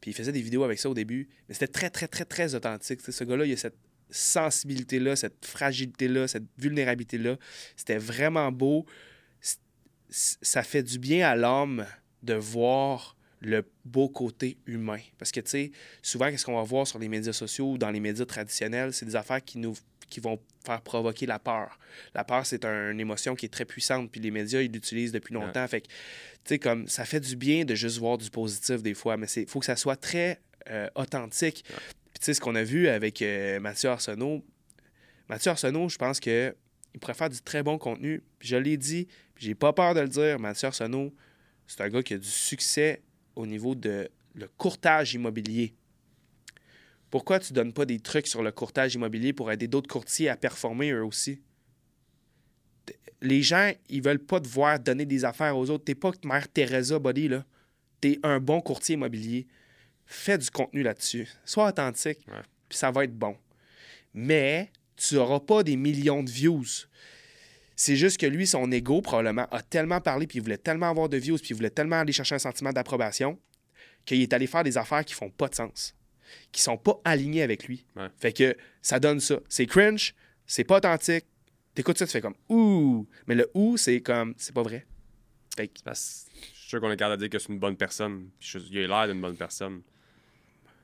puis il faisait des vidéos avec ça au début, mais c'était très très très très authentique, ce gars-là, il a cette sensibilité là, cette fragilité là, cette vulnérabilité là, c'était vraiment beau. Ça fait du bien à l'homme de voir le beau côté humain. Parce que, tu sais, souvent, qu'est-ce qu'on va voir sur les médias sociaux ou dans les médias traditionnels, c'est des affaires qui nous qui vont faire provoquer la peur. La peur, c'est un- une émotion qui est très puissante, puis les médias, ils l'utilisent depuis longtemps. Fait que, tu sais, comme, ça fait du bien de juste voir du positif des fois, mais il faut que ça soit très euh, authentique. Puis, tu sais, ce qu'on a vu avec euh, Mathieu Arsenault, Mathieu Arsenault, je pense que il pourrait faire du très bon contenu. Puis je l'ai dit, j'ai pas peur de le dire, Mathieu Arsenault, c'est un gars qui a du succès au niveau de le courtage immobilier. Pourquoi tu donnes pas des trucs sur le courtage immobilier pour aider d'autres courtiers à performer eux aussi? Les gens, ils veulent pas te voir donner des affaires aux autres. T'es pas Mère Teresa, buddy, là. tu es un bon courtier immobilier, fais du contenu là-dessus. Sois authentique, Ouais. puis ça va être bon. Mais tu n'auras pas des millions de views. C'est juste que lui, son ego, probablement, a tellement parlé, puis il voulait tellement avoir de views, puis il voulait tellement aller chercher un sentiment d'approbation, qu'il est allé faire des affaires qui font pas de sens, qui sont pas alignées avec lui. Ouais. Fait que ça donne ça. C'est cringe, c'est pas authentique. T'écoutes ça, tu fais comme ouh. Mais le ouh, c'est comme, c'est pas vrai. Fait que je suis sûr qu'on est capable de dire que c'est une bonne personne. Il a l'air d'une bonne personne.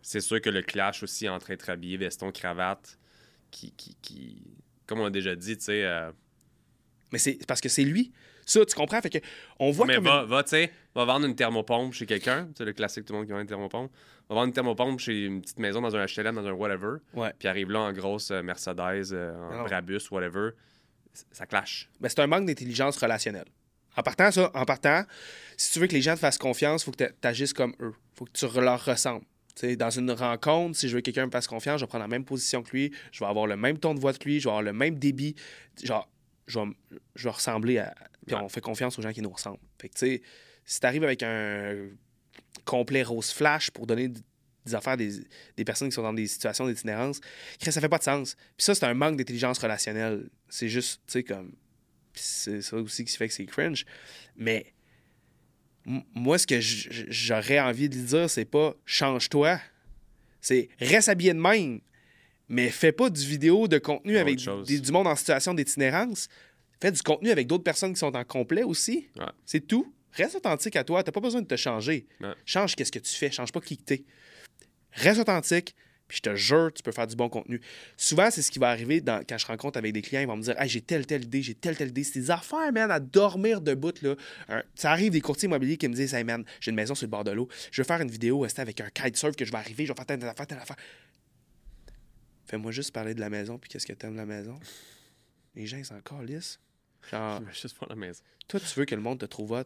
C'est sûr que le clash aussi entre être habillé, veston, cravate, qui, qui, qui- comme on a déjà dit, tu sais, euh, Mais c'est parce que c'est lui. Ça, tu comprends? Fait que on voit mais comme va, une- va, tu sais, va vendre une thermopompe chez quelqu'un, tu sais, le classique, tout le monde qui vend une thermopompe. Va vendre une thermopompe chez une petite maison dans un HLM, dans un whatever, Ouais. puis arrive là en grosse euh, Mercedes, euh, en Ah. Brabus, whatever. Ça clash. Ben, c'est un manque d'intelligence relationnelle. En partant, ça, en partant, si tu veux que les gens te fassent confiance, il faut que tu agisses comme eux. Il faut que tu leur ressembles. Tu sais, dans une rencontre, si je veux que quelqu'un me fasse confiance, je vais prendre la même position que lui, je vais avoir le même ton de voix que lui, je vais avoir le même débit. Genre, je vais, je vais ressembler à. Puis Ouais. on fait confiance aux gens qui nous ressemblent. Fait que, tu sais, si tu arrives avec un complet rose flash pour donner des affaires des, des personnes qui sont dans des situations d'itinérance, ça fait pas de sens. Puis ça, c'est un manque d'intelligence relationnelle. C'est juste, tu sais, comme. C'est ça aussi qui fait que c'est cringe. Mais moi, ce que j'aurais envie de lui dire, c'est pas change-toi. C'est reste habillé de même. Mais fais pas du vidéo de contenu avec du monde en situation d'itinérance. Fais du contenu avec d'autres personnes qui sont en complet aussi. Ouais. C'est tout. Reste authentique à toi. T'as pas besoin de te changer. Ouais. Change qu'est-ce que tu fais. Change pas qui que t'es. Reste authentique. Puis je te jure, tu peux faire du bon contenu. Souvent, c'est ce qui va arriver dans- quand je rencontre avec des clients. Ils vont me dire hey, j'ai telle, telle idée, j'ai telle, telle idée. C'est des affaires, man, à dormir debout. Là. Un- ça arrive des courtiers immobiliers qui me disent Hey, man, j'ai une maison sur le bord de l'eau. Je vais faire une vidéo c'était avec un kitesurf que je vais arriver. Je vais faire telle, telle affaire, telle affaire. Fais-moi juste parler de la maison. Puis qu'est-ce que t'aimes de la maison Les gens, ils sont encore lisses. Genre, Je vais [LAUGHS] juste la maison. toi, tu veux que le monde te trouve hot?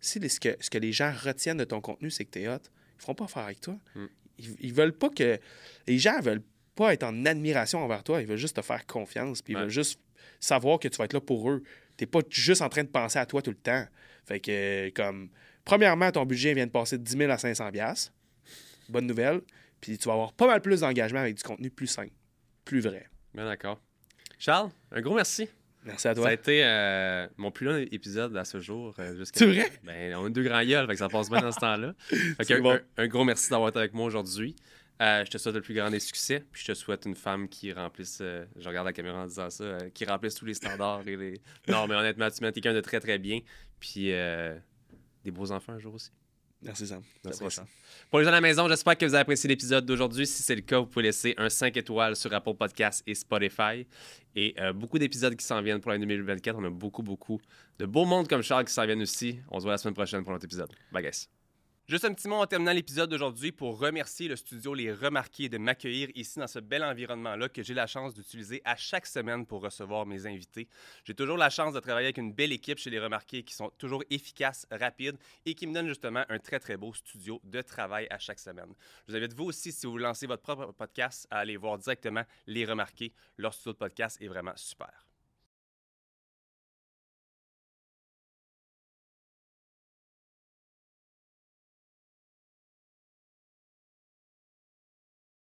Si les- ce, que, ce que les gens retiennent de ton contenu, c'est que t'es hot, ils feront pas affaire avec toi. Mm. Ils, ils veulent pas que. Les gens veulent pas être en admiration envers toi. Ils veulent juste te faire confiance. Puis ils Ouais. veulent juste savoir que tu vas être là pour eux. T'es pas juste en train de penser à toi tout le temps. Fait que, comme. Premièrement, ton budget vient de passer de 10 000 à 500 piastres. Bonne nouvelle. Puis tu vas avoir pas mal plus d'engagement avec du contenu plus simple, plus vrai. Bien d'accord. Charles, un gros merci. Merci à Ça toi. a été euh, mon plus long épisode à ce jour. euh, C'est vrai? Ben, on est deux grands gueules, fait que ça passe bien dans ce temps-là. [LAUGHS] Un, bon. un- un gros merci d'avoir été avec moi aujourd'hui. Euh, je te souhaite le plus grand des succès, puis je te souhaite une femme qui remplisse, euh, je regarde la caméra en disant ça, qui remplisse tous les standards. Et les... Non, mais honnêtement, tu mets quelqu'un de très très bien, puis des beaux enfants un jour aussi. Merci, Sam. Merci. Sam. Pour les gens à la maison, j'espère que vous avez apprécié l'épisode d'aujourd'hui. Si c'est le cas, vous pouvez laisser un 5 étoiles sur Apple Podcasts et Spotify. Et euh, beaucoup d'épisodes qui s'en viennent pour l'année 2024. On a beaucoup, beaucoup de beaux mondes comme Charles qui s'en viennent aussi. On se voit la semaine prochaine pour notre épisode. Bye, guys. Juste un petit mot en terminant l'épisode d'aujourd'hui pour remercier le studio Les Remarqués de m'accueillir ici dans ce bel environnement-là que j'ai la chance d'utiliser à chaque semaine pour recevoir mes invités. J'ai toujours la chance de travailler avec une belle équipe chez Les Remarqués qui sont toujours efficaces, rapides et qui me donnent justement un très très beau studio de travail à chaque semaine. Je vous invite vous aussi, si vous lancez votre propre podcast, à aller voir directement Les Remarqués. Leur studio de podcast est vraiment super.